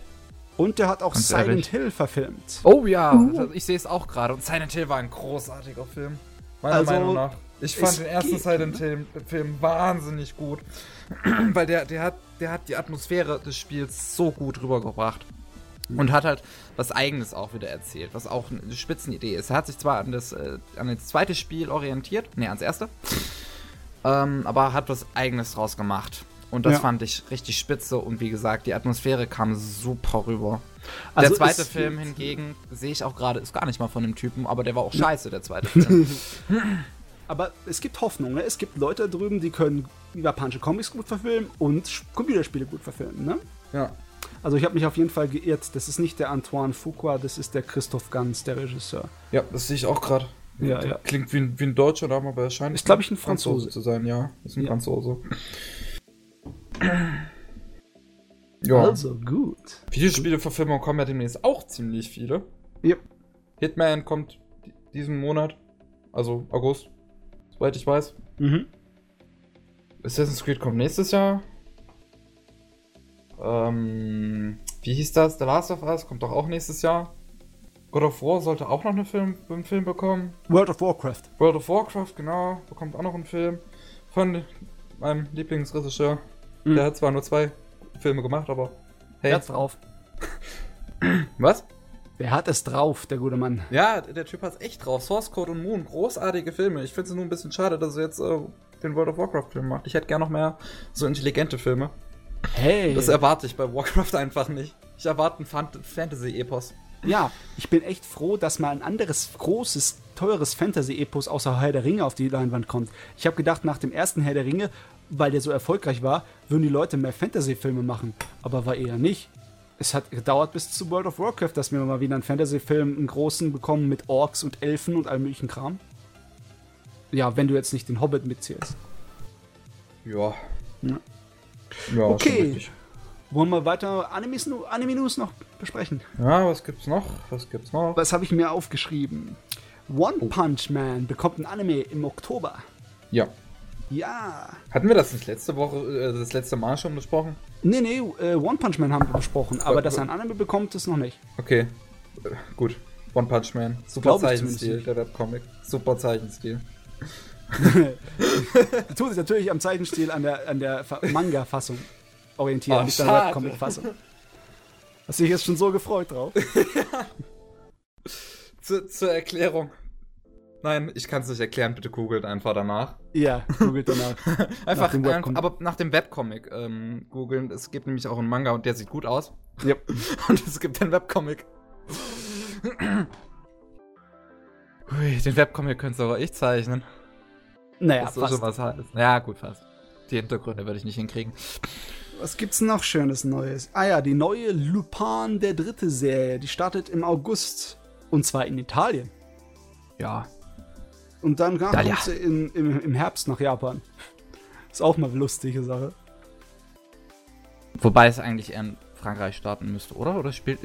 Und der hat auch Ganz Silent ehrlich. Hill verfilmt. Oh ja, ich sehe es auch gerade. Und Silent Hill war ein großartiger Film. Meiner Also, Meinung nach. Ich fand den ersten geht, Silent Hill Film wahnsinnig gut. Weil der, der, hat, der hat die Atmosphäre des Spiels so gut rübergebracht. Und hat halt was Eigenes auch wieder erzählt, was auch eine Spitzenidee ist. Er hat sich zwar an das, äh, an das zweite Spiel orientiert, nee, ans erste, ähm, aber hat was Eigenes draus gemacht. Und das Ja. fand ich richtig spitze und wie gesagt, die Atmosphäre kam super rüber. Also der zweite Film hingegen, sehe ich auch gerade, ist gar nicht mal von dem Typen, aber der war auch scheiße, der zweite Film. Aber es gibt Hoffnung, ne? Es gibt Leute da drüben, die können japanische Comics gut verfilmen und Computerspiele gut verfilmen, ne? Ja. Also ich habe mich auf jeden Fall geirrt. Das ist nicht der Antoine Fuqua, das ist der Christoph Ganz, der Regisseur. Ja, das sehe ich auch gerade. Ja, ja. Klingt wie ein, wie ein deutscher Name, aber er scheint Ist, glaub ich, ein Franzose. zu sein, ja. Ist ein Ja. Franzose. Ja. Also gut. Videospiele-Verfilmungen kommen ja demnächst auch ziemlich viele. Ja. Hitman kommt di- diesen Monat, also August, soweit ich weiß. Mhm. Assassin's Creed kommt nächstes Jahr. Ähm, wie hieß das? The Last of Us kommt doch auch nächstes Jahr. God of War sollte auch noch eine Film, einen Film bekommen. World of Warcraft. World of Warcraft, genau, bekommt auch noch einen Film. Von meinem Lieblingsregisseur. Mhm. Der hat zwar nur zwei Filme gemacht, aber hey. Der hat's drauf. Was? Der hat es drauf, der gute Mann. Ja, der Typ hat's echt drauf. Source Code und Moon, großartige Filme. Ich finde es nur ein bisschen schade, dass er jetzt äh, den World of Warcraft-Film macht. Ich hätte gern noch mehr so intelligente Filme. Hey. Das erwarte ich bei Warcraft einfach nicht. Ich erwarte einen Fan Fantasy-Epos. ja, ich bin echt froh, dass mal ein anderes großes, teures Fantasy-Epos außer Herr der Ringe auf die Leinwand kommt. Ich habe gedacht, nach dem ersten Herr der Ringe, weil der so erfolgreich war, würden die Leute mehr Fantasy-Filme machen. Aber war eher nicht. Es hat gedauert bis zu World of Warcraft, dass wir mal wieder einen Fantasy-Film, einen großen bekommen mit Orks und Elfen und allem möglichen Kram. Ja, wenn du jetzt nicht den Hobbit mitzählst. Ja. Ja. Ja, Okay. Wollen wir weiter Animes, nu- Anime-News noch besprechen? Ja, was gibt's noch? Was gibt's noch? Was habe ich mir aufgeschrieben? One Punch Man bekommt ein Anime im Oktober. Ja. Ja. Hatten wir das nicht letzte Woche, äh, das letzte Mal schon besprochen? Nee, nee, äh, One Punch Man haben wir besprochen, aber Wa- dass er ein Anime bekommt, ist noch nicht. Okay. Äh, gut. One Punch Man. Super Zeichenstil, der Webcomic. Super Zeichenstil. Die tut sich natürlich am Zeichenstil an der, an der Fa- Manga-Fassung orientieren, Oh, nicht an der. Webcomic-Fassung. Hast du dich jetzt schon so gefreut drauf? Zu, zur Erklärung. Nein, ich kann es nicht erklären, bitte googelt einfach danach. ja, googelt danach. Einfach, dem ähm, Webcomic. aber nach dem Webcomic ähm, googeln. Es gibt nämlich auch einen Manga und der sieht gut aus. Yep. Und es gibt den Webcomic. Hui, den Webcomic könntest aber ich zeichnen. Naja, das soll schon fast. was heißen. Ja, gut, fast. Die Hintergründe werde ich nicht hinkriegen. Was gibt's noch Schönes Neues? Ah ja, die neue Lupin der dritte Serie, die startet im August. Und zwar in Italien. Ja. Und dann kommt Italia. sie in, im, im Herbst nach Japan. Ist auch mal eine lustige Sache. Wobei es eigentlich eher in Frankreich starten müsste, oder? Oder spielt.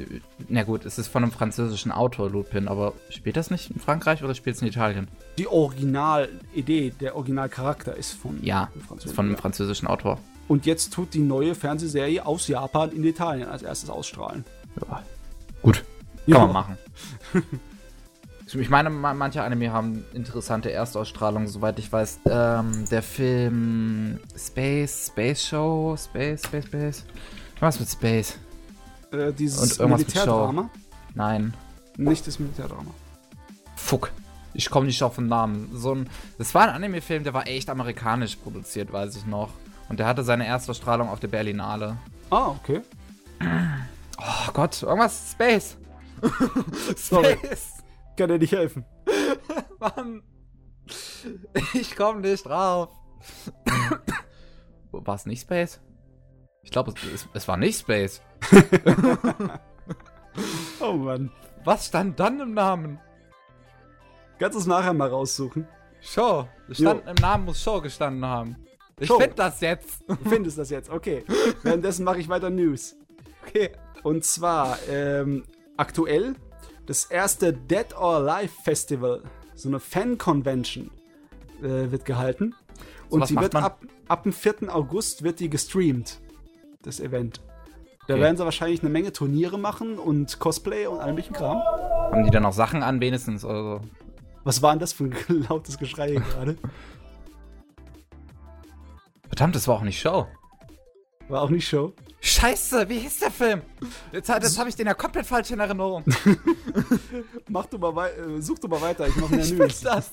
Na gut, es ist von einem französischen Autor, Lupin, aber spielt das nicht in Frankreich oder spielt es in Italien? Die Originalidee, der Originalcharakter ist von Ja, ist von einem ja. französischen Autor. Und jetzt tut die neue Fernsehserie aus Japan in Italien als erstes ausstrahlen. Ja. Gut. Kann Ja. man machen. Ich meine, ma- manche Anime haben interessante Erstausstrahlungen, soweit ich weiß. Ähm, der Film Space, Space Show, Space, Space, Space. Was mit Space? Äh, dieses Und irgendwas mit Militärdrama. Nein. Nicht das Militärdrama. Fuck. Ich komme nicht auf den Namen. So ein, das war ein Anime-Film, der war echt amerikanisch produziert, weiß ich noch. Und der hatte seine Erstausstrahlung auf der Berlinale. Ah, okay. Oh Gott, irgendwas Space. Sorry. Kann er nicht helfen. Mann. Ich komme nicht drauf. War es nicht Space? Ich glaube, es, es, es war nicht Space. Oh Mann. Was stand dann im Namen? Kannst du es nachher mal raussuchen? Show. Stand, Im Namen muss Show gestanden haben. Ich finde das jetzt. Du findest das jetzt, okay. Währenddessen mache ich weiter News. Okay. Und zwar ähm, aktuell das erste Dead or Alive Festival, so eine Fan-Convention, äh, wird gehalten. Und was die wird ab, ab dem 4. August wird die gestreamt, das Event. Da Okay. werden sie wahrscheinlich eine Menge Turniere machen und Cosplay und allem möglichen Kram. Haben die dann auch Sachen an, wenigstens? Also, Was war denn das für ein lautes Geschrei gerade? verdammt, das war auch nicht Show. War auch nicht Show. Scheiße, wie hieß der Film? Jetzt, jetzt habe ich den ja komplett falsch in Erinnerung. Mach du mal äh, such du mal weiter, ich mache mehr Ich News. das.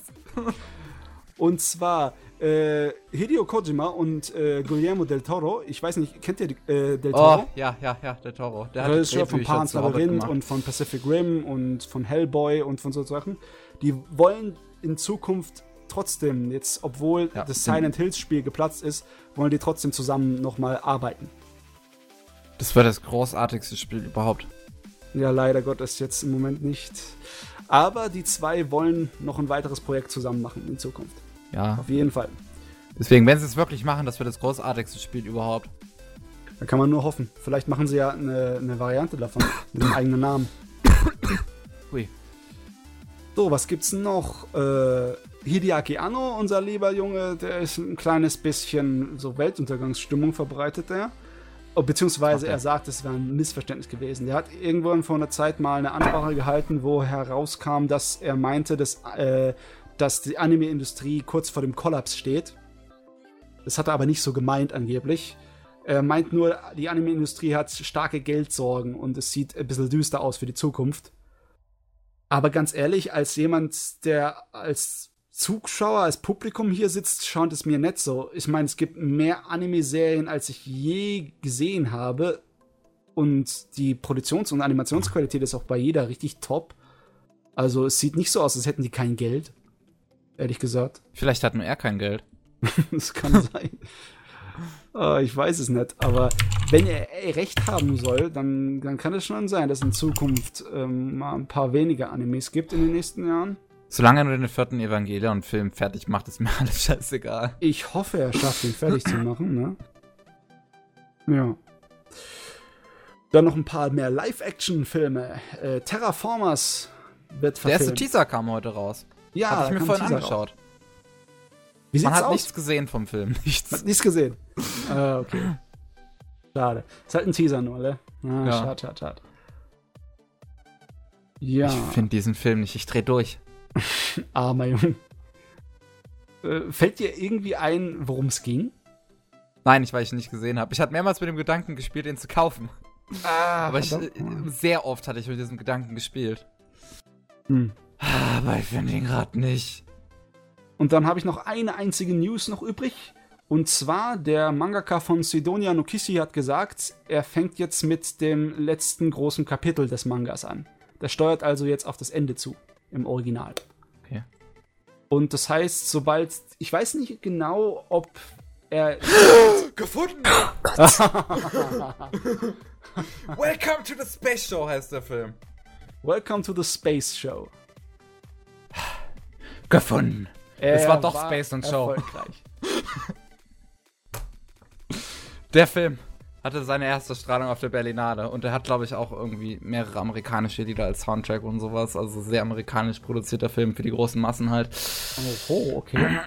Und zwar äh, Hideo Kojima und äh, Guillermo del Toro. Ich weiß nicht, kennt ihr äh, del Oh, Toro? ja, ja, ja, der Toro. Der Regisseur von Pan's Labyrinth und von Pacific Rim und von Hellboy und von so Sachen. Die wollen in Zukunft trotzdem, jetzt obwohl Ja, das. Silent Hills Spiel geplatzt ist, wollen die trotzdem zusammen nochmal arbeiten. Das war das großartigste Spiel überhaupt. Ja, leider Gottes jetzt im Moment nicht. Aber die zwei wollen noch ein weiteres Projekt zusammen machen in Zukunft. Ja. Auf jeden Fall. Deswegen, wenn sie es wirklich machen, das wird das großartigste Spiel überhaupt. Da kann man nur hoffen. Vielleicht machen sie ja eine, eine Variante davon mit dem eigenen Namen. Hui. So, was gibt's noch? Äh, Hideaki Anno, unser lieber Junge, der ist ein kleines bisschen so Weltuntergangsstimmung verbreitet er. Oh, beziehungsweise Okay. er sagt, es wäre ein Missverständnis gewesen. Der hat irgendwann vor einer Zeit mal eine Ansprache gehalten, wo herauskam, dass er meinte, dass, äh, dass die Anime-Industrie kurz vor dem Kollaps steht. Das hat er aber nicht so gemeint angeblich. Er meint nur, die Anime-Industrie hat starke Geldsorgen und es sieht ein bisschen düster aus für die Zukunft. Aber ganz ehrlich, als jemand, der als Zuschauer, als Publikum hier sitzt, schaut es mir nicht so. Ich meine, es gibt mehr Anime-Serien, als ich je gesehen habe. Und die Produktions- und Animationsqualität ist auch bei jeder richtig top. Also es sieht nicht so aus, als hätten die kein Geld. Ehrlich gesagt. Vielleicht hat nur er kein Geld. Das kann sein. Äh, ich weiß es nicht. Aber wenn er er recht haben soll, dann, dann kann es schon sein, dass in Zukunft ähm, mal ein paar weniger Animes gibt in den nächsten Jahren. Solange er nur den vierten Evangelion-Film fertig macht, ist mir alles scheißegal. Ich hoffe, er schafft ihn fertig zu machen, ne? Ja. Dann noch ein paar mehr Live-Action-Filme. Äh, Terraformers wird Der erste verfilmt. Teaser kam heute raus. ja, Hab da ich mir vorhin Teaser angeschaut. raus. Wie sieht's Man hat aus? nichts gesehen vom Film. Nichts. Hat nichts gesehen. ah, okay. Schade. Ist halt ein Teaser nur, ne? Ah, Ja. Schade, schade, schade. Ja, Ich finde diesen Film nicht. Ich dreh durch. armer Junge. Äh, fällt dir irgendwie ein, worum es ging? Nein, nicht, weil ich ihn nicht gesehen habe. Ich hatte mehrmals mit dem Gedanken gespielt, ihn zu kaufen. Ah, Aber ich, äh, sehr oft hatte ich mit diesem Gedanken gespielt. Hm. Aber ich finde ihn gerade nicht. Und dann habe ich noch eine einzige News noch übrig. Und zwar, der Mangaka von Sidonia no Kishi hat gesagt, er fängt jetzt mit dem letzten großen Kapitel des Mangas an. Der steuert also jetzt auf das Ende zu, im Original. Okay. Und das heißt, sobald, ich weiß nicht genau, ob er, Gefunden! Welcome to the Space Show heißt der Film. Welcome to the Space Show. Gefunden. Er Es war doch Space und Show. Erfolgreich. Der Film hatte seine erste Strahlung auf der Berlinale und er hat, glaube ich, auch irgendwie mehrere amerikanische Lieder als Soundtrack und sowas. Also sehr amerikanisch produzierter Film für die großen Massen halt. Oh, okay.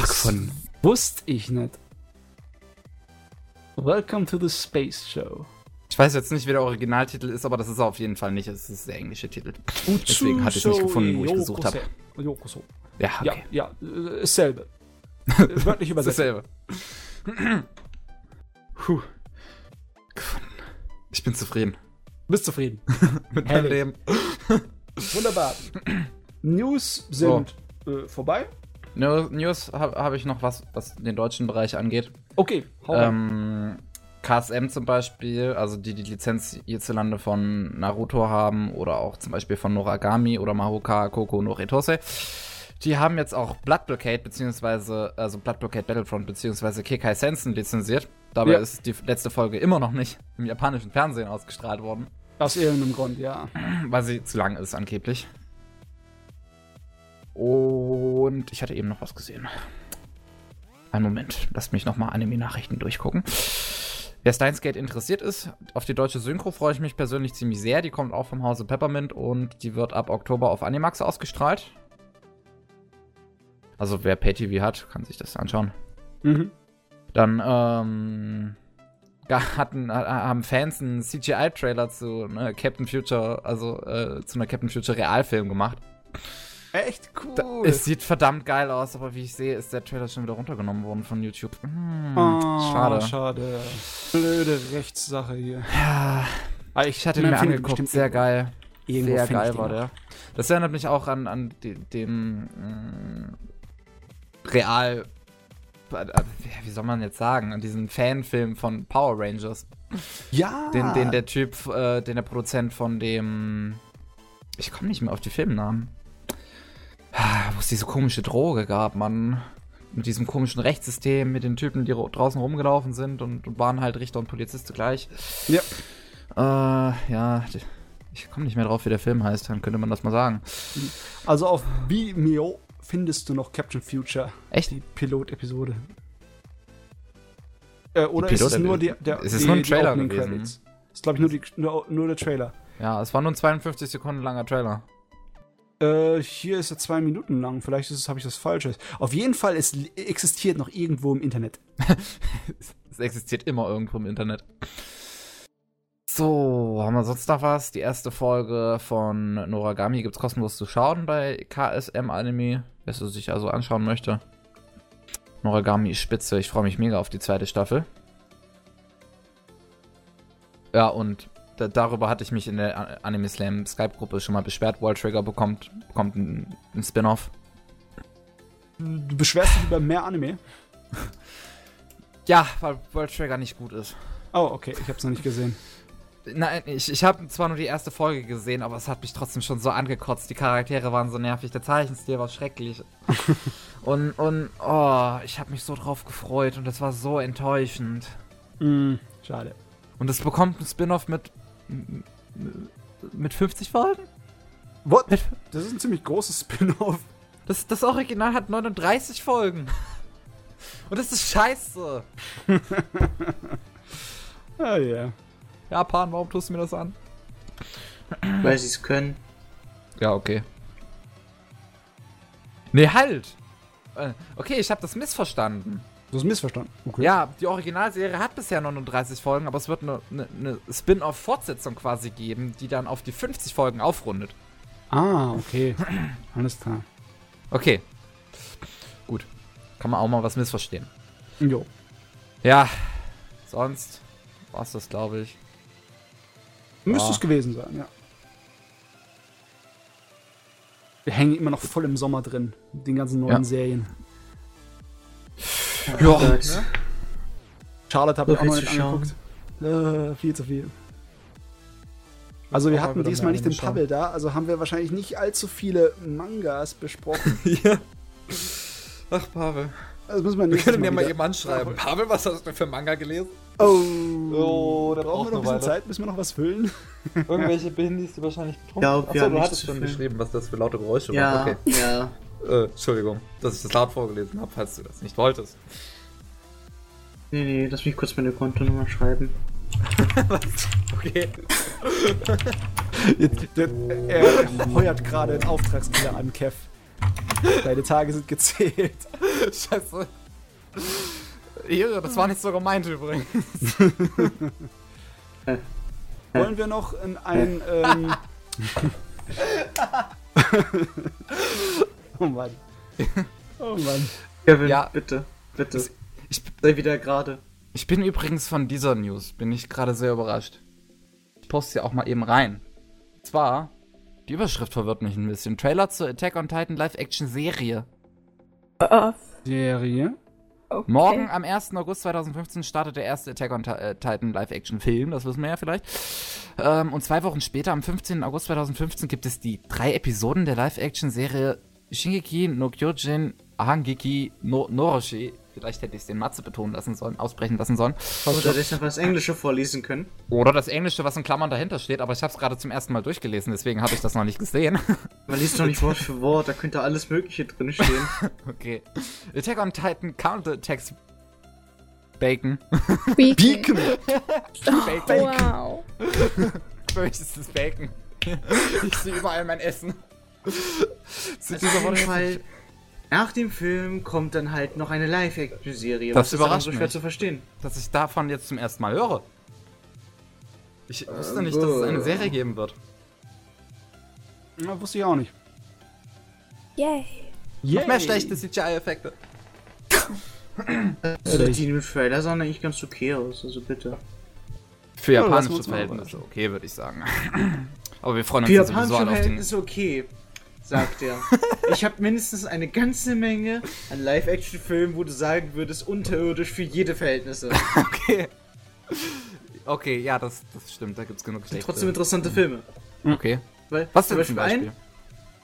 Gefunden. Wusste ich nicht. Welcome to the Space Show. Ich weiß jetzt nicht, wie der Originaltitel ist, aber das ist er auf jeden Fall nicht. Es ist der englische Titel. Deswegen hatte ich nicht gefunden, wo ich gesucht habe. Ja, Ja, okay. ja, äh, dasselbe. Äh, Wörtlich Das übersetzt. dasselbe. Puh. Ich bin zufrieden Bist zufrieden. mit meinem. Leben. Wunderbar. News sind äh, vorbei. News, News habe hab ich noch was, was den deutschen Bereich angeht. Okay, hau. Ähm, KSM zum Beispiel, also die die Lizenz hierzulande von Naruto haben oder auch zum Beispiel von Noragami oder Mahoka Koko no Retose, Die haben jetzt auch Blood Blockade, beziehungsweise, also Blood Blockade Battlefront, beziehungsweise Kekai Sensen lizenziert. Dabei Ja. ist die letzte Folge immer noch nicht im japanischen Fernsehen ausgestrahlt worden, Aus irgendeinem Grund, ja. weil sie zu lang ist, angeblich. Und ich hatte eben noch was gesehen. Einen Moment, lasst mich nochmal Anime-Nachrichten durchgucken. Wer Steins Gate interessiert ist, auf die deutsche Synchro freue ich mich persönlich ziemlich sehr. Die kommt auch vom Hause Peppermint und die wird ab Oktober auf Animax ausgestrahlt. Also wer PayTV hat, kann sich das anschauen. Mhm. Dann ähm, hatten, ha- haben Fans einen CGI-Trailer zu ne, Captain Future, also äh, zu einer Captain Future Realfilm gemacht. Echt Da, cool. Es sieht verdammt geil aus, aber wie ich sehe, ist der Trailer schon wieder runtergenommen worden von YouTube. Hm, Oh, schade. schade. Blöde Rechtssache hier. Ja, Aber ich hatte man mir angeguckt, sehr geil. Irgendwo Sehr geil den war der. Das erinnert mich auch an, an de, dem mm, Real. Wie soll man jetzt sagen? An diesen Fanfilm von Power Rangers. Ja. Den, den der Typ, äh, den der Produzent von dem. Ich komme nicht mehr auf die Filmnamen. Ah, Wo es diese komische Droge gab, Mann. Mit diesem komischen Rechtssystem, mit den Typen, die draußen rumgelaufen sind und, und waren halt Richter und Polizist zugleich. Ja. Äh, ja. Ich komme nicht mehr drauf, wie der Film heißt, dann könnte man das mal sagen. Also auf Vimeo findest du noch Captain Future. Echt? Die Pilot-Episode. Äh, oder Die ist es Pilot- nur die, der, Es ist die, nur ein Trailer gewesen. Credits? Ist glaube ich nur, die, nur, nur der Trailer. Ja, es war nur ein 52 Sekunden langer Trailer. Äh, hier ist er zwei Minuten lang. Vielleicht ist es, habe ich das Falsches. Auf jeden Fall, es existiert noch irgendwo im Internet. Es existiert immer irgendwo im Internet. So, haben wir sonst noch was? Die erste Folge von Noragami gibt's kostenlos zu schauen bei KSM Anime, wer es sich also anschauen möchte. Noragami ist spitze, ich freue mich mega auf die zweite Staffel. Ja, und da, darüber hatte ich mich in der Anime Slam Skype-Gruppe schon mal beschwert. Wall Trigger bekommt, bekommt ein, ein Spin-off. Du beschwerst dich über mehr Anime. Ja, weil World Trigger nicht gut ist. Oh, okay, ich hab's noch nicht gesehen. Nein, ich, ich habe zwar nur die erste Folge gesehen, aber es hat mich trotzdem schon so angekotzt. Die Charaktere waren so nervig, der Zeichenstil war schrecklich. und, und, oh, ich habe mich so drauf gefreut und das war so enttäuschend. Mm, schade. Und es bekommt ein Spin-off mit. mit 50 Folgen? What? Das ist ein ziemlich großes Spin-off. Das, das Original hat 39 Folgen. Und das ist scheiße. Ah, ja. Japan, warum tust du mir das an? Weil sie es können. Ja, okay. Nee, halt! Äh, Okay, ich habe das missverstanden. Du hast missverstanden. Okay. Ja, die Originalserie hat bisher 39 Folgen, aber es wird eine, eine, eine Spin-off-Fortsetzung quasi geben, die dann auf die 50 Folgen aufrundet. Ah, okay. Alles klar. Okay. Gut. Kann man auch mal was missverstehen. Jo. Ja, sonst war's das, glaube ich. Müsste Ja. es gewesen sein, ja. Wir hängen immer noch voll im Sommer drin. Mit den ganzen neuen Ja. Serien. Ja. Charlotte habe ich auch noch viel nicht angeguckt. Äh, viel zu viel. Also wir hatten diesmal nicht den. Pavel da, also haben wir wahrscheinlich nicht allzu viele Mangas besprochen. ja. Ach, Pavel. Also müssen wir Wir können ja mal eben anschreiben. Pavel, was hast du für Manga gelesen? Oh, Oh, der brauchen wir noch ein bisschen. Zeit, müssen wir noch was füllen? Irgendwelche Behindis, die wahrscheinlich betrunken Ja, Achso, du hattest schon geschrieben, was das für laute Geräusche waren. Ja, Okay. ja. Äh, Entschuldigung, dass ich das laut vorgelesen habe, falls du das nicht wolltest. Nee, nee, lass mich kurz meine Kontonummer schreiben. Okay. Jetzt, der, er heuert gerade einen Auftragskiller an, Kev. Deine Tage sind gezählt. Scheiße. Ehre, das war nicht so gemeint übrigens. Wollen wir noch in ein. Ähm oh Mann. Oh Mann. Kevin, Ja. bitte, bitte. Ich, Sei wieder gerade. ich bin übrigens von dieser News, bin ich gerade sehr überrascht. Ich poste sie auch mal eben rein. Und zwar, die Überschrift verwirrt mich ein bisschen. Trailer zur Attack on Titan Live-Action-Serie. Äh, Serie? Okay. Morgen am 1. August 2015 startet der erste Attack on äh, Titan Live-Action-Film, das wissen wir ja vielleicht. Ähm, und zwei Wochen später, am 15. August 2015, gibt es die drei Episoden der Live-Action-Serie Shingeki no Kyojin Hangeki no Noroshi. Vielleicht hätte ich es den Matze betonen lassen sollen, aussprechen lassen sollen. Oder deshalb das Englische vorlesen können. Oder das Englische, was in Klammern dahinter steht, aber ich habe es gerade zum ersten Mal durchgelesen, deswegen habe ich das noch nicht gesehen. Man liest doch nicht Wort für Wort, da könnte alles Mögliche drin stehen. okay. Attack on Titan Counter-Attacks Bacon. Beacon. Bacon. Wow. Für mich ist das Bacon. ich sehe überall mein Essen. Sind Also auf jeden Fall, nach dem Film kommt dann halt noch eine Live-Action-Serie. Das Was ist daran überrascht so schwer mich. zu verstehen? dass ich davon jetzt zum ersten Mal höre. Ich wusste nicht, dass es eine Serie geben wird. Ja, wusste ich auch nicht. Yay. Noch mehr schlechte CGI-Effekte. Also, die im Trailer sahen eigentlich ganz okay aus, also bitte. Für Ja, japanische mal Verhältnisse okay, würde ich sagen. Aber wir freuen uns Für ja sowieso japanische alle auf den... Verhältnisse okay, sagt er. ich habe mindestens eine ganze Menge an Live-Action-Filmen, wo du sagen würdest, unterirdisch für jede Verhältnisse. Okay. Okay, ja, das, das stimmt, da gibt's genug schlechte. Trotzdem interessante Filme. Okay. Weil, Was zum Beispiel Beispiel?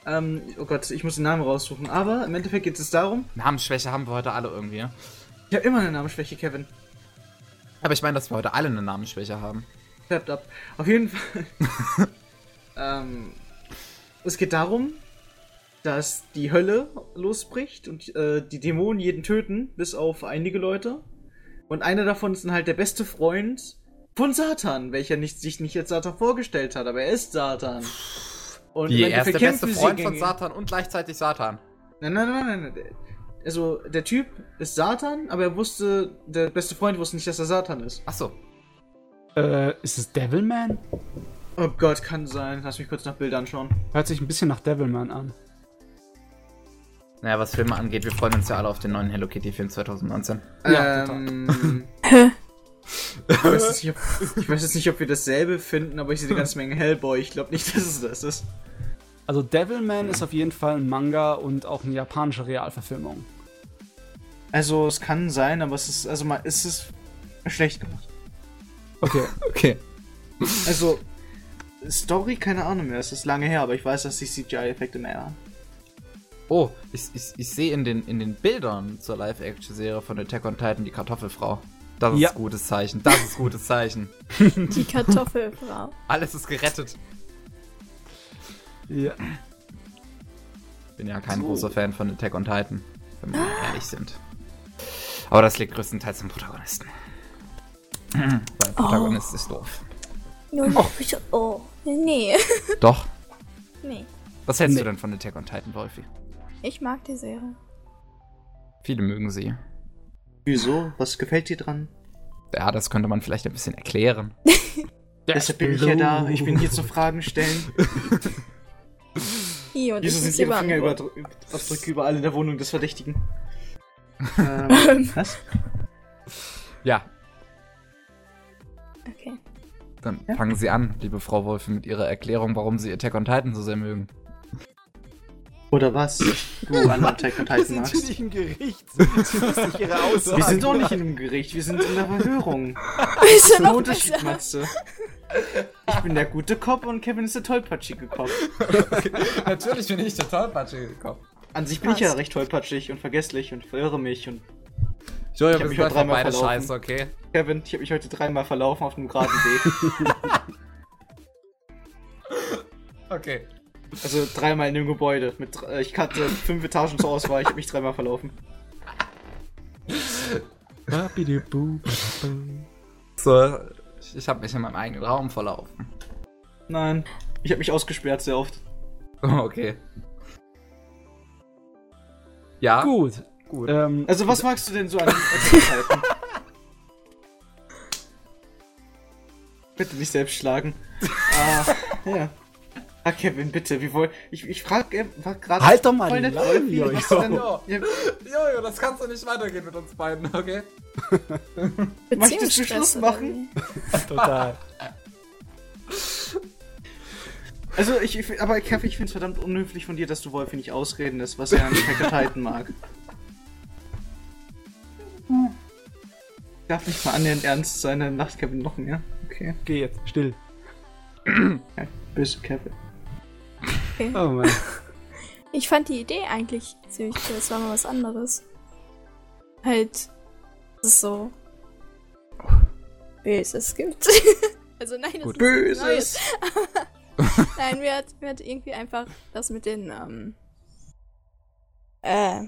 ein, ähm, oh Gott, ich muss den Namen raussuchen, aber im Endeffekt geht es darum, Namensschwäche haben wir heute alle irgendwie. ja? ich habe immer eine Namensschwäche, Kevin. Aber ich meine, dass wir heute alle eine Namensschwäche haben. Klappt ab. Auf jeden Fall. ähm, es geht darum, dass die Hölle losbricht und äh, die Dämonen jeden töten, bis auf einige Leute. Und einer davon ist dann halt der beste Freund von Satan, welcher nicht, sich nicht als Satan vorgestellt hat, aber er ist Satan. Und er ist der beste Freund von Satan und gleichzeitig Satan. Nein, nein, nein, nein, nein. Also, der Typ ist Satan, aber er wusste, der beste Freund wusste nicht, dass er Satan ist. Achso. Äh, ist es Devilman? Oh Gott, kann sein. Lass mich kurz nach Bildern anschauen. Hört sich ein bisschen nach Devilman an. Naja, was Filme angeht, wir freuen uns ja alle auf den neuen Hello Kitty Film 2019. Ja, ähm, ich, weiß jetzt nicht, ob, ich weiß jetzt nicht, ob wir dasselbe finden, aber ich sehe eine ganze Menge Hellboy. Ich glaube nicht, dass es das ist. Also Devilman ist auf jeden Fall ein Manga und auch eine japanische Realverfilmung. Also, es kann sein, aber es ist, also mal, es ist schlecht gemacht. Okay. Okay. Also, Story, keine Ahnung mehr. Es ist lange her, aber ich weiß, dass die CGI-Effekte mehr waren. Oh, ich, ich, ich sehe in den, in den Bildern zur Live-Action-Serie von Attack on Titan die Kartoffelfrau. Das ist Ja. gutes Zeichen. Das ist gutes Zeichen. Die Kartoffelfrau. Alles ist gerettet. Ja. Bin ja kein So. großer Fan von Attack on Titan, wenn wir ehrlich sind. Aber das liegt größtenteils am Protagonisten. Weil der Protagonist ist doof. Bitte. Oh. Nee. Doch. Nee. Was hältst Nee. du denn von Attack on Titan, Wolfi? Ich mag die Serie. Viele mögen sie. Wieso? Was gefällt dir dran? Ja, das könnte man vielleicht ein bisschen erklären. Deshalb bin ich ja da. Ich bin hier zu Fragen stellen. Hi, und Wieso sind ihre sie Finger beantworten. Abdrücke überall in der Wohnung des Verdächtigen? ähm, was? Ja, Okay. dann Ja. fangen Sie an, liebe Frau Wolfi, mit Ihrer Erklärung, warum Sie Attack on Titan so sehr mögen. Oder was? Du an Attack on Titan magst. im Gericht. Sie müssen nicht ihre Aussagen. Wir sind doch nicht in einem Gericht, wir sind in der Verhörung. Ist ja Ein Unterschied. Matze. Ich bin der gute Cop und Kevin ist der tollpatschige Cop. Natürlich bin ich der Tollpatsche gekommen. An sich bin ich ja recht tollpatschig und vergesslich und verirre mich und Jojo, hab wir mich sind heute dreimal beide verlaufen. scheiße, okay? Kevin, ich habe mich heute dreimal verlaufen auf einem geraden Weg. Okay. Also dreimal in dem Gebäude. Mit, äh, ich hatte fünf Etagen zur Auswahl, ich habe mich dreimal verlaufen. So, ich, ich habe mich in meinem eigenen Raum verlaufen. Nein, ich habe mich ausgesperrt sehr oft. Oh, okay. Ja? Gut. Gut. Ähm, Also was magst du denn so an? Bitte nicht selbst schlagen. Ah, ja. Ah, Kevin, bitte, wie wohl. Ich, ich frag, äh, gerade. Halt doch mal Laune, wie- Jojo. Jojo, das kannst du nicht weitergehen mit uns beiden, okay? Möchtest du Schluss machen? total. Also, ich, ich aber Kevin, ich find's verdammt unhöflich von dir, dass du Wolfi nicht ausreden lässt, was er an Attack Titan mag. Darf nicht mal annähernd ernst sein, dann lacht Kevin noch mehr. Okay. Geh jetzt, still. Ja, böse Kevin. Oh Mann. Ich fand die Idee eigentlich ziemlich cool. Es war mal was anderes. Halt, dass es so Böses gibt. also nein, es Gut. ist nichts Neues. Böses! Nein, mir hat, mir hat irgendwie einfach das mit den, ähm, äh,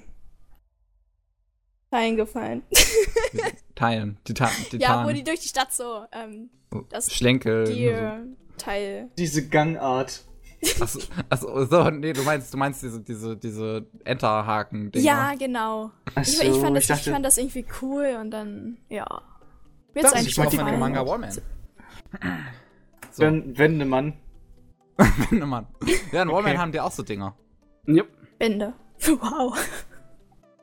Teilen gefallen. Teilen. Titan. Titan. ja, wo die durch die Stadt so, ähm, das Schlenkel. die so. Teil. Diese Gangart. Achso, achso, so, nee, du meinst, du meinst diese, diese, diese Enterhaken. Ja, genau. Ach Ich, so, ich, fand das, ich dachte, fand das irgendwie cool und dann, ja. Mir Das ist eigentlich mal von. Manga Wallman. So, wenn, wenn ne Mann. Mann. Ja, in Wallman Okay. haben die auch so Dinger. Yep. Bände. Wow.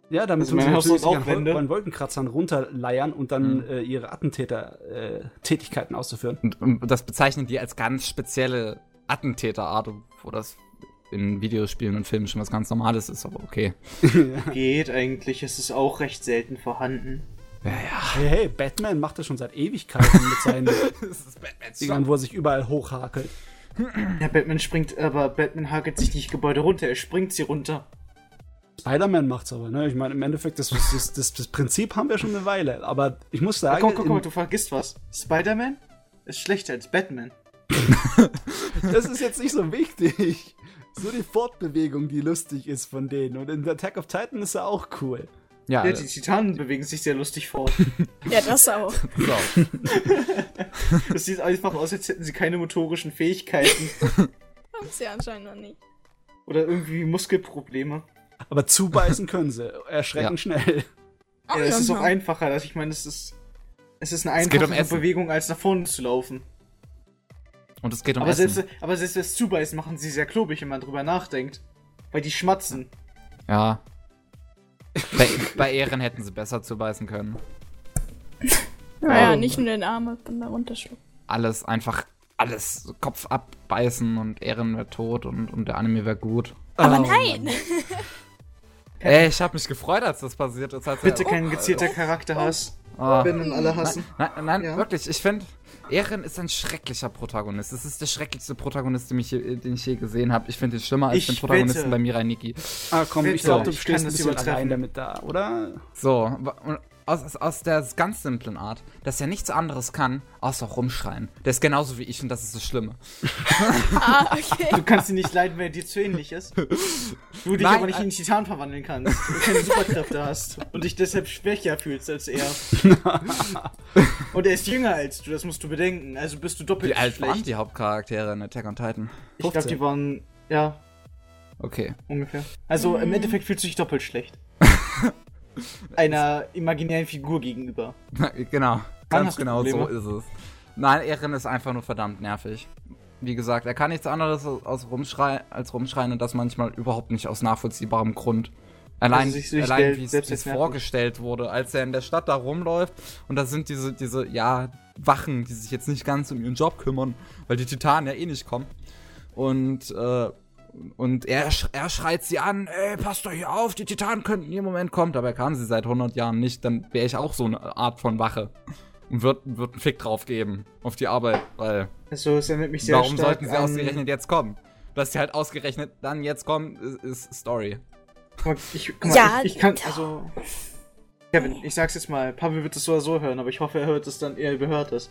Ja, damit Also sie natürlich auch Wände. Wol- an Wolkenkratzern runterleiern und dann Mhm. äh, ihre Attentäter-Tätigkeiten auszuführen. Und, und das bezeichnen die als ganz spezielle Attentäterart, wo das in Videospielen und Filmen schon was ganz Normales ist, aber okay. Geht eigentlich, es ist auch recht selten vorhanden. Ja, ja. Hey, hey, Batman macht das schon seit Ewigkeiten mit seinen Das ist Batman's Dingern, wo er sich überall hochhakelt. Ja, Batman springt, aber Batman hakelt sich nicht Gebäude runter, er springt sie runter. Spider-Man macht's aber, ne? Ich meine, im Endeffekt, das, das, das, das Prinzip haben wir schon eine Weile. Aber ich muss Ja, sagen, guck, guck, in- guck, du vergisst was. Spider-Man ist schlechter als Batman. das ist jetzt nicht so wichtig. So die Fortbewegung, die lustig ist von denen. Und in Attack of Titan ist er auch cool. Ja, Ja, die Titanen bewegen sich sehr lustig fort. Ja, das auch. so. Es sieht einfach aus, als hätten sie keine motorischen Fähigkeiten Haben sie anscheinend noch nicht. oder irgendwie Muskelprobleme. Aber zubeißen können sie. Erschreckend schnell. Ja, es ist auch ja. einfacher. Also ich meine, es ist, es ist eine um einfache Essen. Bewegung, als nach vorne zu laufen. Und es geht um aber, Essen. selbst, aber selbst das Zubeißen machen sie sehr klobig, wenn man drüber nachdenkt. Weil die schmatzen. Ja. Bei, bei Ehren hätten sie besser zubeißen können. Naja, Oh. nicht nur den Arm dann da runterschlucken. Alles einfach, alles Kopf abbeißen und Ehren wäre tot und, und der Anime wäre gut. Aber Oh, nein! Ey, ich habe mich gefreut, als das passiert ist. Als Bitte er, kein gezielter Charakterhass. Oh, Wenn ihn alle hassen. Nein, nein Ja. wirklich, ich finde, Eren ist ein schrecklicher Protagonist. Es ist der schrecklichste Protagonist, den ich, je- den ich je gesehen habe. Ich finde ihn schlimmer als Ich den Protagonisten wette. bei Mirai Nikki. Ah, komm, ich Bitte, glaube, du ich stehst ein bisschen allein damit da, oder? So, und aus, aus- aus der ganz simplen Art, dass er nichts anderes kann, außer rumschreien. Der ist genauso wie ich und das ist das Schlimme. ah, okay. Du kannst ihn nicht leiden, weil er dir zu ähnlich ist. Du dich Nein, aber nicht in einen Titan verwandeln kannst. Du keine Superkräfte hast. Und dich deshalb schwächer fühlst als er. Und er ist jünger als du, das musst du bedenken. Also bist du doppelt Wie alt waren schlecht. die Hauptcharaktere in Attack on Titan? Ich glaube, die 15. waren, ja, Okay. ungefähr. Also im Endeffekt fühlst du dich doppelt schlecht. Einer imaginären Figur gegenüber. genau. Ganz genau so ist es. Nein, Eren ist einfach nur verdammt nervig. Wie gesagt, er kann nichts anderes als rumschreien, als rumschreien und das manchmal überhaupt nicht aus nachvollziehbarem Grund. Allein, Also allein wie es vorgestellt wurde, als er in der Stadt da rumläuft und da sind diese, diese, ja, Wachen, die sich jetzt nicht ganz um ihren Job kümmern, weil die Titanen ja eh nicht kommen. Und, äh, und er, sch- er schreit sie an, ey, passt doch hier auf, die Titanen könnten in jedem Moment kommen. Dabei kamen sie seit 100 Jahren nicht, dann wäre ich auch so eine Art von Wache. Und wird, wird einen Fick drauf geben auf die Arbeit, weil Also es erinnert mich sehr warum stark sollten sie an, ausgerechnet jetzt kommen? Dass sie halt ausgerechnet dann jetzt kommen, ist, ist Story. Guck mal, ich, guck mal, Ja, ich, ich kann, also... Kevin, ich sag's jetzt mal, Pavel wird es so oder so hören, aber ich hoffe, er hört es dann, er überhört es.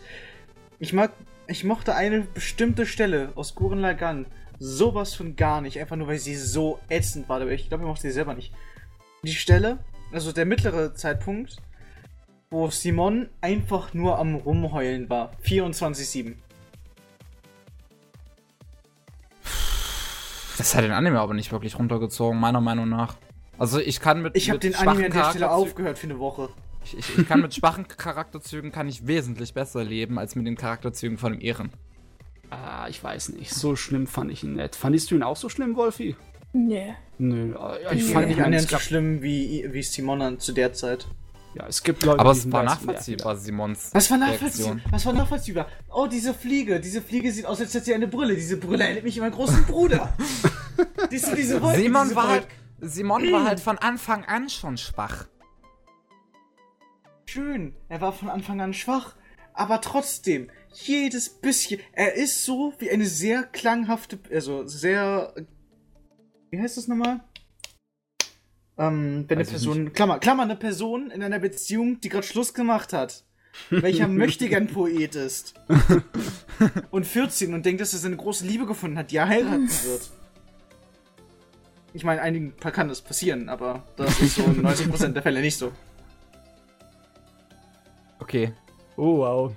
Ich mag, ich mochte eine bestimmte Stelle aus Gurren Lagann sowas von gar nicht, einfach nur weil sie so ätzend war, aber ich glaube, er mochte sie selber nicht. Die Stelle, also der mittlere Zeitpunkt, wo Simon einfach nur am Rumheulen war. 24-7. Das hat den Anime aber nicht wirklich runtergezogen, meiner Meinung nach. Also ich kann mit Ich habe den Anime an der Stelle aufgehört für eine Woche. Ich, ich, ich kann mit schwachen Charakterzügen kann ich wesentlich besser leben als mit den Charakterzügen von dem Ehren. Ah, ich weiß nicht. So schlimm fand ich ihn nicht. Fandest du ihn auch so schlimm, Wolfi? Nee. Nö, äh, Ich ich fand nicht ihn annähernd es so schlimm wie, wie Simon zu der Zeit. Ja, es gibt Leute, Aber die es war nachvollziehbar, Simons. Was war nachvollziehbar? Was war nachvollziehbar? Oh, diese Fliege. Diese Fliege sieht aus, als hätte sie eine Brille. Diese Brille erinnert mich an meinen großen Bruder. Siehst du diese Wolken? Simon diese war halt? Simon war halt von Anfang an schon schwach. Schön. Er war von Anfang an schwach. Aber trotzdem, jedes bisschen. Er ist so wie eine sehr klanghafte, also sehr wie heißt das nochmal? Ähm, wenn eine Person, Klammer, Klammer, eine Person in einer Beziehung, die gerade Schluss gemacht hat, welcher möchtigen Poet ist und 14 und denkt, dass er seine große Liebe gefunden hat, die er heiraten wird. Ich meine, einigen kann das passieren, aber das ist so in 90% der Fälle nicht so. Okay. Oh, wow.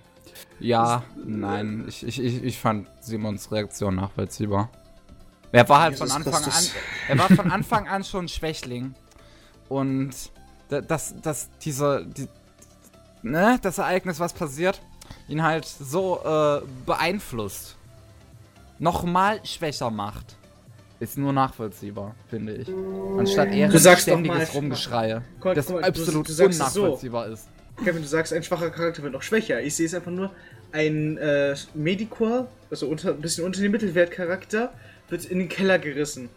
Ja, nein, ich, ich, ich, fand Simons Reaktion nachvollziehbar. Er war halt von Anfang an, er war von Anfang an schon ein Schwächling. Und da- dass, dass dieser, die, ne, das Ereignis, was passiert, ihn halt so äh, beeinflusst, nochmal schwächer macht, ist nur nachvollziehbar, finde ich. Anstatt eher ständiges mal- Rumgeschreie, das du- absolut du so. unnachvollziehbar ist. Kevin, du sagst, ein schwacher Charakter wird noch schwächer. Ich sehe es einfach nur, ein äh, Medicore, also unter, ein bisschen unter dem Mittelwertcharakter, wird in den Keller gerissen.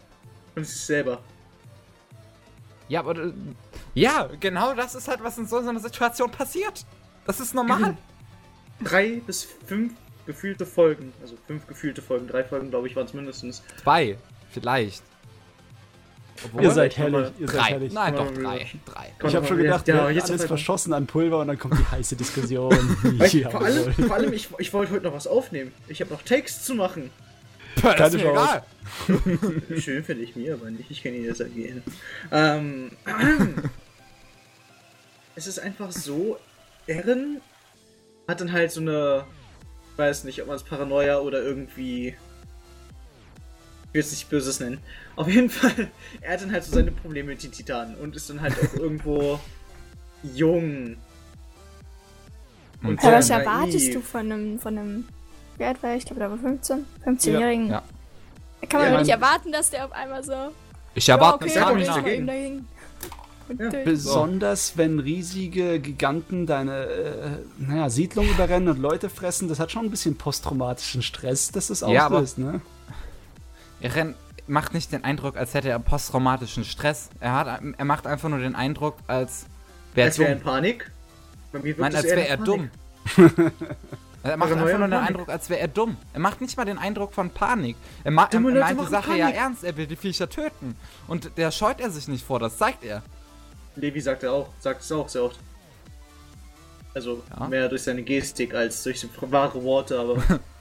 Und sich selber. Ja, aber äh, ja, genau das ist halt, was in so einer Situation passiert. Das ist normal. Drei bis fünf gefühlte Folgen. Also fünf gefühlte Folgen. Drei Folgen, glaube ich, waren es mindestens. Zwei, vielleicht. Obwohl, Ihr seid herrlich, ihr seid drei. herrlich. Nein, doch drei. Drei. Ich habe schon gedacht, ja, ja, jetzt alles verschossen an Pulver und dann kommt die heiße Diskussion. Weil, vor allem, vor allem ich, ich wollte heute noch was aufnehmen. Ich habe noch Takes zu machen. Das Keine ist mir egal. Schön finde ich mir, aber nicht. Ich kann Ihnen das ergehen. Ähm, es ist einfach so, Erin hat dann halt so eine, ich weiß nicht, ob man es Paranoia oder irgendwie, will es nicht Böses nennen. Auf jeden Fall, er hat dann halt so seine Probleme mit den Titanen und ist dann halt auch irgendwo jung. Und Ja, was erwartest naiv. du von einem, von einem, wie alt war ich? Ich glaube, der war 15, 15-Jährigen. Ja. Da kann man Ja, doch nicht erwarten, dass der auf einmal so, Ich erwarte ja, okay, Stamina. Ja. Besonders wenn riesige Giganten deine äh, naja, Siedlung überrennen und Leute fressen, das hat schon ein bisschen posttraumatischen Stress, dass das Ja, aber- auslöst, ne? Er macht nicht den Eindruck, als hätte er posttraumatischen Stress. Er, hat, er macht einfach nur den Eindruck, als wäre er dumm. in Panik. Bei mir wirkt Nein, als wäre er dumm. Er macht Paranoia einfach nur den Panik. Eindruck, als wäre er dumm. Er macht nicht mal den Eindruck von Panik. Er, ma er, meint die Sache ja Panik. ernst, er will die Viecher töten. Und der scheut er sich nicht vor, das zeigt er. Levi sagt er auch, sagt es auch sehr oft. Also Ja. mehr durch seine Gestik als durch wahre Worte, aber.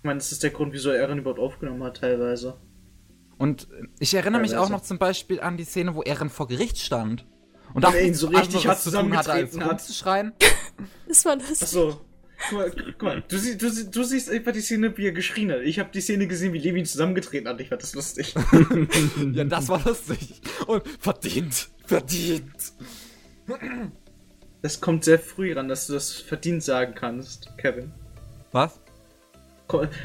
ich meine, das ist der Grund, wieso er Eren überhaupt aufgenommen hat, teilweise. Und ich erinnere mich auch noch zum Beispiel an die Szene, wo Eren vor Gericht stand. Und er ihn so richtig hart zu tun hatte, als zusammengetreten hat. rumzuschreien. Das war das. Achso. Guck mal, guck mal du, sie, du, sie- du siehst einfach die Szene, wie er geschrien hat. Ich habe die Szene gesehen, wie Levi ihn zusammengetreten hat. Ich fand das lustig. Ja, das war lustig. Und verdient. Verdient. Das kommt sehr früh ran, dass du das verdient sagen kannst, Kevin. Was?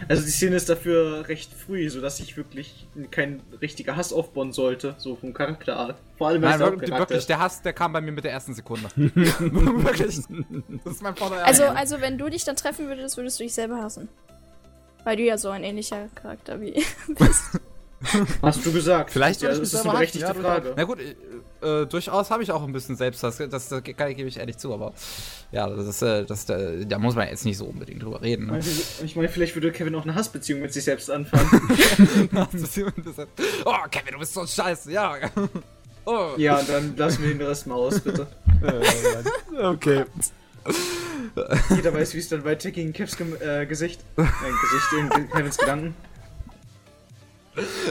Also die Szene ist dafür recht früh, sodass ich wirklich kein richtiger Hass aufbauen sollte, so vom Charakterart. Vor allem, Nein, wirklich, Charakter wirklich, ist. der Hass, der kam bei mir mit der ersten Sekunde. wirklich. Das ist mein voller Also, also, wenn du dich dann treffen würdest, würdest du dich selber hassen. Weil du ja so ein ähnlicher Charakter wie bist. Hast du gesagt. Vielleicht ja, das ist mich eine berechtigte ja, Frage. Na gut, äh, äh, durchaus habe ich auch ein bisschen Selbsthass, das, das, das gebe ich ehrlich zu, aber ja, das ist, äh, das, da muss man jetzt nicht so unbedingt drüber reden. Ne? Ich meine, vielleicht würde Kevin auch eine Hassbeziehung mit sich selbst anfangen. oh, Kevin, du bist so scheiße, ja. Oh. ja, dann lassen wir den Rest mal aus, bitte. Okay. Jeder weiß, wie es dann weitergeht gegen Kevs Gem äh, Gesicht. Äh, Gesicht, in Kevins Gedanken.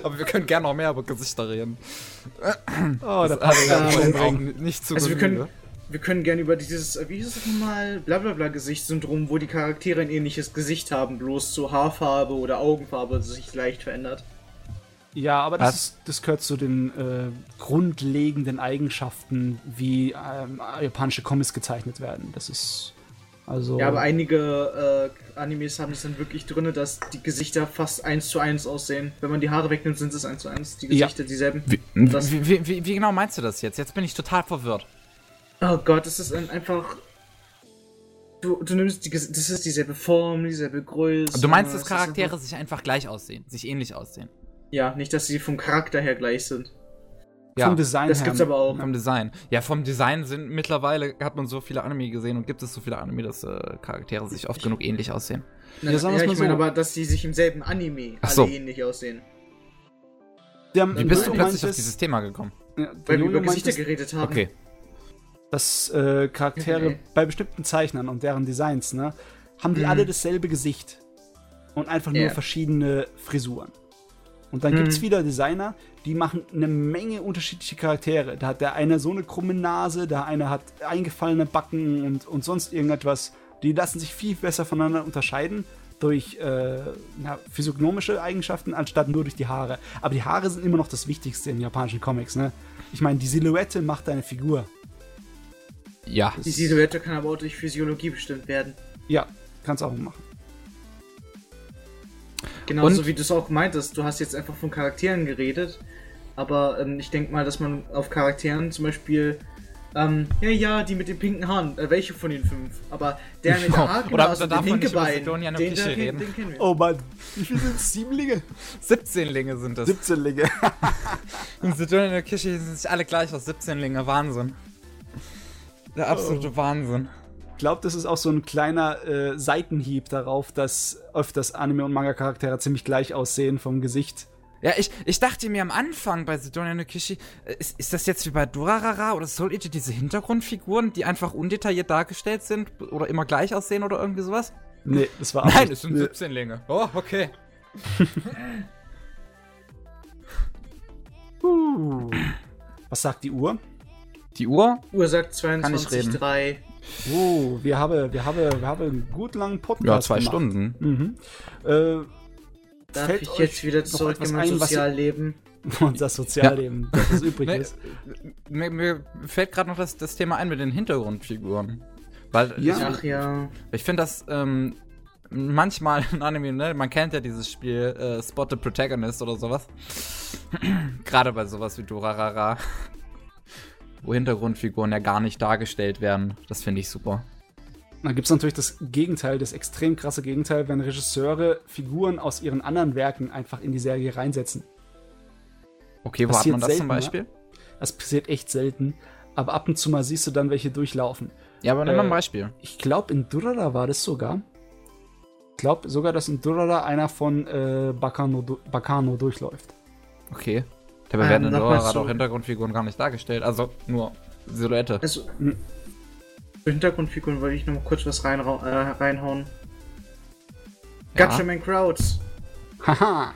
Aber wir können gerne noch mehr über Gesichter reden. Oh, da Das hat mir auch nicht zu Also wir können, wir können gerne über dieses, äh, wie hieß es nochmal, blablabla Gesichtssyndrom, wo die Charaktere ein ähnliches Gesicht haben, bloß zur Haarfarbe oder Augenfarbe sich leicht verändert. Ja, aber das, ist, das gehört zu den äh, grundlegenden Eigenschaften, wie ähm, japanische Comics gezeichnet werden. Das ist also. Ja, aber einige äh, Animes haben es dann wirklich drin, dass die Gesichter fast eins zu eins aussehen. Wenn man die Haare wegnimmt, sind es eins zu eins. Die Ja. Gesichter dieselben. Wie, wie, wie, wie, genau meinst du das jetzt? Jetzt bin ich total verwirrt. Oh Gott, das ist ein, einfach. Du, du nimmst die, das ist dieselbe Form, dieselbe Größe. Du meinst, dass es Charaktere einfach- sich einfach gleich aussehen, sich ähnlich aussehen? Ja, nicht, dass sie vom Charakter her gleich sind. Ja, vom Design Das her. gibt's aber auch. vom Design. Ja, vom Design sind mittlerweile hat man so viele Anime gesehen und gibt es so viele Anime, dass äh, Charaktere sich oft genug ähnlich aussehen. Na, Ja, sagen ja, mal ich meine so. aber, dass die sich im selben Anime Ach alle so. ähnlich aussehen. Der, Wie bist du plötzlich auf dieses Thema gekommen? Ja, Weil wir über Gesichter meintest, geredet haben. Okay. dass äh, Charaktere Okay. bei bestimmten Zeichnern und deren Designs, ne, haben die Mhm. alle dasselbe Gesicht und einfach nur Ja. verschiedene Frisuren. Und dann Mhm. gibt's wieder Designer, die machen eine Menge unterschiedliche Charaktere. Da hat der eine so eine krumme Nase, der eine hat eingefallene Backen und, und sonst irgendetwas. Die lassen sich viel besser voneinander unterscheiden durch äh, na, physiognomische Eigenschaften, anstatt nur durch die Haare. Aber die Haare sind immer noch das Wichtigste in japanischen Comics, ne? Ich meine, die Silhouette macht deine Figur. Ja. Die Silhouette kann aber auch durch Physiologie bestimmt werden. Ja, kannst auch machen. Genauso Und- wie du es auch meintest. Du hast jetzt einfach von Charakteren geredet. Aber ähm, ich denke mal, dass man auf Charakteren zum Beispiel. Ähm, ja, ja, die mit den pinken Haaren. Äh, welche von den fünf? Aber der mit der Oder Haarglas und darf dem man nicht über Hinkebein. Sidonia no Den, Kishi den, reden? den kennen wir. Oh Mann, wie viele sind Siebenlinge? 17 Linge sind das. 17 Linge. Und Sidonia in der Küche sind sich alle gleich aus 17 Linge. Wahnsinn. Der absolute Wahnsinn. Ich glaube, das ist auch so ein kleiner äh, Seitenhieb darauf, dass öfters Anime- und Manga-Charaktere ziemlich gleich aussehen vom Gesicht. Ja, ich, ich dachte mir am Anfang bei Sidonia no Kishi, äh, ist, ist das jetzt wie bei Durarara oder Soul Eater diese Hintergrundfiguren, die einfach undetailliert dargestellt sind oder immer gleich aussehen oder irgendwie sowas? Nee, das war Nein, es sind Nee. 17 Linge. Oh, okay. Uh. Was sagt die Uhr? Die Uhr? Uhr sagt Kann ich reden. 22,3. Uh, wir haben, wir haben, wir haben einen gut langen Podcast. Ja, zwei gemacht. Stunden. Mhm. Äh, Darf Fällt ich euch jetzt wieder zurück in mein ein, was ihr- Sozialleben? unser Sozialleben, das was übrig ist. mir, mir fällt gerade noch das, das Thema ein mit den Hintergrundfiguren. Weil Ja. Ach ja. ich, ich finde das ähm, manchmal in Anime, ne? Man kennt ja dieses Spiel äh, Spot the Protagonist oder sowas. gerade bei sowas wie Durarara. Wo Hintergrundfiguren ja gar nicht dargestellt werden. Das finde ich super. Dann gibt es natürlich das Gegenteil, das extrem krasse Gegenteil, wenn Regisseure Figuren aus ihren anderen Werken einfach in die Serie reinsetzen. Okay, wo hat Passiert man das selten, zum Beispiel? Das passiert echt selten. Aber ab und zu mal siehst du dann welche durchlaufen. Ja, aber nimm mal ein Äh, Beispiel. Ich glaube, in Durara war das sogar. Ich glaube sogar, dass in Durara einer von äh, Bakano, du- Bakano durchläuft. Okay. Dabei Ähm, werden in sag mal Durarara so- doch Hintergrundfiguren gar nicht dargestellt. Also nur Silhouette. Also, Hm. für Hintergrundfiguren wollte ich noch mal kurz was reinrau- äh, reinhauen. Ja. Gatchaman Crowds. Haha.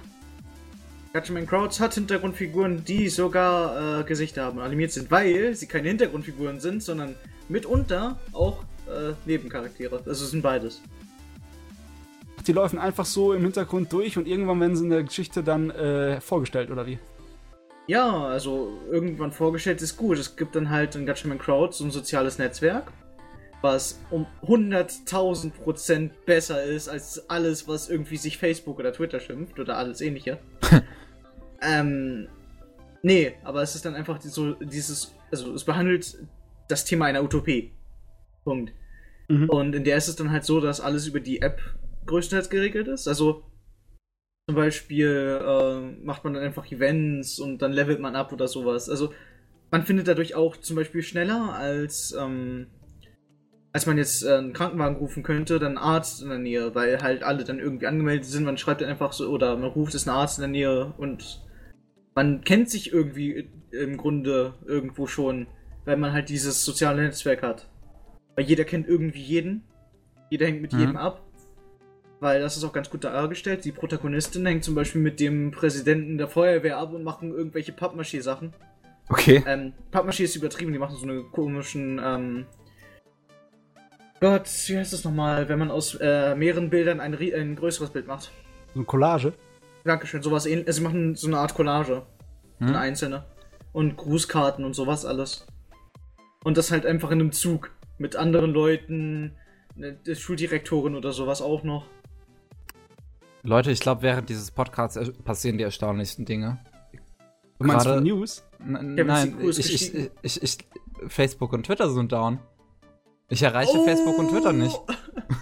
Gatchaman Crowds hat Hintergrundfiguren, die sogar äh, Gesichter haben und animiert sind, weil sie keine Hintergrundfiguren sind, sondern mitunter auch äh, Nebencharaktere. Also es sind beides. Die laufen einfach so im Hintergrund durch und irgendwann werden sie in der Geschichte dann äh, vorgestellt, oder wie? Ja, also irgendwann vorgestellt ist gut. Es gibt dann halt in Gatchaman Crowds so ein soziales Netzwerk, was um 100.000 Prozent besser ist als alles, was irgendwie sich Facebook oder Twitter schimpft oder alles ähnliche. ähm, nee, aber es ist dann einfach so dieses, also es behandelt das Thema einer Utopie. Punkt. Mhm. Und in der ist es dann halt so, dass alles über die App größtenteils geregelt ist. Also zum Beispiel äh, macht man dann einfach Events und dann levelt man ab oder sowas. Also man findet dadurch auch zum Beispiel schneller als ähm, als man jetzt äh, einen Krankenwagen rufen könnte, dann einen Arzt in der Nähe, weil halt alle dann irgendwie angemeldet sind. Man schreibt dann einfach so oder man ruft es einen Arzt in der Nähe und man kennt sich irgendwie im Grunde irgendwo schon, weil man halt dieses soziale Netzwerk hat. Weil jeder kennt irgendwie jeden. Jeder hängt mit Mhm. jedem ab. Weil das ist auch ganz gut dargestellt. Die Protagonistin hängt zum Beispiel mit dem Präsidenten der Feuerwehr ab und machen irgendwelche Pappmaché-Sachen. Okay. Ähm, Pappmaché ist übertrieben, die machen so eine komischen, ähm. Gott, wie heißt das nochmal, wenn man aus äh, mehreren Bildern ein, ein größeres Bild macht? So eine Collage. Dankeschön, sowas ähnliches. Also, sie machen so eine Art Collage. Hm? eine einzelne. Und Grußkarten und sowas alles. Und das halt einfach in einem Zug. Mit anderen Leuten, ne, der Schuldirektorin oder sowas auch noch. Leute, ich glaube, während dieses Podcasts er- passieren die erstaunlichsten Dinge. Du meinst Gerade- News? Nein, ich, ich, ich, ich, Facebook und Twitter sind down. Ich erreiche Facebook und Twitter nicht.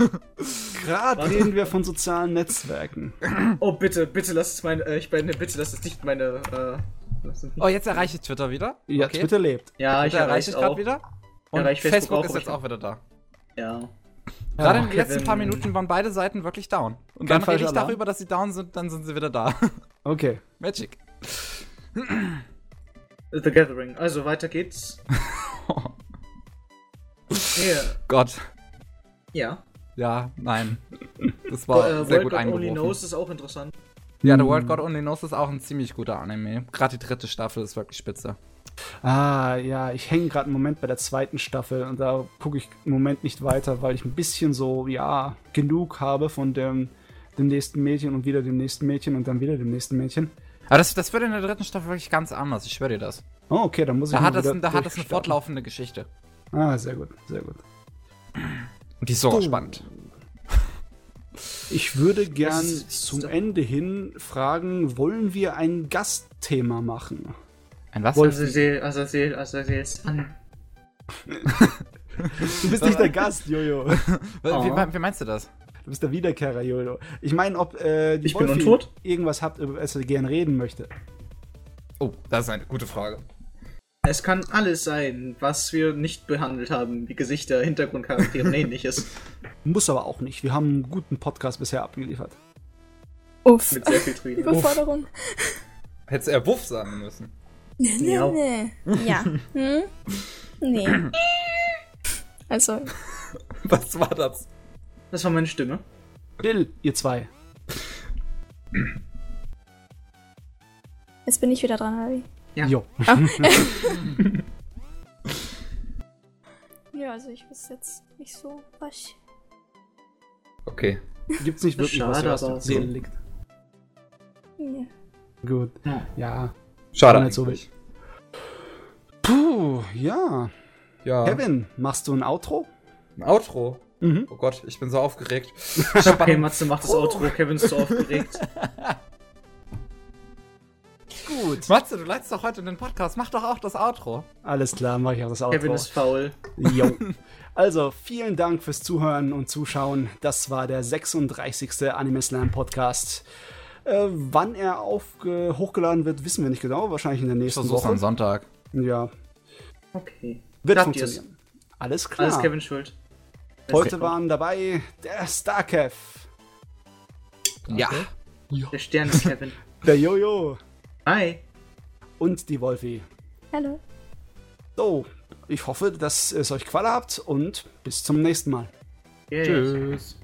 Gerade reden wir von sozialen Netzwerken. Oh, bitte, bitte lass es meine. Äh, ich meine, bitte lass es nicht meine. Äh, es nicht. Oh, jetzt erreiche ich Twitter wieder. Ja, okay. Twitter lebt. Ja, ich Twitter erreiche erreiche ich auch. gerade wieder. Und Erreiche Facebook, Facebook auch, ist jetzt ich- auch wieder da. Ja. Gerade Ja, in den letzten paar Minuten waren beide Seiten wirklich down. Und Kein dann rede ich Alarm? darüber, dass sie down sind, dann sind sie wieder da. Okay. Magic. The Gathering. Also weiter geht's. Ja. Gott. ja. Ja, nein. Das war äh, sehr World gut God Only. Knows ist auch interessant. Ja, The World God Only Knows ist auch ein ziemlich guter Anime. Gerade die dritte Staffel ist wirklich spitze. Ah, ja, ich hänge gerade im Moment bei der zweiten Staffel und da gucke ich im Moment nicht weiter, weil ich ein bisschen so, ja, genug habe von dem, dem nächsten Mädchen und wieder dem nächsten Mädchen und dann wieder dem nächsten Mädchen. Aber das, das wird in der dritten Staffel wirklich ganz anders, ich schwöre dir das. Oh, okay, dann muss ich Da hat das, da hat das eine fortlaufende Geschichte. Ah, sehr gut, sehr gut. Und die ist so spannend. Ich würde gern zum Ende hin fragen, wollen wir ein Gastthema machen? Ein was? Wolf- Azazel, Azazel, an. Du bist nicht der Gast, Jojo. Wie, Oh. wie, wie meinst du das? Du bist der Wiederkehrer, Jojo. Ich meine, ob äh, die Ich bin untot? irgendwas habt, über das ihr gerne reden möchte. Oh, das ist eine gute Frage. Es kann alles sein, was wir nicht behandelt haben, wie Gesichter, Hintergrundcharaktere und ähnliches. Muss aber auch nicht. Wir haben einen guten Podcast bisher abgeliefert. Uff. Mit sehr viel. Überforderung. Hättest du eher Wuff sagen müssen. Nee, Ja. nee. Ja. Hm? Nee. Also, Was war das? Das war meine Stimme. Still, ihr zwei. jetzt bin ich wieder dran, Harry. Ja. Jo. Ja, also ich wüsste jetzt nicht so, was. Okay. Gibt's nicht wirklich was, Schade, was auf aber der Seele liegt. Nee. Gut. Ja. Ja. Schade. Nicht so eigentlich. Puh, ja. Ja. Kevin, machst du ein Outro? Ein Outro. Mhm. Oh Gott, ich bin so aufgeregt. Okay, Matze macht das Outro, Kevin ist so aufgeregt. Gut. Matze, du leitest doch heute den Podcast. Mach doch auch das Outro. Alles klar, mache ich auch das Outro. Kevin ist faul. Jo. Also, vielen Dank fürs Zuhören und Zuschauen. Das war der 36. Anime Slam Podcast. Äh, wann er aufge hochgeladen wird, wissen wir nicht genau. Wahrscheinlich in der Ich nächsten am Woche. Sonntag. Ja, Okay. wird ihr's? funktionieren. Alles klar. Alles Kevin schuld. Heute waren dabei der Starkev, Ja. Der Stern ist Kevin. der Jojo Hi. und die Wolfi. Hallo. So, ich hoffe, dass es euch gefallen hat und bis zum nächsten Mal. Yay. Tschüss.